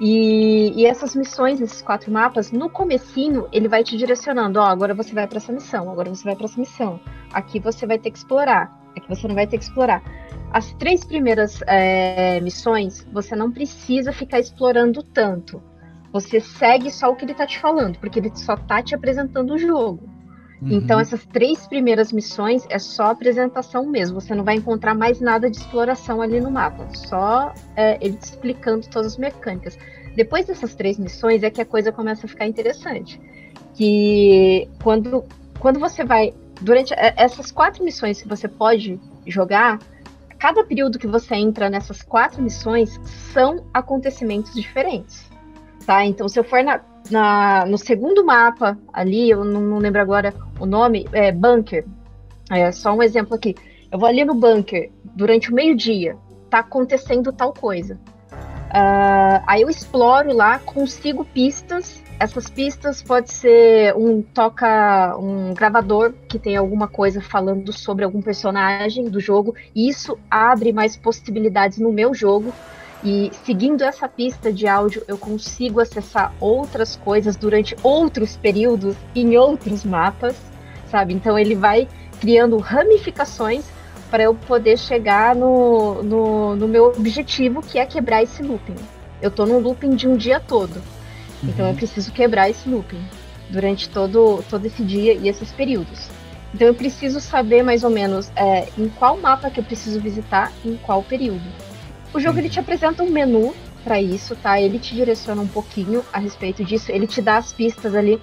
D: E, e, essas missões, esses quatro mapas, no comecinho, ele vai te direcionando, ó, agora você vai para essa missão, agora você vai para essa missão. Aqui você vai ter que explorar, aqui você não vai ter que explorar. As três primeiras é, missões, você não precisa ficar explorando tanto. Você segue só o que ele tá te falando, porque ele só tá te apresentando o jogo. Uhum. Então, essas três primeiras missões é só apresentação mesmo. Você não vai encontrar mais nada de exploração ali no mapa. Só é, ele te explicando todas as mecânicas. Depois dessas três missões é que a coisa começa a ficar interessante. Que quando, quando você vai. Durante essas quatro missões que você pode jogar, cada período que você entra nessas quatro missões são acontecimentos diferentes. Tá? Então, se eu for na, na, no segundo mapa ali, eu não, não, lembro agora o nome, é Bunker. É só um exemplo aqui. Eu vou ali no bunker durante o meio-dia, tá acontecendo tal coisa. Uh, aí eu exploro lá, consigo pistas. Essas pistas pode ser um toca, um gravador que tem alguma coisa falando sobre algum personagem do jogo. E isso abre mais possibilidades no meu jogo. E seguindo essa pista de áudio, eu consigo acessar outras coisas durante outros períodos em outros mapas, sabe? Então ele vai criando ramificações para eu poder chegar no, no, no, meu objetivo, que é quebrar esse looping. Eu estou num looping de um dia todo. Uhum. Então eu preciso quebrar esse looping durante todo, todo esse dia e esses períodos. Então eu preciso saber mais ou menos é, em qual mapa que eu preciso visitar, em qual período. O jogo ele te apresenta um menu para isso, tá? Ele te direciona um pouquinho a respeito disso, ele te dá as pistas ali,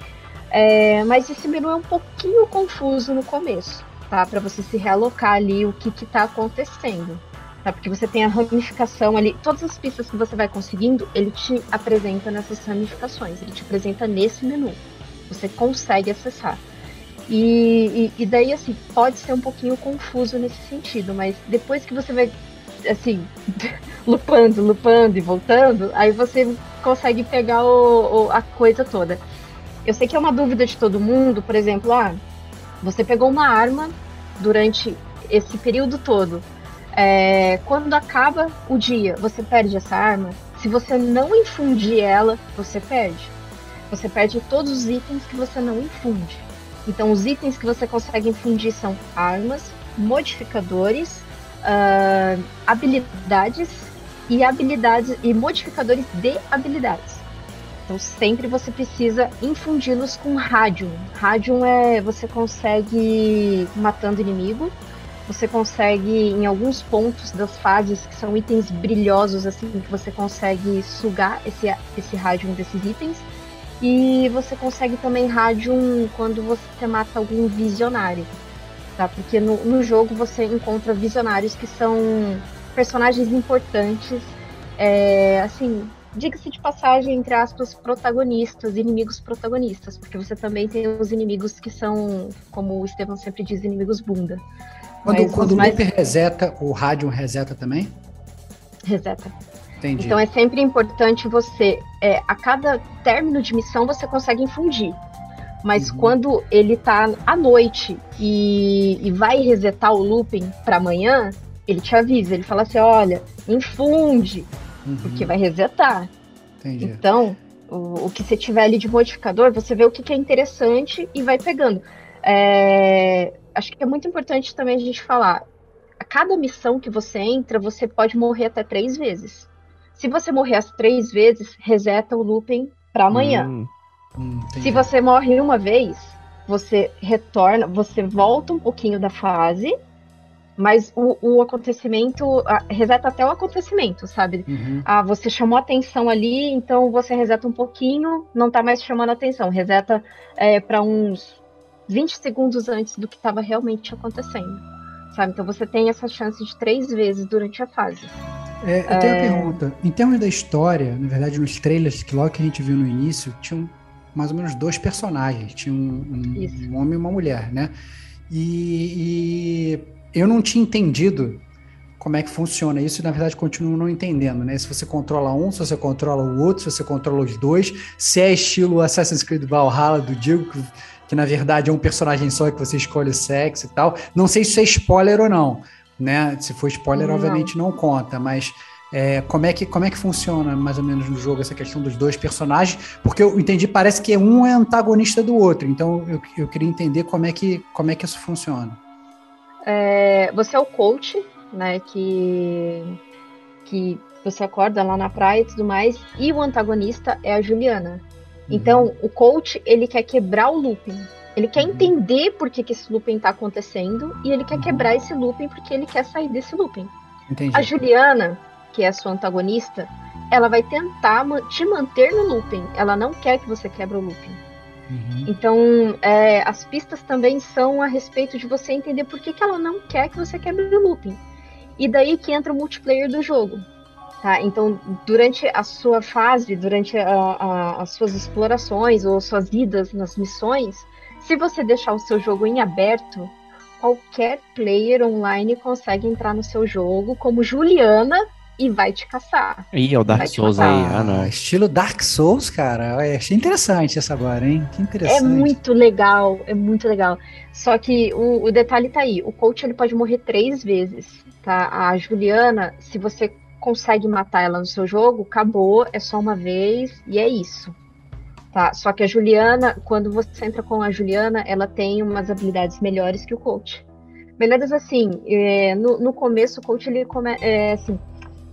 D: é, mas esse menu é um pouquinho confuso no começo, tá? Para você se realocar ali o que que tá acontecendo, tá? Porque você tem a ramificação ali, todas as pistas que você vai conseguindo, ele te apresenta nessas ramificações, ele te apresenta nesse menu, você consegue acessar. E, e, e daí, assim, pode ser um pouquinho confuso nesse sentido, mas depois que você vai assim, *laughs* lupando, lupando e voltando, aí você consegue pegar o, o, a coisa toda. Eu sei que é uma dúvida de todo mundo, por exemplo, ah, você pegou uma arma durante esse período todo. É, quando acaba o dia, você perde essa arma. Se você não infundir ela, você perde. você perde todos os itens que você não infunde. Então, os itens que você consegue infundir são armas, modificadores, uh, habilidades e habilidades e modificadores de habilidades. Então sempre você precisa infundi-los com Radium. Radium é você consegue matando inimigo, você consegue em alguns pontos das fases que são itens brilhosos assim que você consegue sugar esse esse Radium desses itens. E você consegue também Radium quando você mata algum visionário. Tá? Porque no, no jogo você encontra visionários que são personagens importantes, é, assim, diga-se de passagem, entre aspas, protagonistas, inimigos protagonistas, porque você também tem os inimigos que são, como o Estevam sempre diz, inimigos bunda.
A: Quando, quando o mais... Loop reseta, o rádio reseta também?
D: Reseta. Entendi. Então é sempre importante você, é, a cada término de missão, você consegue infundir. Mas uhum. quando ele tá à noite e, e vai resetar o looping para amanhã, ele te avisa, ele fala assim, olha, infunde, uhum. porque vai resetar. Entendi. Então, o, o, que você tiver ali de modificador, você vê o que, que é interessante e vai pegando. É, acho que é muito importante também a gente falar, a cada missão que você entra, você pode morrer até três vezes. Se você morrer as três vezes, reseta o looping para amanhã. Hum, hum, Se você morre uma vez, você retorna, você volta um pouquinho da fase mas o, o acontecimento a, reseta até o acontecimento, sabe? Uhum. Ah, você chamou atenção ali, então você reseta um pouquinho, não tá mais chamando atenção, reseta é, para uns 20 segundos antes do que estava realmente acontecendo, sabe? Então você tem essa chance de três vezes durante a fase.
A: É, eu tenho é... uma pergunta. Em termos da história, na verdade, nos trailers que logo que a gente viu no início, tinham mais ou menos dois personagens. Tinha um, um, um homem e uma mulher, né? E, e eu não tinha entendido como é que funciona isso e na verdade continuo não entendendo, né? Se você controla um, se você controla o outro, se você controla os dois, se é estilo Assassin's Creed Valhalla do Diego, que, que na verdade é um personagem só que você escolhe o sexo e tal. Não sei se é spoiler ou não, né? Se for spoiler, não. obviamente não conta, mas é, como, é que, como é que funciona mais ou menos no jogo essa questão dos dois personagens? Porque eu entendi, parece que um é antagonista do outro, então eu, eu queria entender como é que, como é que isso funciona.
D: É, você é o coach, né? Que, que você acorda lá na praia e tudo mais. E o antagonista é a Juliana. Uhum. Então, o coach, ele quer quebrar o looping. Ele quer uhum. entender por que, que esse looping está acontecendo e ele quer uhum. quebrar esse looping porque ele quer sair desse looping. Entendi. A Juliana, que é a sua antagonista, ela vai tentar te manter no looping. Ela não quer que você quebre o looping. Uhum. Então, é, as pistas também são a respeito de você entender por que, que ela não quer que você quebre o looping. E daí que entra o multiplayer do jogo. Tá? Então, durante a sua fase, durante a, a, as suas explorações ou suas idas nas missões, se você deixar o seu jogo em aberto, qualquer player online consegue entrar no seu jogo, como Juliana e vai te caçar.
C: Ih, é o Dark Souls aí. Ah, não.
A: Estilo Dark Souls, cara. Eu achei interessante essa agora, hein? Que interessante.
D: É muito legal, é muito legal. Só que o, o detalhe tá aí. O coach ele pode morrer três vezes, tá? A Juliana, se você consegue matar ela no seu jogo, acabou, é só uma vez e é isso. Tá? Só que a Juliana, quando você entra com a Juliana, ela tem umas habilidades melhores que o coach. Melhores assim, é, no, no começo o coach ele come, é, assim,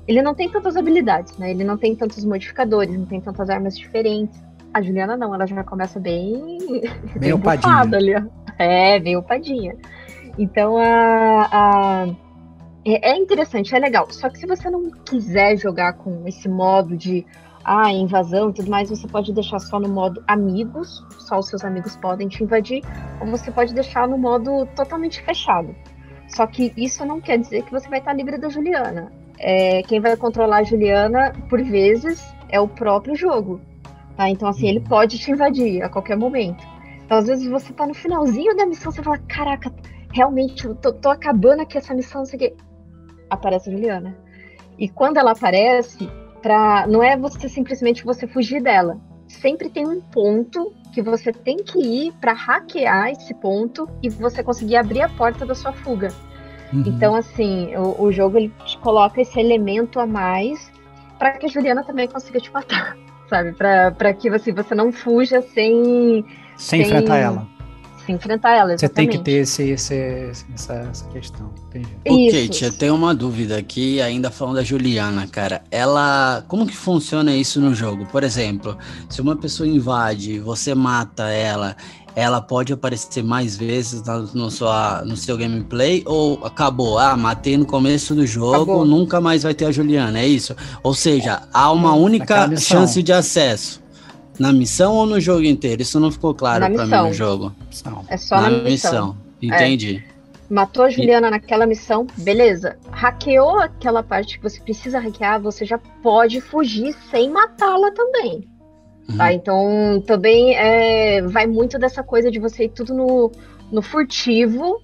D: ele não tem tantas habilidades, né? Ele não tem tantos modificadores, não tem tantas armas diferentes. A Juliana não, ela já começa bem.
A: Bem, *laughs* upadinha. Ali,
D: é, bem upadinha. Então a, a, é, é interessante, é legal. Só que se você não quiser jogar com esse modo de ah, invasão e tudo mais, você pode deixar só no modo amigos, só os seus amigos podem te invadir, ou você pode deixar no modo totalmente fechado. Só que isso não quer dizer que você vai estar livre da Juliana é, quem vai controlar a Juliana, por vezes, é o próprio jogo. Tá? Então, assim, ele pode te invadir a qualquer momento. Então, às vezes, você tá no finalzinho da missão, você fala, caraca, realmente, eu tô, tô acabando aqui essa missão, não sei o quê. Aparece a Juliana. E quando ela aparece, pra, não é você simplesmente você fugir dela. Sempre tem um ponto que você tem que ir para hackear esse ponto e você conseguir abrir a porta da sua fuga. Uhum. Então, assim, o, o, jogo ele te coloca esse elemento a mais para que a Juliana também consiga te matar. *laughs* sabe? Pra, pra que assim, você não fuja sem.
A: Sem enfrentar ela.
D: Sem enfrentar ela,
A: Você tem que
D: exatamente.
A: ter esse, esse- essa, essa questão. Entendi.
D: Isso.
E: Kate, eu tenho uma dúvida aqui, ainda falando da Juliana, cara. Ela. Como que funciona isso no jogo? Por exemplo, se uma pessoa invade e você mata ela, ela pode aparecer mais vezes na- no, sua, no seu gameplay? Ou acabou? Ah, matei no começo do jogo,
D: Acabou.
E: nunca mais vai ter a Juliana, é isso? Ou seja, há uma única
A: missão.
E: chance de acesso. Na missão ou no jogo inteiro? Isso não ficou claro
D: Na
E: pra mim
D: missão.
E: no jogo.
D: É só na, missão. É.
E: Entendi.
D: Matou a Juliana naquela missão, beleza. Hackeou aquela parte que você precisa hackear, você já pode fugir sem matá-la também.
E: Uhum.
D: Tá? Então, também é, vai muito dessa coisa de você ir tudo no, no furtivo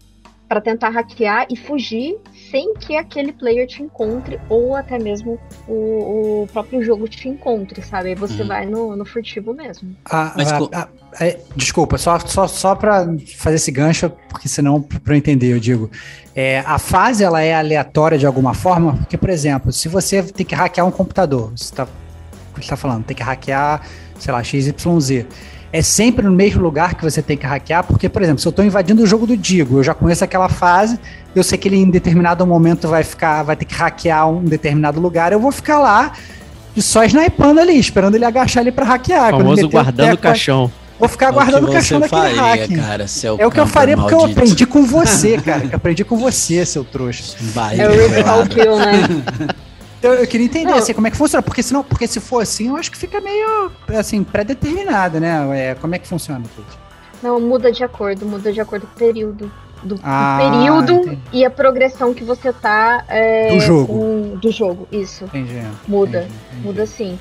D: para tentar hackear e fugir sem que aquele player te encontre ou até mesmo o, o próprio jogo te encontre, sabe? Aí você
E: Uhum.
D: vai no, no furtivo mesmo.
A: Ah,
E: Mas
A: ah, ah, é, desculpa, só, só, só para fazer esse gancho, porque senão, para eu entender, eu digo. É, a fase ela é aleatória de alguma forma, porque, por exemplo, se você tem que hackear um computador, você está tá falando, tem que hackear, sei lá, XYZ. É sempre no mesmo lugar que você tem que hackear, porque, por exemplo, se eu estou invadindo o jogo do Digo, eu já conheço aquela fase, eu sei que ele em determinado momento vai ficar, vai ter que hackear um determinado lugar, eu vou ficar lá só snipando ali, esperando ele agachar ali para hackear. Ele
C: famoso
A: o
C: guardando o
A: teco,
C: caixão.
A: Vou ficar
E: É o
A: guardando o caixão daquele
E: faria,
A: hack.
E: cara, seu
A: É o que eu faria porque eu
E: maldito.
A: aprendi com *laughs* você, cara. Que eu aprendi com você, seu trouxa.
E: Vai,
D: É o Kill, né? *laughs*
A: Então, eu queria entender
D: Não.
A: assim, como é que funciona, porque senão, porque se for assim, eu acho que fica meio assim, pré-determinado, né? É, como é que funciona, Kate?
D: Não, muda de acordo, muda de acordo com o período. Do, do
A: Ah,
D: período
A: entendi.
D: e a progressão que você tá. é,
A: Do jogo.
D: com- do jogo, isso.
A: Entendi.
D: Muda,
A: entendi, entendi.
D: muda sim.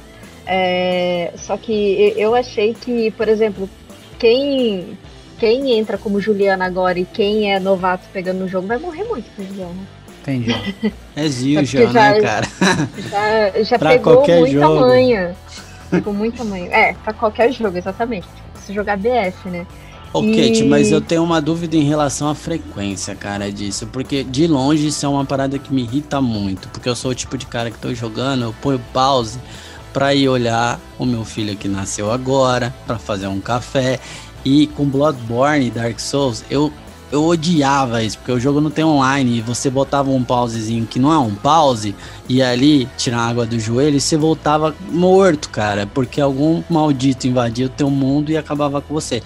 D: É, só que eu achei que, por exemplo, quem, quem entra como Juliana agora e quem é novato pegando no jogo vai morrer muito com Juliana.
A: Entendi. *laughs*
E: É Zil
D: É
E: já, né, cara?
D: Já, já *laughs* pegou
E: qualquer
D: muita
E: jogo.
D: manha. Pegou muita manha. É, pra qualquer jogo, exatamente. Se jogar BS, né?
E: Ô,
D: E-
E: Kate, mas eu tenho uma dúvida em relação à frequência, cara, disso. Porque de longe isso é uma parada que me irrita muito. Porque eu sou o tipo de cara que tô jogando, eu ponho pause pra ir olhar o meu filho que nasceu agora, pra fazer um café. E com Bloodborne e Dark Souls, eu, eu odiava isso, porque o jogo não tem online e você botava um pausezinho que não é um pause, e ali tirar água do joelho e você voltava morto, cara, porque algum maldito invadia o teu mundo e acabava com você.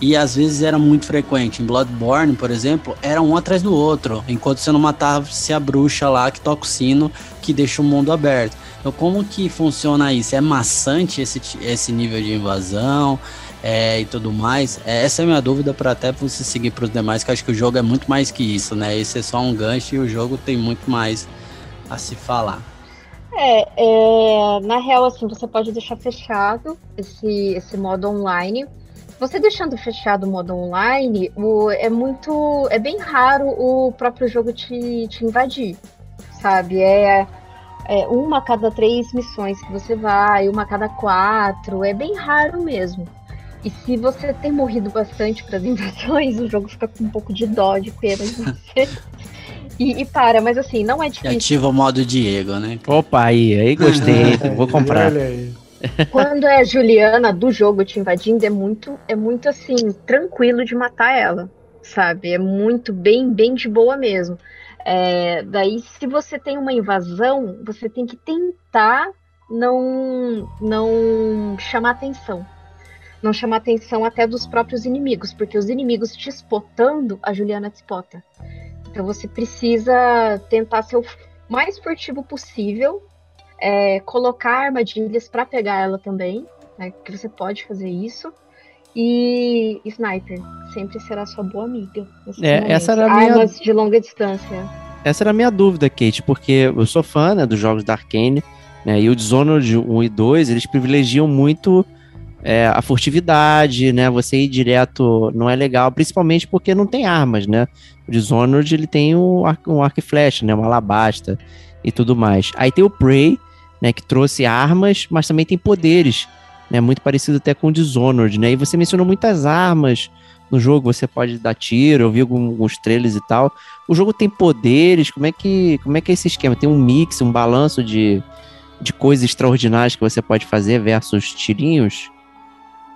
E: E às vezes era muito frequente. Em Bloodborne, por exemplo, era um atrás do outro, enquanto você não matava-se a bruxa lá que toca o sino, que deixa o mundo aberto. Então, como que funciona isso? É maçante esse, esse nível de invasão é, e tudo mais? É, essa é a minha dúvida para até você seguir para os demais, que acho que o jogo é muito mais que isso, né? Esse é só um gancho e o jogo tem muito mais a se falar.
D: É, é, na real, assim, você pode deixar fechado esse, esse modo online. Você deixando fechado o modo online, o, é muito. É bem raro o próprio jogo te, te invadir, sabe? É, é uma a cada três missões que você vai, uma a cada quatro, é bem raro mesmo. E se você tem morrido bastante para as invasões, o jogo fica com um pouco de dó, de pena de você. E, e para, mas assim, não é
E: E
D: difícil.
E: ativa o modo Diego, né?
C: Opa, aí, aí gostei, vou comprar.
A: Olha aí.
D: Quando é a Juliana do jogo te invadindo, é muito, é muito assim, tranquilo de matar ela, sabe? É muito bem, bem de boa mesmo. É, daí, se você tem uma invasão, você tem que tentar não, não chamar atenção. Não chamar atenção até dos próprios inimigos, porque os inimigos te spotando, a Juliana te spota. Então você precisa tentar ser o mais furtivo possível é, colocar armadilhas para pegar ela também, né, que você pode fazer isso. E Sniper sempre será sua boa amiga.
C: É, essa era a minha-
D: Armas de longa distância.
C: Essa era a minha dúvida, Kate, porque eu sou fã né, dos jogos da Arkane, né, e o Dishonored 1 e 2, eles privilegiam muito é, a furtividade, né, você ir direto não é legal, principalmente porque não tem armas, né, o Dishonored ele tem um, ar- um arco e flecha, né, uma alabasta e tudo mais. Aí tem o Prey, né, que trouxe armas, mas também tem poderes, né, muito parecido até com o Dishonored, né, e você mencionou muitas armas no jogo, você pode dar tiro, eu vi alguns trailers e tal, o jogo tem poderes, como é que, como é, que é esse esquema? Tem um mix, um balanço de, de coisas extraordinárias que você pode fazer versus tirinhos?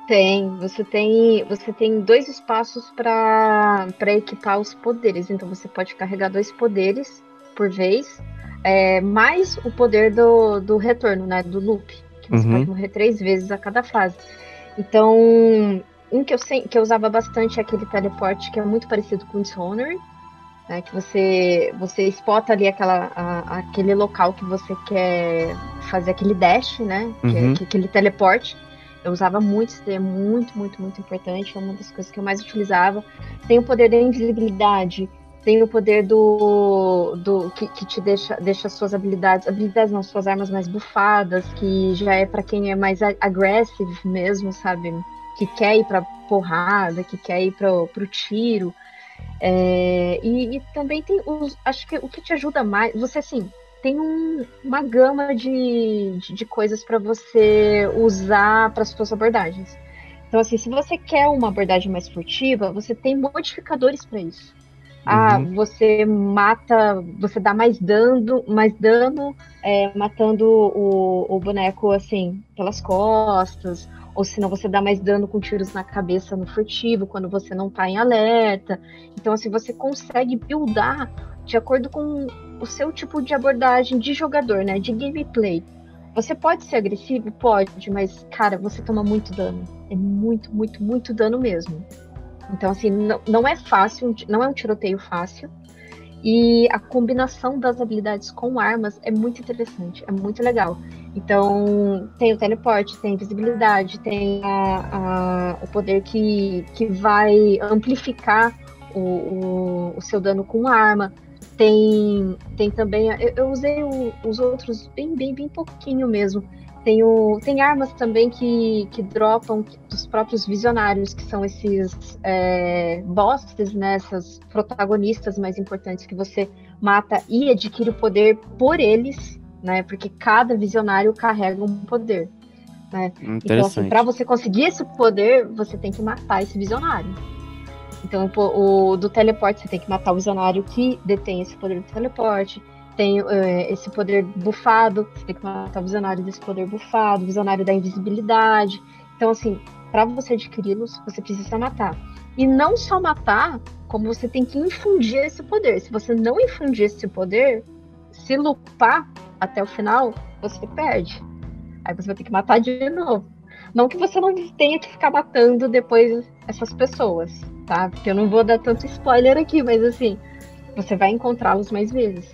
D: Tem, você tem, você tem dois espaços para equipar os poderes. Então você pode carregar dois poderes por vez, é, mais o poder do, do retorno, né? Do loop. Que você
C: Uhum.
D: pode morrer três vezes a cada fase. Então, um que eu, sei, que eu usava bastante é aquele teleporte que é muito parecido com o Dishonored. Né, que você, você spota ali aquela, a- aquele local que você quer fazer aquele dash, né? Que é
C: Uhum.
D: que- aquele teleporte. Eu usava muito, daí é muito, muito, muito importante. É uma das coisas que eu mais utilizava. Tem o poder da invisibilidade, tem o poder do. do que, que te deixa, deixa suas habilidades. Habilidades não, suas armas mais bufadas, que já é pra quem é mais a- aggressive mesmo, sabe? Que quer ir pra porrada, que quer ir pro, pro tiro. É, e, e também tem os. Acho que o que te ajuda mais. Você assim. Tem um- uma gama de, de, de coisas para você usar para suas abordagens. Então, assim, se você quer uma abordagem mais furtiva, você tem modificadores para isso. Ah,
C: Uhum.
D: você mata, você dá mais dano, mais dano é, matando o, o boneco assim pelas costas, ou senão você dá mais dano com tiros na cabeça no furtivo quando você não tá em alerta. Então, assim, você consegue buildar de acordo com o seu tipo de abordagem de jogador, né? De gameplay. Você pode ser agressivo? Pode, mas, cara, você toma muito dano. É muito, muito, muito dano mesmo. Então, assim, não, não é fácil, não é um tiroteio fácil. E a combinação das habilidades com armas é muito interessante, é muito legal. Então, tem o teleporte, tem invisibilidade, tem a- a- o poder que, que vai amplificar o, o, o seu dano com arma. Tem, tem também. Eu, eu usei o- os outros bem, bem, bem pouquinho mesmo. Tem, o, tem armas também que, que dropam dos próprios visionários, que são esses é, bosses, né, essas protagonistas mais importantes que você mata e adquire o poder por eles, né? Porque cada visionário carrega um poder. Então, assim, para você conseguir esse poder, você tem que matar esse visionário. Então, pô, o do teleporte, você tem que matar o visionário que detém esse poder do teleporte. Tem eh, esse poder bufado, você tem que matar o visionário desse poder bufado, o visionário da invisibilidade. Então, assim, para você adquiri-los, você precisa matar. E não só matar, como você tem que infundir esse poder. Se você não infundir esse poder, se lupar até o final, você perde. Aí você vai ter que matar de novo. Não que você não tenha que ficar matando depois essas pessoas, tá? Porque eu não vou dar tanto spoiler aqui, mas assim, você vai encontrá-los mais vezes.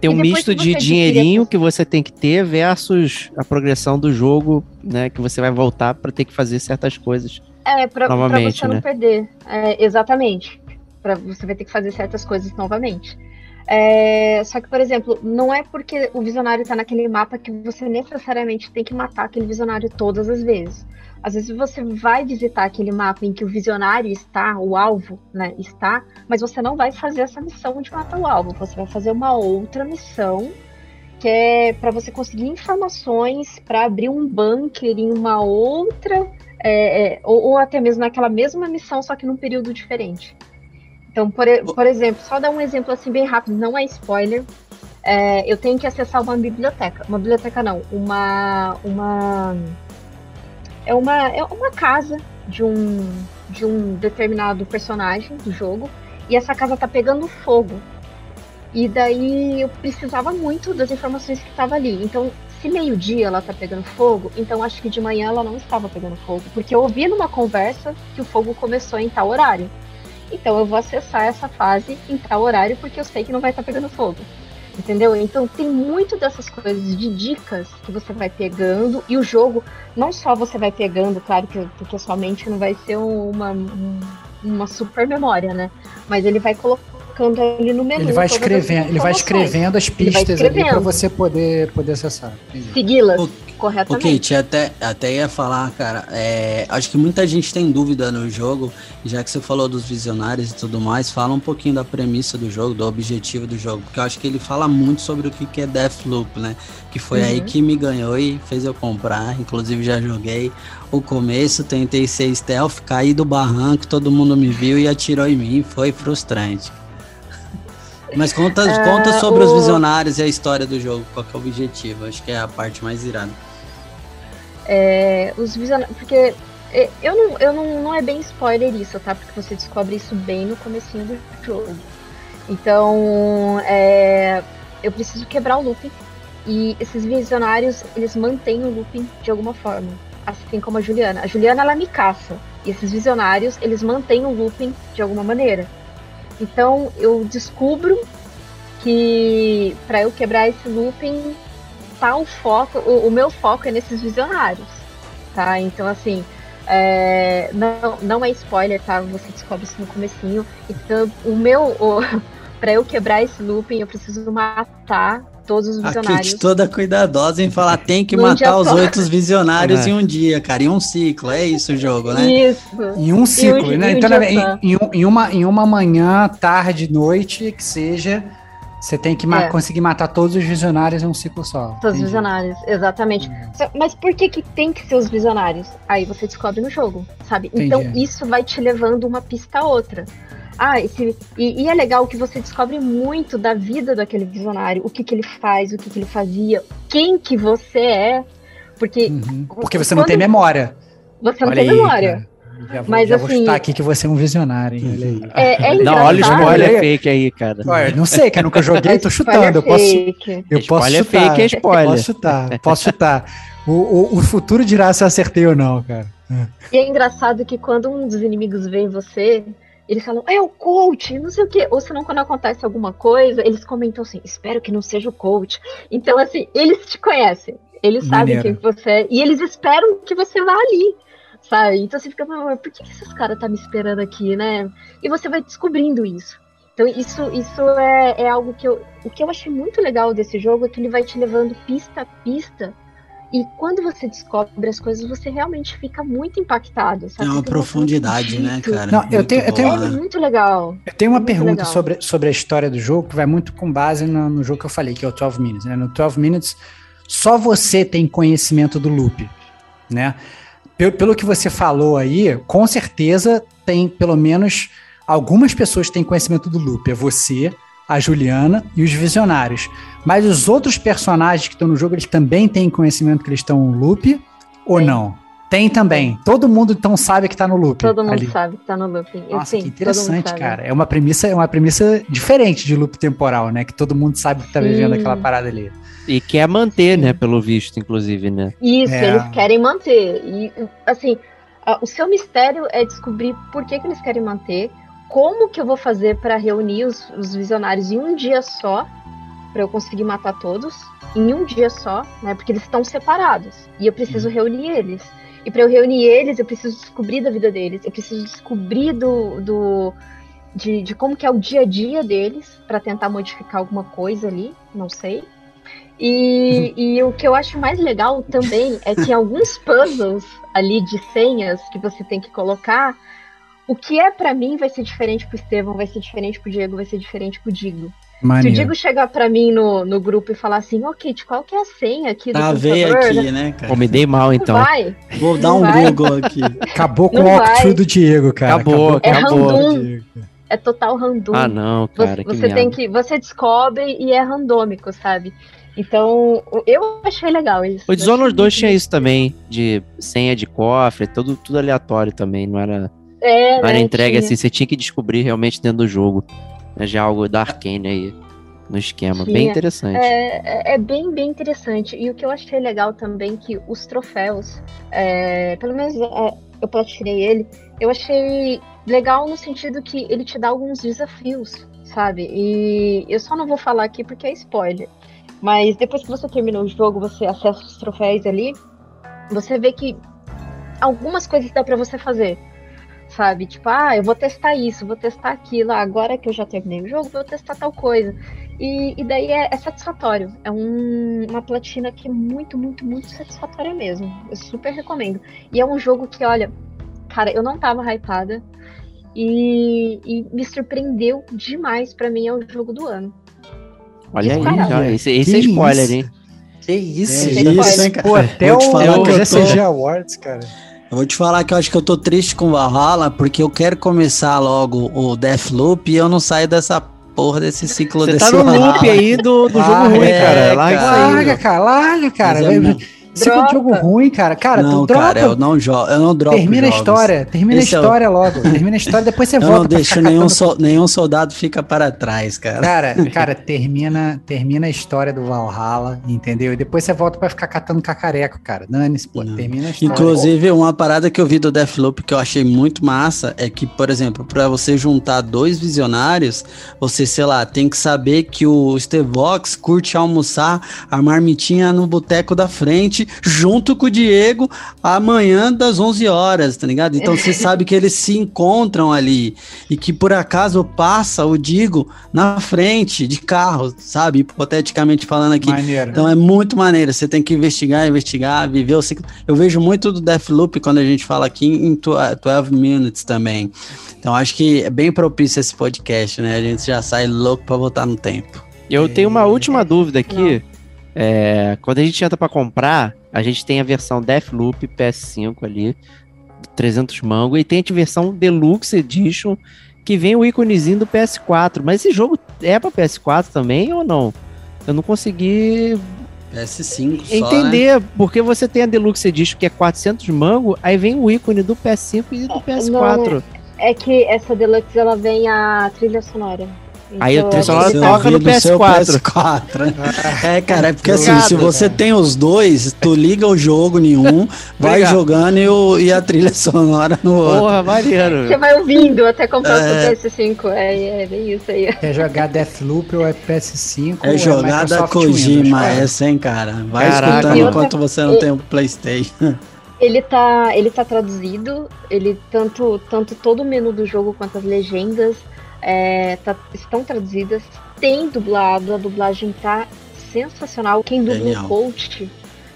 C: Tem um misto de
D: você
C: dinheirinho que você tem que ter versus a progressão do jogo, né? Que você vai voltar pra ter que fazer certas coisas.
D: É, pra, pra
C: Novamente,
D: você não
C: né?
D: perder. É, exatamente. Pra, você vai ter que fazer certas coisas novamente. É, só que, por exemplo, não é porque o visionário tá naquele mapa que você necessariamente tem que matar aquele visionário todas as vezes. Às vezes você vai visitar aquele mapa em que o visionário está, o alvo, né, está, mas você não vai fazer essa missão de matar o alvo. Você vai fazer uma outra missão que é para você conseguir informações para abrir um bunker em uma outra é, é, ou, ou até mesmo naquela mesma missão, só que num período diferente. Então, por, por exemplo, só dar um exemplo assim bem rápido, não é spoiler. é, eu tenho que acessar uma biblioteca. Uma biblioteca não, uma. uma é uma, é uma casa de um, de um determinado personagem do jogo. E essa casa tá pegando fogo. E daí eu precisava muito das informações que estavam ali. Então, se meio-dia ela tá pegando fogo, então acho que de manhã ela não estava pegando fogo. Porque eu ouvi numa conversa que o fogo começou em tal horário. Então eu vou acessar essa fase em tal horário porque eu sei que não vai estar pegando fogo. Entendeu? Então tem muito dessas coisas de dicas que você vai pegando e o jogo não só você vai pegando, claro que porque a sua mente não vai ser uma, um- uma super memória, né? Mas ele vai colocando ali no menu.
A: Ele vai escrevendo, ele vai escrevendo as pistas ali para
D: escrevendo.
A: você poder, poder acessar.
D: Segui-las corretamente.
E: Ok, Kate, até, até ia falar, cara, é, acho que muita gente tem dúvida no jogo, já que você falou dos visionários e tudo mais, fala um pouquinho da premissa do jogo, do objetivo do jogo, porque eu acho que ele fala muito sobre o que é Deathloop, né? Que foi aí
D: Uhum.
E: que me ganhou e fez eu comprar, inclusive já joguei o começo, tentei ser stealth, caí do barranco, todo mundo me viu e atirou em mim, foi frustrante. Mas conta, *laughs* conta sobre os visionários e a história do jogo, qual que é o objetivo? Acho que é a parte mais irada.
D: É, os visionários. Porque é, eu não, eu não, não é bem spoiler isso, tá? Porque você descobre isso bem no comecinho do jogo. Então, é, eu preciso quebrar o looping. E esses visionários, eles mantêm o looping de alguma forma. Assim como a Juliana. A Juliana, ela me caça. E esses visionários, eles mantêm o looping de alguma maneira. Então, eu descubro que para eu quebrar esse looping, tá o foco, o, o, meu foco é nesses visionários, tá? Então, assim, é, não, não é spoiler, tá? Você descobre isso no comecinho. Então, o meu, *laughs* para eu quebrar esse looping, eu preciso matar todos os visionários.
E: A Kit toda cuidadosa em falar tem que matar os oito visionários é. em um dia, cara, em um ciclo. É isso o jogo, né?
D: Isso.
A: Em um ciclo, né? Então, em, em, em, uma, em uma manhã, tarde, noite, que seja, você tem que ma é. conseguir matar todos os visionários em um ciclo só.
D: Todos os visionários, exatamente. Hum. Mas por que, que tem que ser os visionários? Aí você descobre no jogo, sabe? Entendi. Então isso vai te levando uma pista a outra. Ah, esse, e, e, é legal que você descobre muito da vida daquele visionário, o que, que ele faz, o que, que ele fazia, quem que você é. Porque,
A: uhum. porque você não tem memória.
D: Você não olha tem aí, memória. Cara.
A: Já vou, Mas, já assim, vou chutar aqui que você é um visionário, hein?
D: É, é
C: não, olha o spoiler fake aí, cara.
A: Olha, não sei, que eu nunca joguei, tô *laughs* chutando. Eu posso, eu posso
C: spoiler
A: chutar.
C: fake é spoiler.
A: Posso chutar, *laughs* posso chutar. O, o, o futuro dirá se eu acertei ou não, cara.
D: E é engraçado que quando um dos inimigos vem você, eles falam, é o coach, não sei o quê. Ou senão, quando acontece alguma coisa, eles comentam assim, espero que não seja o coach. Então, assim, eles te conhecem. Eles Maneiro. sabem quem você é. E eles esperam que você vá ali. Sabe? Então você fica, por que esses caras tá me esperando aqui, né? E você vai descobrindo isso. Então isso, isso é, é algo que eu. O que eu achei muito legal desse jogo é que ele vai te levando pista a pista e quando você descobre as coisas, você realmente fica muito impactado. Sabe?
E: É uma profundidade, né, cara?
A: Não, eu tenho, eu tenho,
D: é muito legal.
A: Eu tenho uma pergunta sobre, sobre a história do jogo que vai muito com base no, no, jogo que eu falei, que é o 12 Minutes. Né? No 12 Minutes, só você tem conhecimento do loop, né? Pelo, pelo que você falou aí, com certeza tem pelo menos algumas pessoas que têm conhecimento do loop. É você, a Juliana e os Visionários. Mas os outros personagens que estão no jogo, eles também têm conhecimento que eles estão no loop ou Sim. não? Tem também. Todo mundo então sabe que tá no loop.
D: Todo mundo ali. sabe que tá no loop.
A: Nossa, Sim, que interessante, cara. É uma premissa, é uma premissa diferente de loop temporal, né? Que todo mundo sabe que tá vivendo aquela parada ali.
C: E quer manter, né? Pelo visto, inclusive, né?
D: Isso, é. eles querem manter. E assim, o seu mistério é descobrir por que, que eles querem manter, como que eu vou fazer para reunir os, os, visionários em um dia só, para eu conseguir matar todos, em um dia só, né? Porque eles estão separados e eu preciso uhum. reunir eles. E para eu reunir eles, eu preciso descobrir da vida deles, eu preciso descobrir do, do de, de como que é o dia a dia deles para tentar modificar alguma coisa ali, não sei. E, *laughs* e o que eu acho mais legal também é que alguns puzzles ali de senhas que você tem que colocar, o que é para mim vai ser diferente pro Estevão, vai ser diferente pro Diego, vai ser diferente pro Digo. Maneiro. Se o Digo chegar para mim no, no grupo e falar assim, ô Kit, qual que é a senha aqui
E: do ah, computador? aqui, né, cara?
C: Pô, me dei mal, então.
D: vai.
E: Vou dar um vai. Google aqui. *laughs*
A: Acabou com não o walkthrough do Diego, cara.
C: Acabou, acabou. É acabou.
D: random. É total random.
C: Ah, não, cara,
D: Você, você tem que... Você descobre e é randômico, sabe? Então, eu achei legal isso.
C: O Dishonored 2 tinha isso também, de senha de cofre, tudo, tudo aleatório também, não era... É, não era né, entregue tinha. assim, você tinha que descobrir realmente dentro do jogo. Né, já algo da Arkane aí no esquema. Tinha. Bem interessante.
D: É, é, é, bem, bem interessante. E o que eu achei legal também que os troféus, é, pelo menos é, eu platinei ele, eu achei legal no sentido que ele te dá alguns desafios, sabe? E eu só não vou falar aqui porque é spoiler. Mas depois que você terminou o jogo, você acessa os troféus ali, você vê que algumas coisas dá para você fazer sabe? Tipo, ah, eu vou testar isso, vou testar aquilo, agora que eu já terminei o jogo, vou testar tal coisa. E, e daí é, é satisfatório. É um, uma platina que é muito, muito, muito satisfatória mesmo. Eu super recomendo. E é um jogo que, olha, cara, eu não tava hypada e, e me surpreendeu demais. para mim é o jogo do ano.
C: Olha aí, já, esse, esse é spoiler, isso? hein?
A: Que isso, é isso, hein, cara? Pô, até o,
E: falar
A: o
E: GCG
A: Awards, cara.
E: Eu vou te falar que eu acho que eu tô triste com Valhalla, porque eu quero começar logo o Deathloop e eu não saio dessa porra desse ciclo
C: Você
E: desse
C: tá no
E: Valhalla.
C: loop aí do, do jogo
A: Ah,
C: ruim,
E: é,
C: cara. Larga
E: cara.
A: Larga, cara, larga, cara.
E: Mas
A: Vai-
E: é
A: de jogo ruim, cara. Cara,
E: não,
A: tu dropa.
E: cara, eu não jogo, eu não dropo
A: termina a
E: jogos.
A: história, termina
E: Esse é
A: a
E: o-
A: história logo. Termina a história, depois você
E: Eu
A: volta.
E: não deixo
A: ficar
E: nenhum, sol- nenhum soldado fica para trás, cara.
A: Cara, cara, termina, termina a história do Valhalla, entendeu? E depois você volta pra ficar catando cacareco, cara. Dane-se, pô,
E: Não.
A: termina a história.
E: Inclusive, uma parada que eu vi do Deathloop que eu achei muito massa é que, por exemplo, para você juntar dois visionários, você, sei lá, tem que saber que o Stevox curte almoçar a marmitinha no boteco da frente, junto com o Diego, amanhã das 11 horas, tá ligado? Então você *laughs* sabe que eles se encontram ali e que por acaso passa o Digo na frente de carro, sabe? Hipoteticamente falando aqui.
A: Maneiro.
E: Então é muito maneiro. Você tem que investigar, investigar, viver o ciclo. Eu vejo muito do Deathloop quando a gente fala aqui em tw- 12 Minutes também. Então acho que é bem propício esse podcast, né? A gente já sai louco pra voltar no tempo.
C: Eu tenho uma última dúvida aqui. É, quando a gente entra pra comprar, a gente tem a versão Deathloop PS5 ali, 300 mango, e tem a versão Deluxe Edition, que vem o íconezinho do PS4. Mas esse jogo é pra PS4 também ou não? Eu não consegui
E: PS5 só, né?
C: entender, porque você tem a Deluxe Edition que é 400 mango, aí vem o ícone do PS5 e do PS4.
D: É que essa Deluxe ela vem a trilha sonora.
C: Aí a trilha
D: eu
C: sonora toca no
E: ouvir do seu
C: PS4.
E: PS4. *laughs* É, cara, é porque assim, se você tem os dois, tu liga o jogo em um, vai jogando e, o- e a trilha sonora no outro.
C: Porra, maneiro.
D: Você vai ouvindo até comprar
E: É.
D: o seu PS5. É, é bem isso aí.
A: Quer jogar Deathloop ou é PS5? ou
E: É jogada
A: Windows,
E: Kojima
A: cara?
E: essa, hein, cara? Vai
C: Caraca,
E: escutando enquanto você não tem o Playstation. *laughs*
D: Ele tá, ele tá traduzido, ele tanto, tanto todo o menu do jogo quanto as legendas é, tá- estão traduzidas. Tem dublado, a dublagem tá sensacional. Quem dubla o coach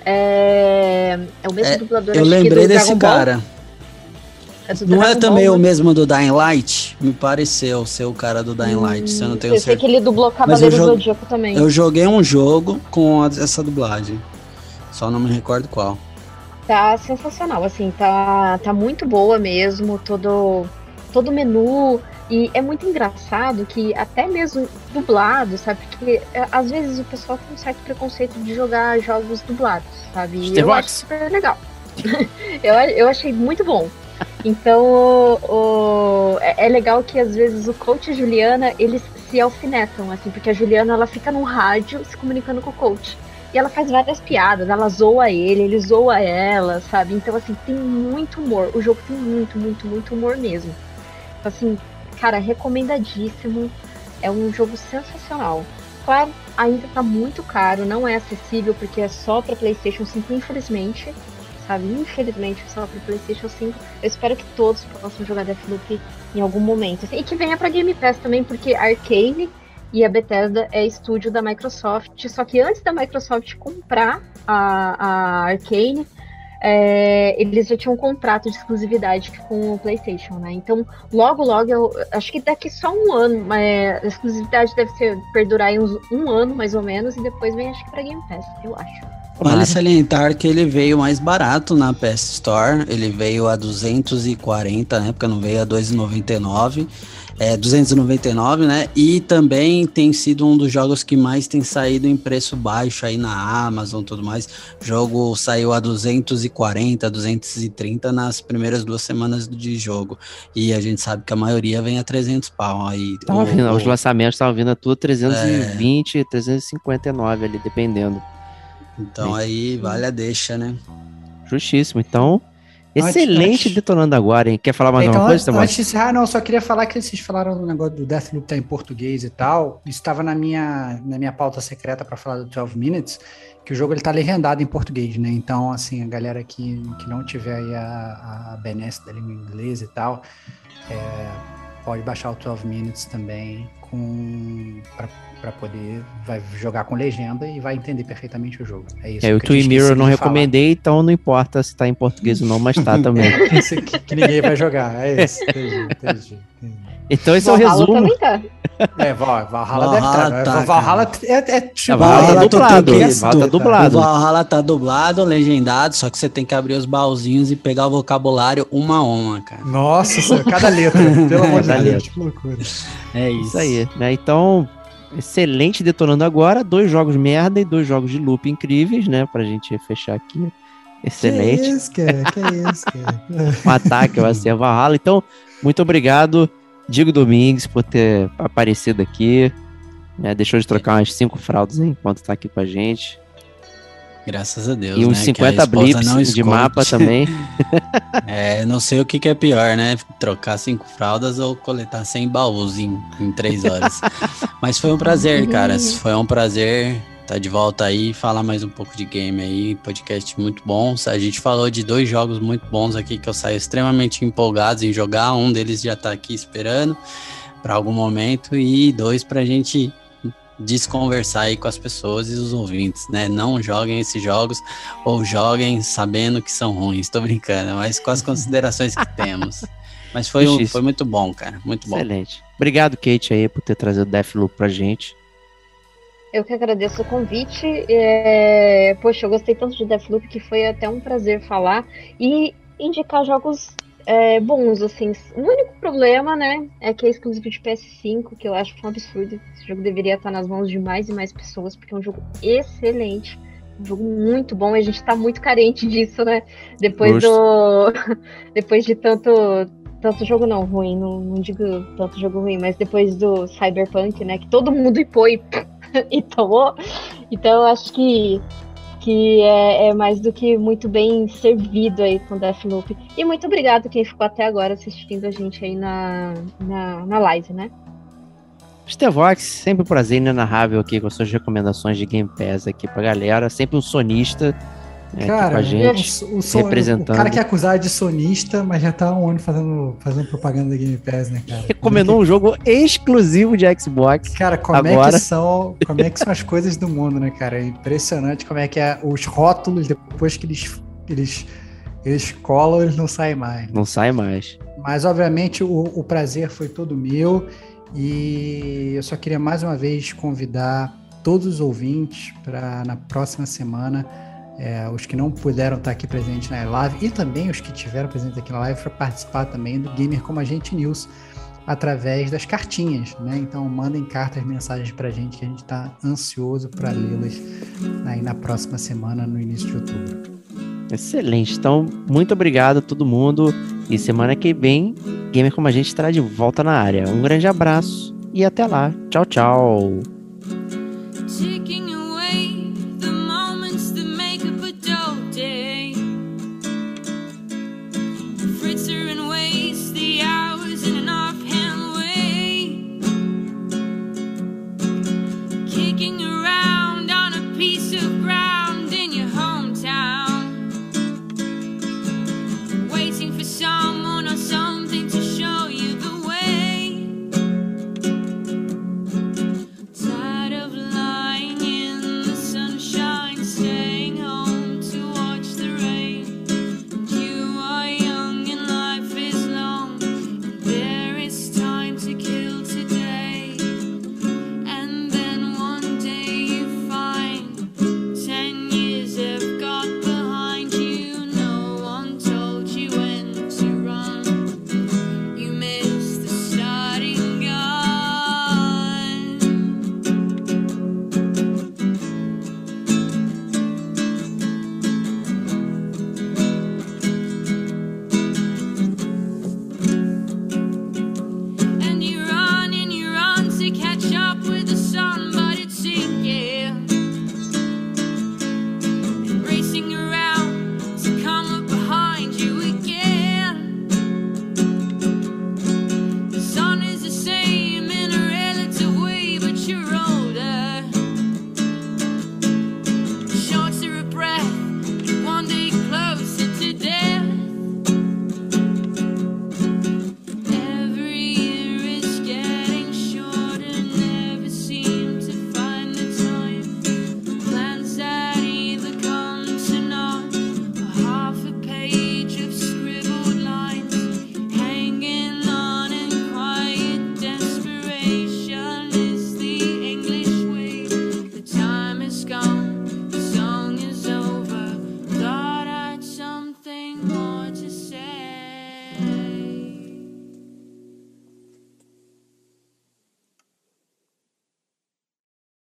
D: é, é o mesmo
E: É,
D: dublador
E: Eu lembrei
D: do
E: desse cara.
D: É do
E: Não é
D: Dragon
E: também
D: Ball,
E: o
D: né?
E: mesmo do Dying Light? Me pareceu ser o cara do Dying Light, se eu não tenho
D: Eu sei que
E: certeza.
D: ele dublou Cavaleiro
E: eu jogo-
D: Zodíaco também.
E: Eu joguei um jogo com essa dublagem. Só não me recordo qual.
D: Tá sensacional, assim, tá, tá muito boa mesmo, todo todo menu e é muito engraçado que até mesmo dublado, sabe? Porque é, às vezes o pessoal tem um certo preconceito de jogar jogos dublados, sabe? E eu acho super legal. *laughs* eu, eu achei muito bom. Então, o- o- é, é legal que às vezes o coach e a Juliana, eles se alfinetam, assim, porque a Juliana, ela fica no rádio se comunicando com o coach. E ela faz várias piadas, ela zoa ele, ele zoa ela, sabe? Então, assim, tem muito humor. O jogo tem muito, muito, muito humor mesmo. Então, assim, cara, recomendadíssimo. É um jogo sensacional. Claro, ainda tá muito caro, não é acessível porque é só pra PlayStation 5, infelizmente. Sabe? Infelizmente, só pra PlayStation 5. Eu espero que todos possam jogar Deathloop em algum momento. E que venha pra Game Pass também, porque Arcane e a Bethesda é estúdio da Microsoft. Só que antes da Microsoft comprar a, a Arcane, é, eles já tinham um contrato de exclusividade com o PlayStation, né? Então, logo, logo, eu acho que daqui só um ano, é, a exclusividade deve ser perdurar aí uns um ano mais ou menos, e depois vem acho que pra Game Pass, eu acho.
E: Vale salientar que ele veio mais barato na PS Store. Ele veio a 240, na época não veio a 299. É, 299, né? E também tem sido um dos jogos que mais tem saído em preço baixo aí na Amazon tudo mais. O jogo saiu a 240, 230 nas primeiras duas semanas de jogo. E a gente sabe que a maioria vem a 300 pau. Aí,
C: Tava
E: o-
C: vindo, os
E: o-
C: lançamentos estavam vindo a tudo 320, 359 ali, dependendo.
E: então aí vale a deixa, né?
C: Justíssimo. Então, excelente
A: antes-
C: detonando agora, hein? Quer falar mais
A: Então,
C: alguma coisa, Samuel?
A: antes de encerrar, não, eu só queria falar que vocês falaram do negócio do Deathloop tá em português e tal. Isso estava na minha, na minha pauta secreta para falar do 12 Minutes, que o jogo ele tá legendado em português, né? Então, assim, a galera que, que não tiver aí a, a benesse da língua inglesa e tal, é, pode baixar o 12 Minutes também com para poder vai jogar com legenda e vai entender perfeitamente o jogo. É isso.
C: É, o Twin Mirror eu não
A: de falar.
C: recomendei, então não importa se tá em português ou não, mas tá *laughs* também.
A: Esse que, que ninguém vai jogar. É isso. Entendi, entendi.
C: Então esse é o
D: Valhalla
C: resumo.
D: também tá.
A: É, Val- Valhalla,
E: Valhalla
A: deve estar.
E: tá,
A: Valhalla é, é
C: É,
A: tipo.
C: Valhalla tá
E: Valhalla
C: dublado. Valhalla tá
E: O
C: dublado.
E: Valhalla tá dublado, legendado, só que você tem que abrir os baúzinhos e pegar o vocabulário uma a uma, cara.
A: Nossa, senhora, cada letra. *laughs* Pelo amor de
C: Cada
A: Deus,
C: letra.
A: que loucura.
E: É isso.
C: Isso aí, né? Então, excelente detonando agora. Dois jogos merda e dois jogos de loop incríveis, né? Pra gente fechar aqui. Excelente.
A: Que isso, cara? Que isso, cara? *laughs*
C: um ataque ao AC Valhalla. Então, muito obrigado, Diego Domingues, por ter aparecido aqui. né? deixou de trocar umas cinco fraldas enquanto tá aqui com a gente.
E: Graças a Deus.
C: e uns
E: né, que a
C: 50
E: esposa
C: blips de mapa também. *laughs*
E: É, não sei o que, que é pior, né? Trocar cinco fraldas ou coletar 100 baús em, em três horas. *laughs* Mas foi um prazer, cara. Foi um prazer estar de volta aí, falar mais um pouco de game aí. Podcast muito bom. A gente falou de dois jogos muito bons aqui que eu saio extremamente empolgado em jogar. Um deles já tá aqui esperando para algum momento e dois pra gente desconversar aí com as pessoas e os ouvintes, né? Não joguem esses jogos ou joguem sabendo que são ruins. Tô brincando, mas com as *laughs* considerações que temos. Mas foi, um- foi muito bom, cara. Muito bom.
C: Excelente. Obrigado, Kate, aí, por ter trazido o Deathloop pra gente.
D: Eu que agradeço o convite. É, Poxa, eu gostei tanto de Deathloop que foi até um prazer falar e indicar jogos é, bons, assim. O único problema, né, é que é exclusivo de PS5, que eu acho um absurdo. Esse jogo deveria estar nas mãos de mais e mais pessoas, porque é um jogo excelente. Um jogo muito bom, e a gente tá muito carente disso, né? Depois
C: Justo.
D: do. *laughs* Depois de tanto. Tanto jogo não ruim, não, não digo tanto jogo ruim, mas depois do Cyberpunk, né? Que todo mundo hipou e, *laughs* e tomou. Então eu acho que, que é, é mais do que muito bem servido aí com Deathloop. E muito obrigado quem ficou até agora assistindo a gente aí na, na, na live, né?
C: Stevox, sempre um prazer inenarrável aqui com as suas recomendações de Game Pass aqui pra galera. Sempre um sonista né, aqui com
A: Cara,
C: a gente.
A: o, o,
C: representando.
A: o cara que é acusado de sonista, mas já tá um ano fazendo, fazendo propaganda da Game Pass, né, cara?
C: Recomendou um jogo exclusivo de Xbox.
A: Cara, como é
C: Agora-
A: que são, como é que são as *laughs* coisas do mundo, né, cara? É impressionante como é que é os rótulos depois que eles eles eles colam, eles não saem mais.
C: Não sai mais.
A: Mas obviamente o, o prazer foi todo meu e eu só queria mais uma vez convidar todos os ouvintes para na próxima semana é, os que não puderam estar aqui presentes na live e também os que tiveram presentes aqui na live para participar também do Gamer como Agente News através das cartinhas, né? Então mandem cartas, mensagens para a gente que a gente está ansioso para lê-las aí na próxima semana, no início de outubro.
C: Excelente. Então, muito obrigado a todo mundo. E semana que vem, Gamer Como a gente estará de volta na área. Um grande abraço e até lá. Tchau, tchau.
F: Chicken